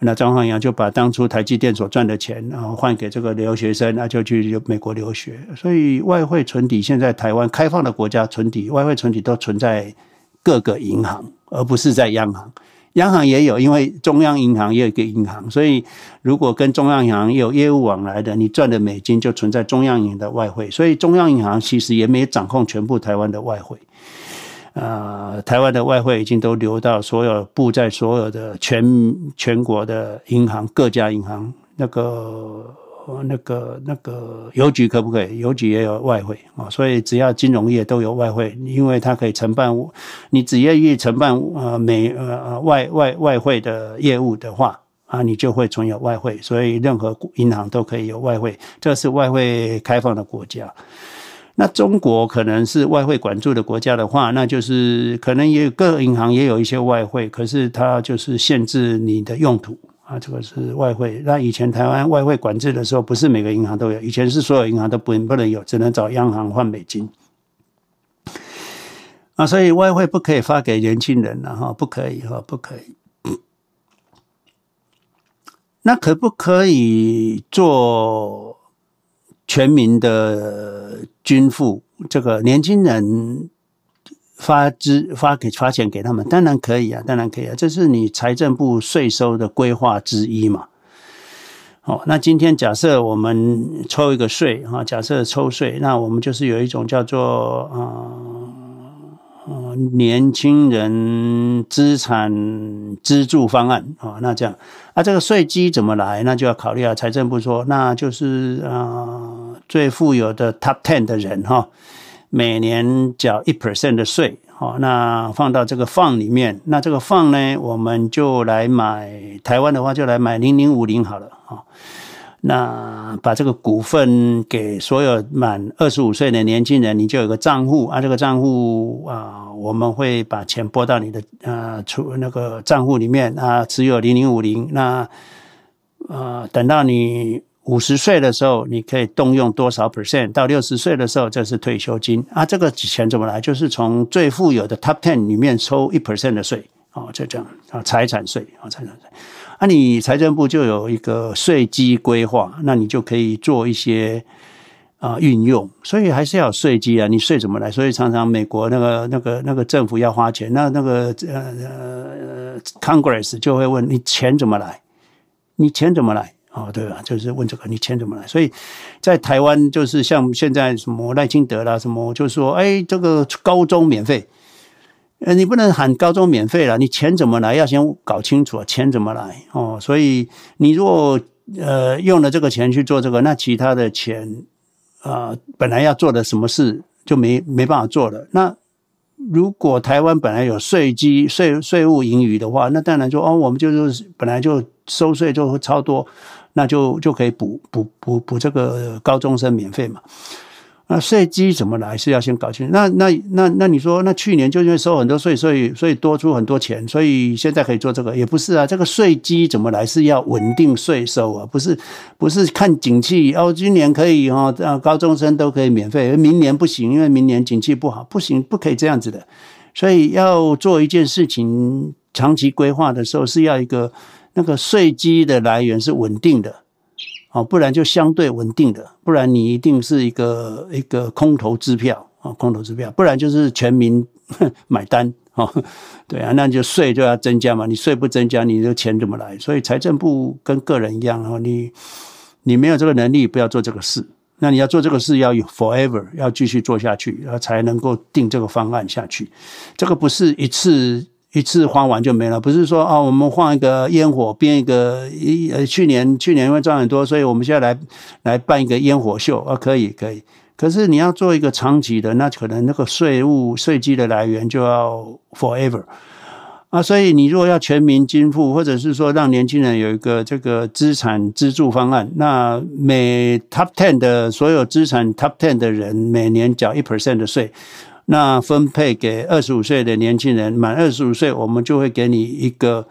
那彰化银行就把当初台积电所赚的钱，然后换给这个留学生，那就去美国留学。所以外汇存底现在台湾开放的国家存底，外汇存底都存在各个银行，而不是在央行。央行也有，因为中央银行也有一个银行，所以如果跟中央银行有业务往来的，你赚的美金就存在中央银行的外汇。所以中央银行其实也没掌控全部台湾的外汇。呃，台湾的外汇已经都流到所有布在所有的全全国的银行，各家银行，那个那个那个邮局可不可以？邮局也有外汇啊，所以只要金融业都有外汇，因为它可以承办，你只愿意承办呃美呃外外外汇的业务的话啊，你就会存有外汇，所以任何银行都可以有外汇，这是外汇开放的国家。那中国可能是外汇管制的国家的话，那就是可能也有各银行也有一些外汇，可是它就是限制你的用途啊，这个是外汇。那以前台湾外汇管制的时候，不是每个银行都有，以前是所有银行都不不能有，只能找央行换美金啊，所以外汇不可以发给年轻人了哈，不可以哈，不可以。那可不可以做？全民的均富，这个年轻人发资发给发钱给他们，当然可以啊，当然可以啊，这是你财政部税收的规划之一嘛。好，那今天假设我们抽一个税哈，假设抽税，那我们就是有一种叫做啊。年轻人资产资助方案啊，那这样，啊，这个税基怎么来？那就要考虑啊。财政部说，那就是啊，最富有的 Top Ten 的人哈，每年缴一 percent 的税，好，那放到这个放里面，那这个放呢，我们就来买台湾的话，就来买零零五零好了啊。那把这个股份给所有满二十五岁的年轻人，你就有个账户啊，这个账户啊，我们会把钱拨到你的呃出那个账户里面啊，持有零零五零，那啊等到你五十岁的时候，你可以动用多少 percent？到六十岁的时候，这是退休金啊。这个钱怎么来？就是从最富有的 top ten 里面抽一 percent 的税啊，就这样啊，财产税啊，财产税。那、啊、你财政部就有一个税基规划，那你就可以做一些啊运用，所以还是要有税基啊。你税怎么来？所以常常美国那个那个那个政府要花钱，那那个呃呃 Congress 就会问你钱怎么来？你钱怎么来？哦，对吧？就是问这个你钱怎么来？所以在台湾就是像现在什么赖清德啦什么，就是说哎这个高中免费。呃，你不能喊高中免费了，你钱怎么来？要先搞清楚钱怎么来哦。所以你如果呃用了这个钱去做这个，那其他的钱啊、呃，本来要做的什么事就没没办法做了。那如果台湾本来有税基税税务盈余的话，那当然就哦，我们就是本来就收税就会超多，那就就可以补补补补这个高中生免费嘛。那税基怎么来是要先搞清楚。那那那那你说，那去年就因为收很多税，所以所以多出很多钱，所以现在可以做这个，也不是啊。这个税基怎么来是要稳定税收啊，不是不是看景气哦。今年可以哦，让高中生都可以免费，明年不行，因为明年景气不好，不行，不可以这样子的。所以要做一件事情，长期规划的时候是要一个那个税基的来源是稳定的。哦，不然就相对稳定的，不然你一定是一个一个空头支票啊，空头支票，不然就是全民 买单啊，对啊，那就税就要增加嘛，你税不增加，你的钱怎么来？所以财政部跟个人一样啊，你你没有这个能力，不要做这个事。那你要做这个事，要有 forever，要继续做下去，然后才能够定这个方案下去。这个不是一次。一次花完就没了，不是说啊，我们换一个烟火，编一个一呃，去年去年因为赚很多，所以我们现在来来办一个烟火秀啊，可以可以。可是你要做一个长期的，那可能那个税务税基的来源就要 forever 啊，所以你如果要全民均富，或者是说让年轻人有一个这个资产资助方案，那每 top ten 的所有资产 top ten 的人每年缴一 percent 的税。那分配给二十五岁的年轻人，满二十五岁，我们就会给你一个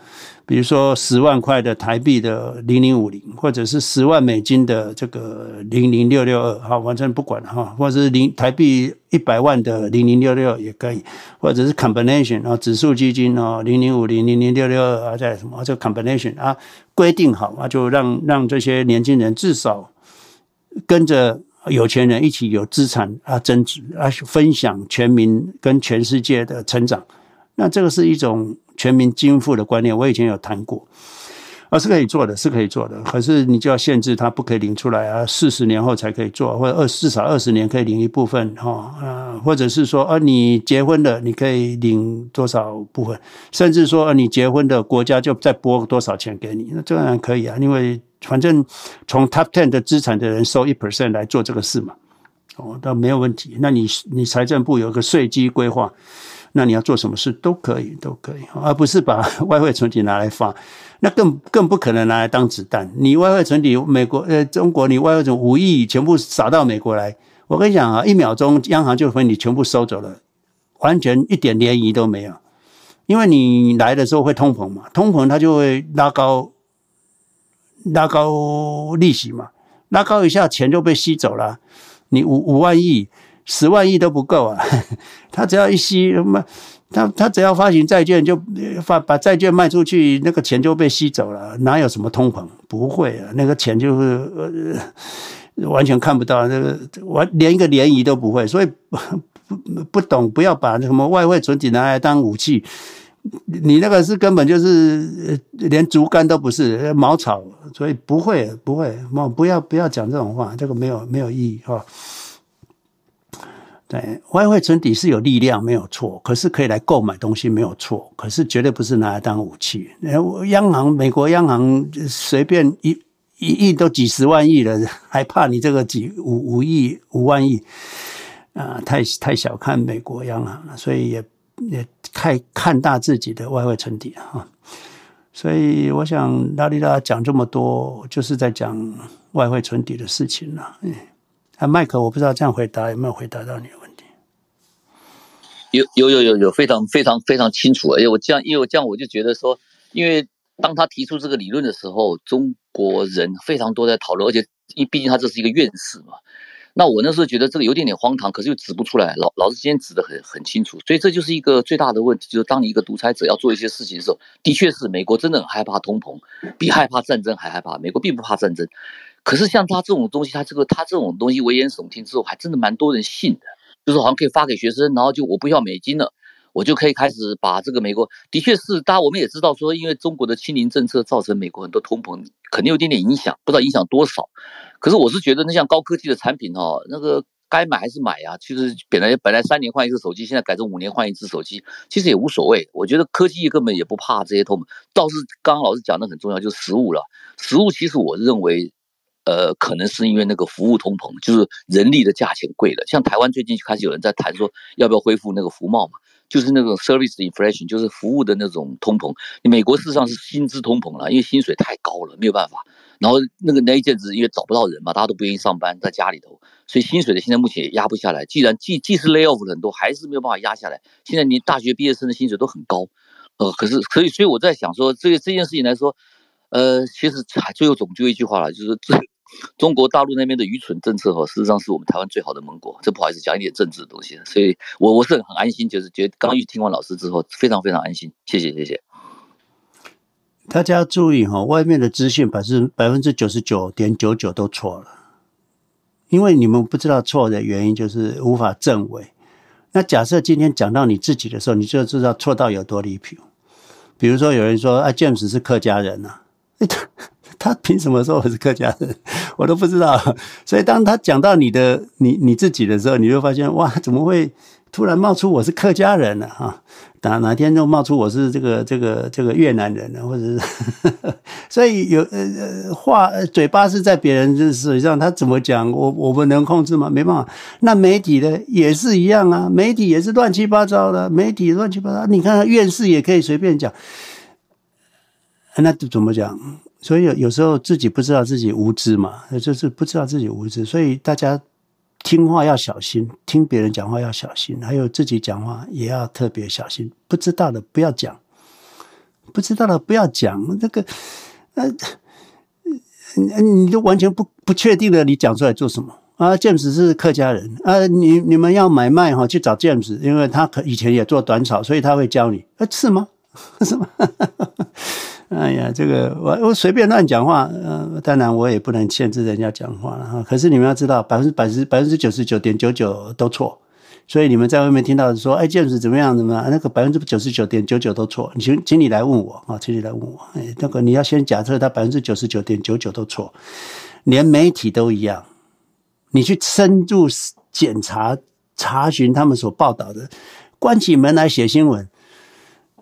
比如说十万块的台币的零零五零，或者是十万美金的这个零零六六二，好，完全不管哈，或者是零台币一百万的零零六六也可以，或者是 combination 啊，指数基金哦，零零五零零零六六二啊，在什么这 combination 啊，规定好啊，就让让这些年轻人至少跟着有钱人一起有资产啊增值啊，分享全民跟全世界的成长，那这个是一种。全民均富的观念，我以前有谈过，啊，是可以做的，是可以做的。可是你就要限制他不可以领出来啊，四十年后才可以做，或者二至少二十年可以领一部分哈，啊，或者是说啊，你结婚了，你可以领多少部分，甚至说啊，你结婚的国家就再拨多少钱给你，那这样可以啊，因为反正从 top ten 的资产的人收一 percent 来做这个事嘛，哦，倒没有问题。那你你财政部有个税基规划。那你要做什么事都可以，都可以，而不是把 外汇存底拿来发，那更更不可能拿来当子弹。你外汇存底，美国呃中国，你外汇存五亿全部撒到美国来，我跟你讲啊，一秒钟央行就会你全部收走了，完全一点涟漪都没有。因为你来的时候会通膨嘛，通膨它就会拉高拉高利息嘛，拉高一下钱就被吸走了，你五五万亿。十万亿都不够啊！他只要一吸什么，他他只要发行债券就发把债券卖出去，那个钱就被吸走了。哪有什么通膨？不会啊，那个钱就是完全看不到，那个完连一个涟漪都不会。所以不不懂，不要把什么外汇存底拿来当武器。你那个是根本就是连竹竿都不是茅草，所以不会不会，不要不要讲这种话，这个没有没有意义哈。对，外汇存底是有力量，没有错。可是可以来购买东西，没有错。可是绝对不是拿来当武器。央行，美国央行随便一一亿都几十万亿了，还怕你这个几五五亿五万亿？啊，太太小看美国央行了，所以也也太看大自己的外汇存底了哈。所以我想，拉里拉讲这么多，就是在讲外汇存底的事情了。嗯，啊，麦克，我不知道这样回答有没有回答到你的问题。有有有有有非常非常非常清楚，哎，我这样，因为我这样我就觉得说，因为当他提出这个理论的时候，中国人非常多在讨论，而且因毕竟他这是一个院士嘛，那我那时候觉得这个有点点荒唐，可是又指不出来，老老师今天指的很很清楚，所以这就是一个最大的问题，就是当你一个独裁者要做一些事情的时候，的确是美国真的很害怕通膨，比害怕战争还害怕，美国并不怕战争，可是像他这种东西，他这个他这种东西危言耸听之后，还真的蛮多人信的。就是好像可以发给学生，然后就我不要美金了，我就可以开始把这个美国，的确是，大家我们也知道说，因为中国的清零政策造成美国很多通膨，肯定有点点影响，不知道影响多少。可是我是觉得，那像高科技的产品哦，那个该买还是买啊。其实本来本来三年换一次手机，现在改成五年换一次手机，其实也无所谓。我觉得科技根本也不怕这些通膨，倒是刚刚老师讲的很重要，就是食物了。食物其实我认为。呃，可能是因为那个服务通膨，就是人力的价钱贵了。像台湾最近就开始有人在谈说，要不要恢复那个服贸嘛？就是那种 service inflation，就是服务的那种通膨。美国事实上是薪资通膨了，因为薪水太高了，没有办法。然后那个那一阵子因为找不到人嘛，大家都不愿意上班，在家里头，所以薪水的现在目前也压不下来。既然既既是 lay off 了很多，还是没有办法压下来。现在你大学毕业生的薪水都很高，呃，可是可以，所以我在想说，这个这件事情来说，呃，其实还最后总结一句话了，就是这。中国大陆那边的愚蠢政策哈，事实上是我们台湾最好的盟国。这不好意思讲一点政治的东西，所以我我是很安心，就是觉得刚一听完老师之后，非常非常安心。谢谢谢谢。大家注意哈，外面的资讯百分之百分之九十九点九九都错了，因为你们不知道错的原因，就是无法证伪。那假设今天讲到你自己的时候，你就知道错到有多离谱。比如说有人说啊，James 是客家人呐、啊。他凭什么说我是客家人？我都不知道。所以当他讲到你的、你你自己的时候，你就发现哇，怎么会突然冒出我是客家人呢？哈，哪哪天就冒出我是这个这个这个越南人呢？或者是，所以有呃呃话嘴巴是在别人，就是实际上他怎么讲，我我们能控制吗？没办法。那媒体呢也是一样啊，媒体也是乱七八糟的，媒体乱七八糟。你看院士也可以随便讲，那怎么讲？所以有有时候自己不知道自己无知嘛，就是不知道自己无知，所以大家听话要小心，听别人讲话要小心，还有自己讲话也要特别小心。不知道的不要讲，不知道的不要讲。这个，呃，你都完全不不确定的，你讲出来做什么啊？James 是客家人啊，你你们要买卖哈，去找 James，因为他可以前也做短炒，所以他会教你。啊，是吗？是吗？哎呀，这个我我随便乱讲话，呃，当然我也不能限制人家讲话了哈。可是你们要知道，百分之百之百分之九十九点九九都错。所以你们在外面听到说，哎这样子怎么样？怎么样？那个百分之九十九点九九都错。请，请你来问我啊，请你来问我。哎，那个你要先假设他百分之九十九点九九都错，连媒体都一样。你去深入检查查询他们所报道的，关起门来写新闻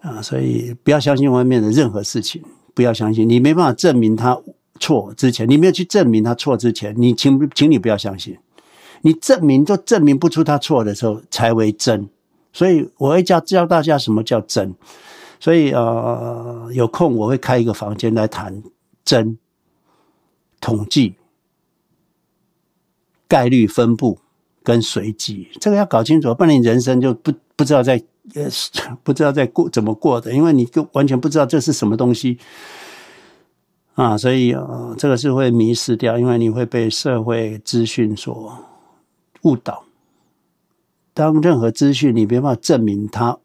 啊。所以不要相信外面的任何事情，不要相信。你没办法证明他错之前，你没有去证明他错之前，你请请你不要相信。你证明就证明不出他错的时候，才为真。所以我会教教大家什么叫真。所以呃，有空我会开一个房间来谈真、统计、概率分布跟随机。这个要搞清楚，不然你人生就不不知道在也是 不知道在过怎么过的，因为你就完全不知道这是什么东西啊。所以呃，这个是会迷失掉，因为你会被社会资讯所。误导。当任何资讯你没办法证明它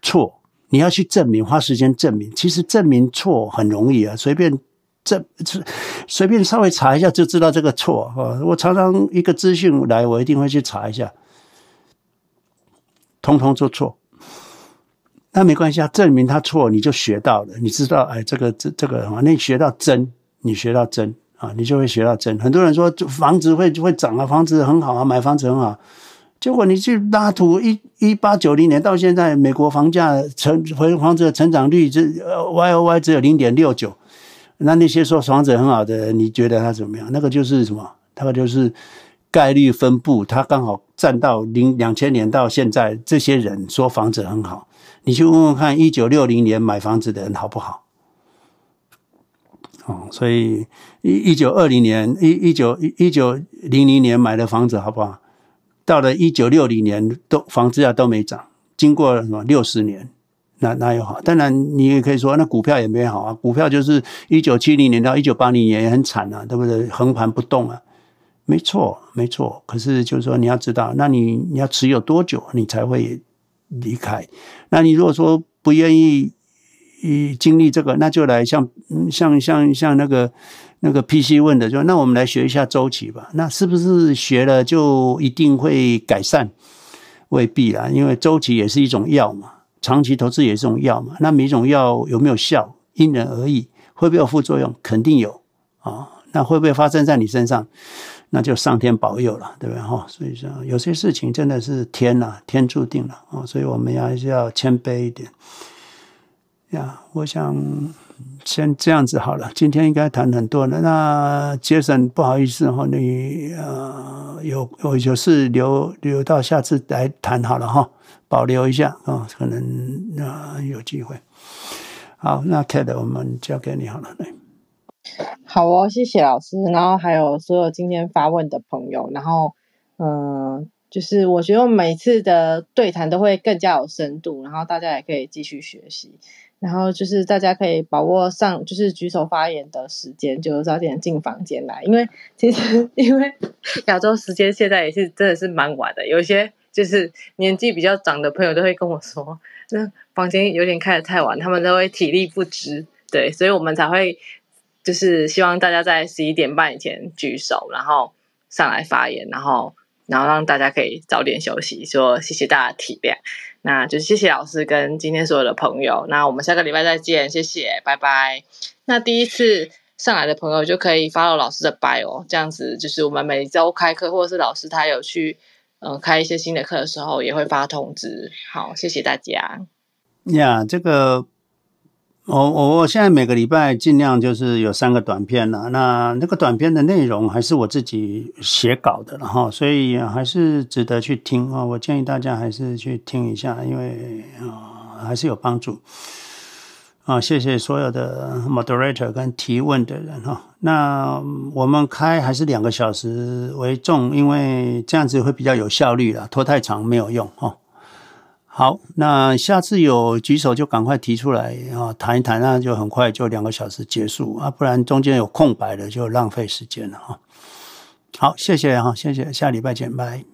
错，你要去证明，花时间证明。其实证明错很容易啊，随便证是，随便稍微查一下就知道这个错啊。我常常一个资讯来，我一定会去查一下，通通做错。那没关系啊，证明他错，你就学到了，你知道，哎，这个这这个啊，那你学到真，你学到真。啊，你就会学到真。很多人说房子会会涨啊，房子很好啊，买房子很好。结果你去拉图一一八九零年到现在，美国房价成房子的成长率只 Y O Y 只有零点六九。那那些说房子很好的，你觉得他怎么样？那个就是什么？那个就是概率分布，它刚好占到零两千年到现在，这些人说房子很好，你去问问看，一九六零年买房子的人好不好？哦，所以一一九二零年一一九一九零零年买的房子好不好？到了一九六零年都房子啊都没涨，经过什么六十年，那那又好。当然你也可以说，那股票也没好啊，股票就是一九七零年到一九八零年也很惨啊，对不对？横盘不动啊，没错没错。可是就是说你要知道，那你你要持有多久你才会离开？那你如果说不愿意。一经历这个，那就来像像像像那个那个 PC 问的，就那我们来学一下周期吧。那是不是学了就一定会改善？未必啦，因为周期也是一种药嘛，长期投资也是一种药嘛。那每一种药有没有效，因人而异。会不会有副作用？肯定有啊。那会不会发生在你身上？那就上天保佑了，对不对哈？所以说有些事情真的是天呐，天注定了啊。所以我们还是要谦卑一点。呀，我想先这样子好了。今天应该谈很多了。那杰森，不好意思哈，你呃有有有事留留到下次来谈好了哈，保留一下啊、可能那、呃、有机会。好，那 Kate 我们交给你好了。来，好哦，谢谢老师，然后还有所有今天发问的朋友，然后嗯。就是我觉得每次的对谈都会更加有深度，然后大家也可以继续学习，然后就是大家可以把握上就是举手发言的时间，就早点进房间来，因为其实因为亚洲时间现在也是真的是蛮晚的，有些就是年纪比较长的朋友都会跟我说，那房间有点开得太晚，他们都会体力不支，对，所以我们才会就是希望大家在十一点半以前举手，然后上来发言，然后。然后让大家可以早点休息，说谢谢大家体谅，那就谢谢老师跟今天所有的朋友，那我们下个礼拜再见，谢谢，拜拜。那第一次上来的朋友就可以 follow 老师的 bio，这样子就是我们每周开课，或者是老师他有去嗯、开一些新的课的时候，也会发通知。好，谢谢大家。呀，这个。我我我现在每个礼拜尽量就是有三个短片了，那那个短片的内容还是我自己写稿的，然后所以还是值得去听啊！我建议大家还是去听一下，因为啊还是有帮助啊！谢谢所有的 moderator 跟提问的人哈。那我们开还是两个小时为重，因为这样子会比较有效率了，拖太长没有用哈。好，那下次有举手就赶快提出来啊，谈一谈，那就很快就两个小时结束啊，不然中间有空白的就浪费时间了哈。好，谢谢哈，谢谢，下礼拜见，拜。